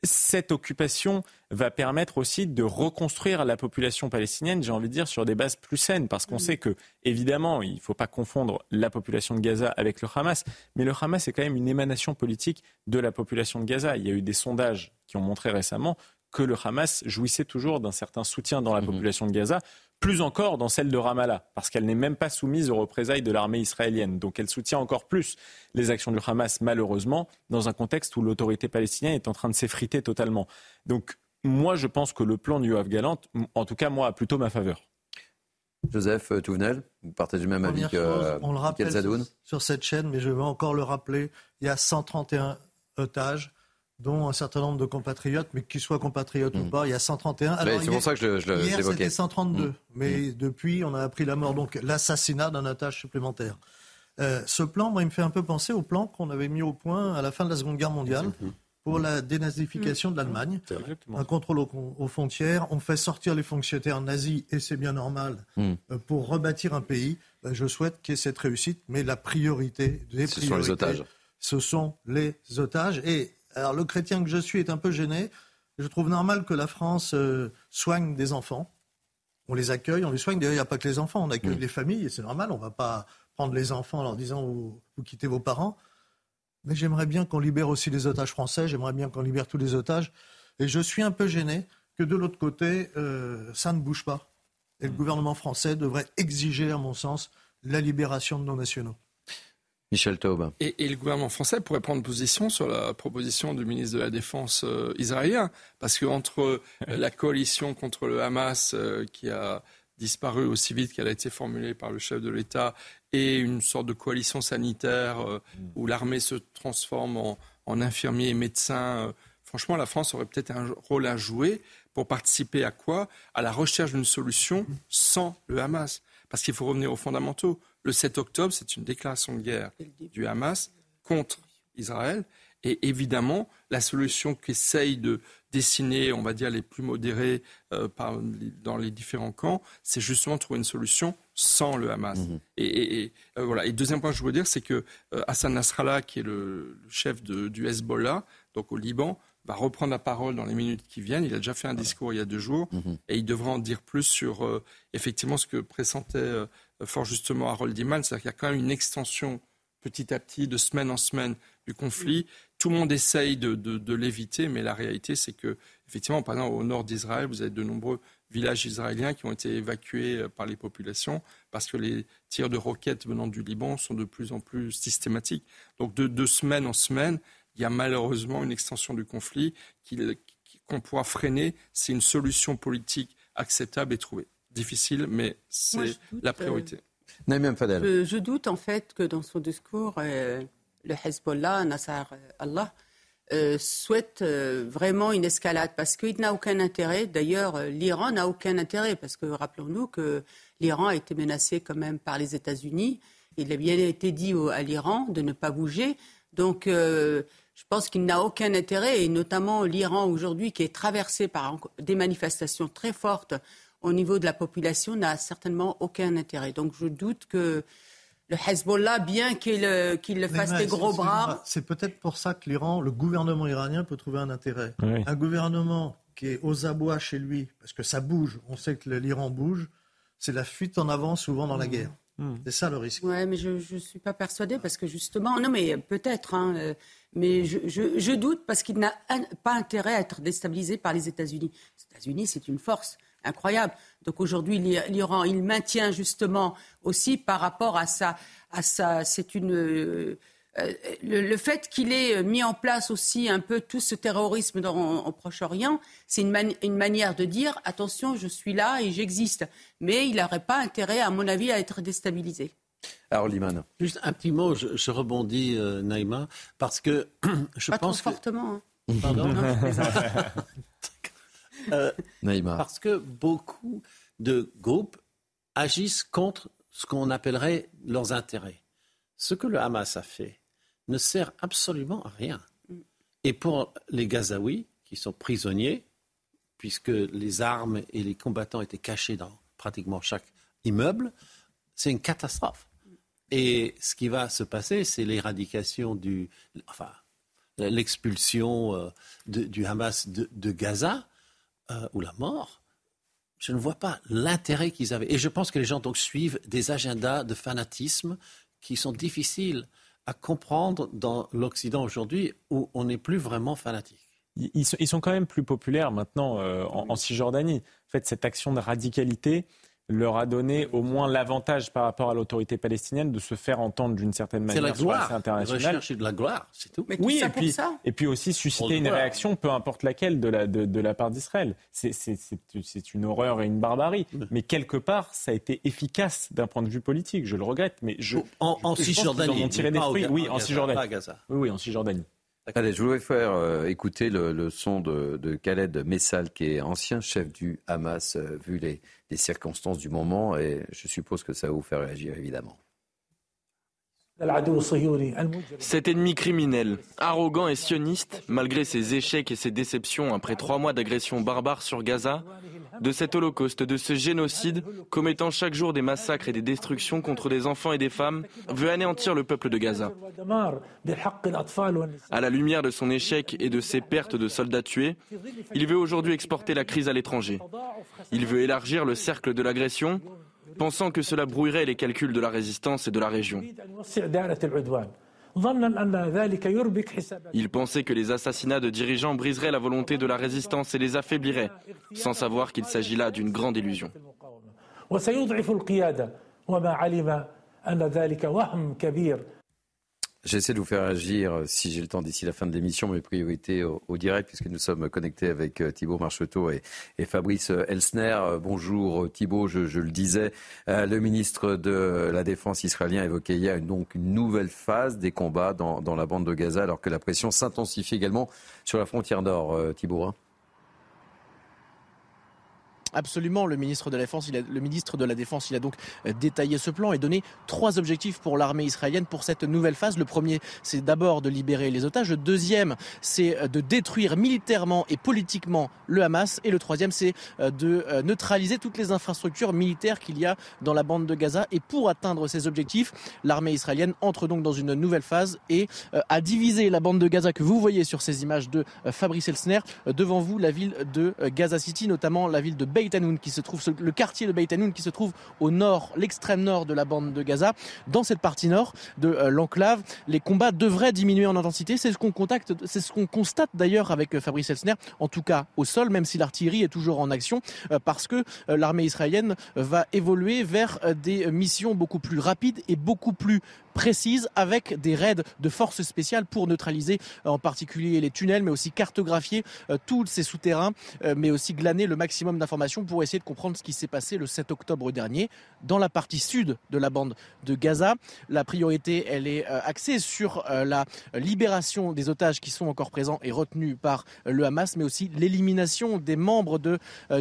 [SPEAKER 8] cette occupation va permettre aussi de reconstruire la population palestinienne, j'ai envie de dire, sur des bases plus saines, parce qu'on sait que, évidemment, il ne faut pas confondre la population de Gaza avec le Hamas, mais le Hamas est quand même une émanation politique de la population de Gaza. Il y a eu des sondages qui ont montré récemment que le Hamas jouissait toujours d'un certain soutien dans la mhm. population de Gaza, plus encore dans celle de Ramallah, parce qu'elle n'est même pas soumise aux représailles de l'armée israélienne. Donc elle soutient encore plus les actions du Hamas, malheureusement, dans un contexte où l'autorité palestinienne est en train de s'effriter totalement. Donc moi, je pense que le plan du Yoav Galant, en tout cas, moi, a plutôt ma faveur.
[SPEAKER 1] Joseph euh, Touvenel, vous partagez même avis que euh,
[SPEAKER 9] on le rappelle sur, cette chaîne, mais je vais encore le rappeler, il y a 131 otages dont un certain nombre de compatriotes, mais qu'ils soient compatriotes ou mm. pas, il y a 131.
[SPEAKER 1] c'est pour ça que je, je
[SPEAKER 9] Hier, c'était 132, mm. mais mm. depuis, on a appris la mort, donc l'assassinat d'un otage supplémentaire. Euh, ce plan, moi, il me fait un peu penser au plan qu'on avait mis au point à la fin de la Seconde Guerre mondiale pour la dénazification de l'Allemagne. Un contrôle aux, frontières, on fait sortir les fonctionnaires nazis, et c'est bien normal, euh, pour rebâtir un pays. Ben, je souhaite qu'il y ait cette réussite, mais la priorité des ce sont les otages. Ce sont les otages. Et alors le chrétien que je suis est un peu gêné. Je trouve normal que la France euh, soigne des enfants. On les accueille, on les soigne. D'ailleurs, il n'y a pas que les enfants, on accueille mm. les familles, et c'est normal. On ne va pas prendre les enfants en leur disant vous, quittez vos parents. Mais j'aimerais bien qu'on libère aussi les otages français, j'aimerais bien qu'on libère tous les otages. Et je suis un peu gêné que de l'autre côté, euh, ça ne bouge pas. Et le mm. gouvernement français devrait exiger, à mon sens, la libération de nos nationaux.
[SPEAKER 1] Michel Taube.
[SPEAKER 10] Et, le gouvernement français pourrait prendre position sur la proposition du ministre de la Défense euh, israélien. Parce qu'entre euh, la coalition contre le Hamas euh, qui a disparu aussi vite qu'elle a été formulée par le chef de l'État et une sorte de coalition sanitaire mm. où l'armée se transforme en, en infirmiers et médecins, franchement, la France aurait peut-être un rôle à jouer pour participer à quoi? À la recherche d'une solution sans le Hamas. Parce qu'il faut revenir aux fondamentaux. Le 7 octobre, c'est une déclaration de guerre du Hamas contre Israël. Et évidemment, la solution qu'essayent de dessiner, on va dire, les plus modérés euh, dans les différents camps, c'est justement trouver une solution sans le Hamas. Mhm. Et, euh, voilà. Et deuxième point que je veux dire, c'est que euh, Hassan Nasrallah, qui est le, chef du Hezbollah, donc au Liban, va reprendre la parole dans les minutes qui viennent. Il a déjà fait un discours il y a deux jours mhm. et il devra en dire plus sur effectivement ce que pressentait fort justement Harold Iman, c'est-à-dire qu'il y a quand même une extension petit à petit, de semaine en semaine, du conflit. Tout le monde essaye de, l'éviter, mais la réalité, c'est que, effectivement, par exemple, au nord d'Israël, vous avez de nombreux villages israéliens qui ont été évacués euh, par les populations parce que les tirs de roquettes venant du Liban sont de plus en plus systématiques. Donc de, de semaine en semaine, il y a malheureusement une extension du conflit qu'on pourra freiner si une solution politique acceptable est trouvée. Difficile, mais c'est la priorité.
[SPEAKER 7] Je, je, doute en fait que dans son discours, euh, le Hezbollah, Nassar Allah, euh, souhaite euh, vraiment une escalade parce qu'il n'a aucun intérêt. D'ailleurs, l'Iran n'a aucun intérêt parce que rappelons-nous que l'Iran a été menacé quand même par les États-Unis. Il a bien été dit à l'Iran de ne pas bouger. Donc, je pense qu'il n'a aucun intérêt, et notamment l'Iran aujourd'hui, qui est traversé par des manifestations très fortes au niveau de la population, n'a certainement aucun intérêt. Donc je doute que le Hezbollah, bien qu'il le fasse des gros bras.
[SPEAKER 9] C'est peut-être pour ça que l'Iran, le gouvernement iranien peut trouver un intérêt. Un gouvernement qui est aux abois chez lui, parce que ça bouge, on sait que l'Iran bouge, c'est la fuite en avant souvent dans la mmh. guerre. Mmh. C'est ça le risque.
[SPEAKER 7] Oui, mais je ne suis pas persuadée parce que justement, non, mais peut-être, hein, euh, mais je, je, doute parce qu'il n'a pas intérêt à être déstabilisé par les États-Unis. Les États-Unis, c'est une force incroyable. Donc aujourd'hui, l'Iran, il maintient justement aussi par rapport à ça, à ça, c'est une euh, le, fait qu'il ait mis en place aussi un peu tout ce terrorisme dans, au Proche-Orient, c'est une, une, manière de dire attention, je suis là et j'existe. Mais il n'aurait pas intérêt, à mon avis, à être déstabilisé.
[SPEAKER 1] Alors, Liman.
[SPEAKER 33] Juste un petit mot, je, rebondis, euh, Naïma, parce que je
[SPEAKER 7] pas
[SPEAKER 33] pense.
[SPEAKER 7] Trop fortement.
[SPEAKER 33] Hein. Pardon? euh, Naïma. Parce que beaucoup de groupes agissent contre ce qu'on appellerait leurs intérêts. Ce que le Hamas a fait ne sert absolument à rien. Et pour les Gazaouis, qui sont prisonniers, puisque les armes et les combattants étaient cachés dans pratiquement chaque immeuble, c'est une catastrophe. Et ce qui va se passer, c'est l'éradication du, enfin, l'expulsion euh, du Hamas de, Gaza euh, ou la mort. Je ne vois pas l'intérêt qu'ils avaient. Et je pense que les gens donc suivent des agendas de fanatisme qui sont difficiles à comprendre dans l'Occident aujourd'hui où on n'est plus vraiment fanatique.
[SPEAKER 8] Ils sont, quand même plus populaires maintenant euh, en, en, Cisjordanie. En fait, cette action de radicalité, leur a donné au moins l'avantage par rapport à l'autorité palestinienne de se faire entendre d'une certaine manière
[SPEAKER 33] la gloire.
[SPEAKER 8] sur internationale.
[SPEAKER 33] de la gloire, c'est tout.
[SPEAKER 8] Mais oui, et puis, et puis aussi susciter une réaction, peu importe laquelle, de la, de, la part d'Israël. C'est une horreur et une barbarie. Mais quelque part, ça a été efficace d'un point de vue politique. Je le regrette, mais je,
[SPEAKER 33] en, en Cisjordanie,
[SPEAKER 8] tiré des fruits. Oui, en Cisjordanie. Oui, oui, en Cisjordanie.
[SPEAKER 1] Je voudrais faire euh, écouter le, son de, de, Khaled Messal, qui est ancien chef du Hamas, euh, vu les, les, circonstances du moment, et je suppose que ça va vous faire réagir, évidemment.
[SPEAKER 34] Cet ennemi criminel, arrogant et sioniste, malgré ses échecs et ses déceptions après trois mois d'agression barbare sur Gaza, de cet holocauste, de ce génocide, commettant chaque jour des massacres et des destructions contre des enfants et des femmes, veut anéantir le peuple de Gaza. À la lumière de son échec et de ses pertes de soldats tués, il veut aujourd'hui exporter la crise à l'étranger. Il veut élargir le cercle de l'agression, pensant que cela brouillerait les calculs de la résistance et de la région. Il pensait que les assassinats de dirigeants briseraient la volonté de la résistance et les affaibliraient, sans savoir qu'il s'agit là d'une grande illusion.
[SPEAKER 1] J'essaie de vous faire agir, euh, si j'ai le temps d'ici la fin de l'émission, mes priorités au, direct, puisque nous sommes connectés avec euh, Thibault Marcheteau et, Fabrice euh, Elsner. Bonjour Thibault, je, le disais, le ministre de la Défense israélien évoquait hier donc une nouvelle phase des combats dans, dans la bande de Gaza, alors que la pression s'intensifie également sur la frontière nord, Thibault. Hein.
[SPEAKER 35] Absolument, le ministre de la Défense, a, le ministre de la Défense, il a donc euh, détaillé ce plan et donné trois objectifs pour l'armée israélienne pour cette nouvelle phase. Le premier, c'est d'abord de libérer les otages. Le deuxième, c'est euh, de détruire militairement et politiquement le Hamas. Et le troisième, c'est euh, de neutraliser toutes les infrastructures militaires qu'il y a dans la bande de Gaza. Et pour atteindre ces objectifs, l'armée israélienne entre donc dans une nouvelle phase et a divisé la bande de Gaza que vous voyez sur ces images de Fabrice Elsner devant vous, la ville de Gaza City, notamment la ville de Beit Beit Hanoun, qui se trouve, le quartier de Beit Hanoun, qui se trouve au nord, l'extrême nord de la bande de Gaza. Dans cette partie nord de euh, l'enclave, les combats devraient diminuer en intensité. C'est ce qu'on c'est ce qu'on constate d'ailleurs avec euh, Fabrice Elsner, en tout cas au sol, même si l'artillerie est toujours en action, euh, parce que l'armée israélienne va évoluer vers des missions beaucoup plus rapides et beaucoup plus précise avec des raids de forces spéciales pour neutraliser en particulier les tunnels, mais aussi cartographier tous ces souterrains, mais aussi glaner le maximum d'informations pour essayer de comprendre ce qui s'est passé le 7 octobre dernier dans la partie sud de la bande de Gaza. La priorité, elle est axée sur la libération des otages qui sont encore présents et retenus par le Hamas, mais aussi l'élimination des membres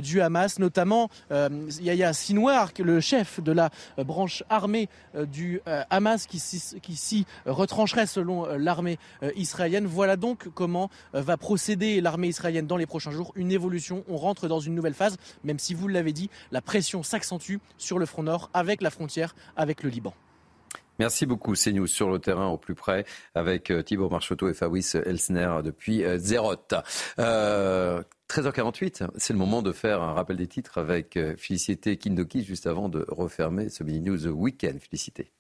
[SPEAKER 35] du Hamas, notamment Yahya Sinwar, le chef de la branche armée du Hamas, qui s'y retrancherait selon euh, l'armée euh, israélienne. Voilà donc comment euh, va procéder l'armée israélienne dans les prochains jours. Une évolution, on rentre dans une nouvelle phase, même si vous l'avez dit, la pression s'accentue sur le front nord avec la frontière avec le Liban.
[SPEAKER 1] Merci beaucoup, CNews sur le terrain au plus près avec Thibaut Marchoteau et Fabrice Elsner depuis Zeroth. 13h48, c'est le moment de faire un rappel des titres avec Félicité Kindoki juste avant de refermer ce mini news week-end. Félicité.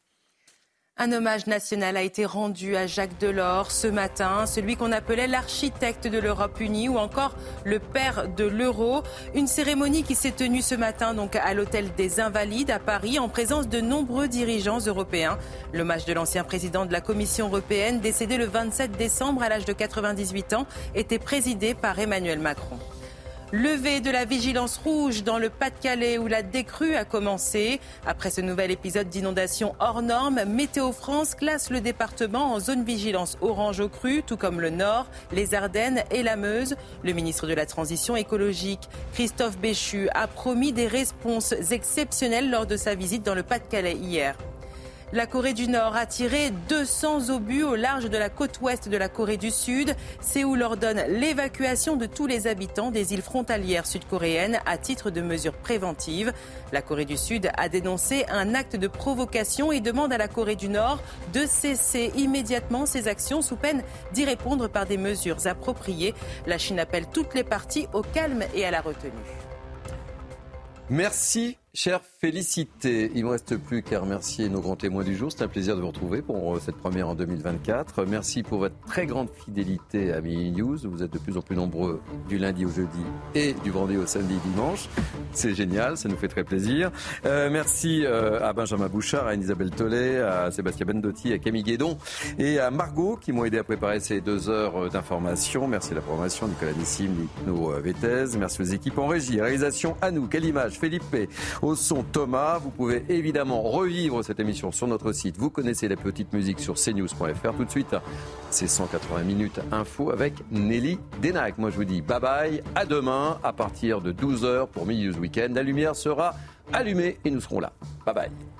[SPEAKER 2] Un hommage national a été rendu à Jacques Delors ce matin, celui qu'on appelait l'architecte de l'Europe unie ou encore le père de l'euro. Une cérémonie qui s'est tenue ce matin donc à l'hôtel des Invalides à Paris en présence de nombreux dirigeants européens. L'hommage de l'ancien président de la Commission européenne décédé le 27 décembre à l'âge de 98 ans était présidé par Emmanuel Macron. Levé de la vigilance rouge dans le Pas-de-Calais où la décrue a commencé. Après ce nouvel épisode d'inondation hors norme, Météo France classe le département en zone vigilance orange au cru, tout comme le Nord, les Ardennes et la Meuse. Le ministre de la Transition écologique, Christophe Béchu, a promis des réponses exceptionnelles lors de sa visite dans le Pas-de-Calais hier. La Corée du Nord a tiré 200 obus au large de la côte ouest de la Corée du Sud. Séoul ordonne l'évacuation de tous les habitants des îles frontalières sud-coréennes à titre de mesure préventive. La Corée du Sud a dénoncé un acte de provocation et demande à la Corée du Nord de cesser immédiatement ses actions sous peine d'y répondre par des mesures appropriées. La Chine appelle toutes les parties au calme et à la retenue.
[SPEAKER 1] Merci Chère Félicité, il ne me reste plus qu'à remercier nos grands témoins du jour. C'est un plaisir de vous retrouver pour euh, cette première en 2024. Merci pour votre très grande fidélité à Mini News. Vous êtes de plus en plus nombreux du lundi au jeudi et du vendredi au samedi dimanche. C'est génial, ça nous fait très plaisir. Euh, merci euh, à Benjamin Bouchard, à Isabelle Tollet, à Sébastien Bendotti, à Camille Guédon et à Margot qui m'ont aidé à préparer ces deux heures d'information. Merci à la programmation, Nicolas Nissim, Nico Vétez. Merci aux équipes en régie, réalisation à nous, quelle image, Philippe au son Thomas. Vous pouvez évidemment revivre cette émission sur notre site. Vous connaissez la petite musique sur cnews.fr. Tout de suite, c'est 180 minutes info avec Nelly Denac. Moi, je vous dis bye bye. À demain à partir de 12h pour Milieu Weekend. La lumière sera allumée et nous serons là. Bye bye.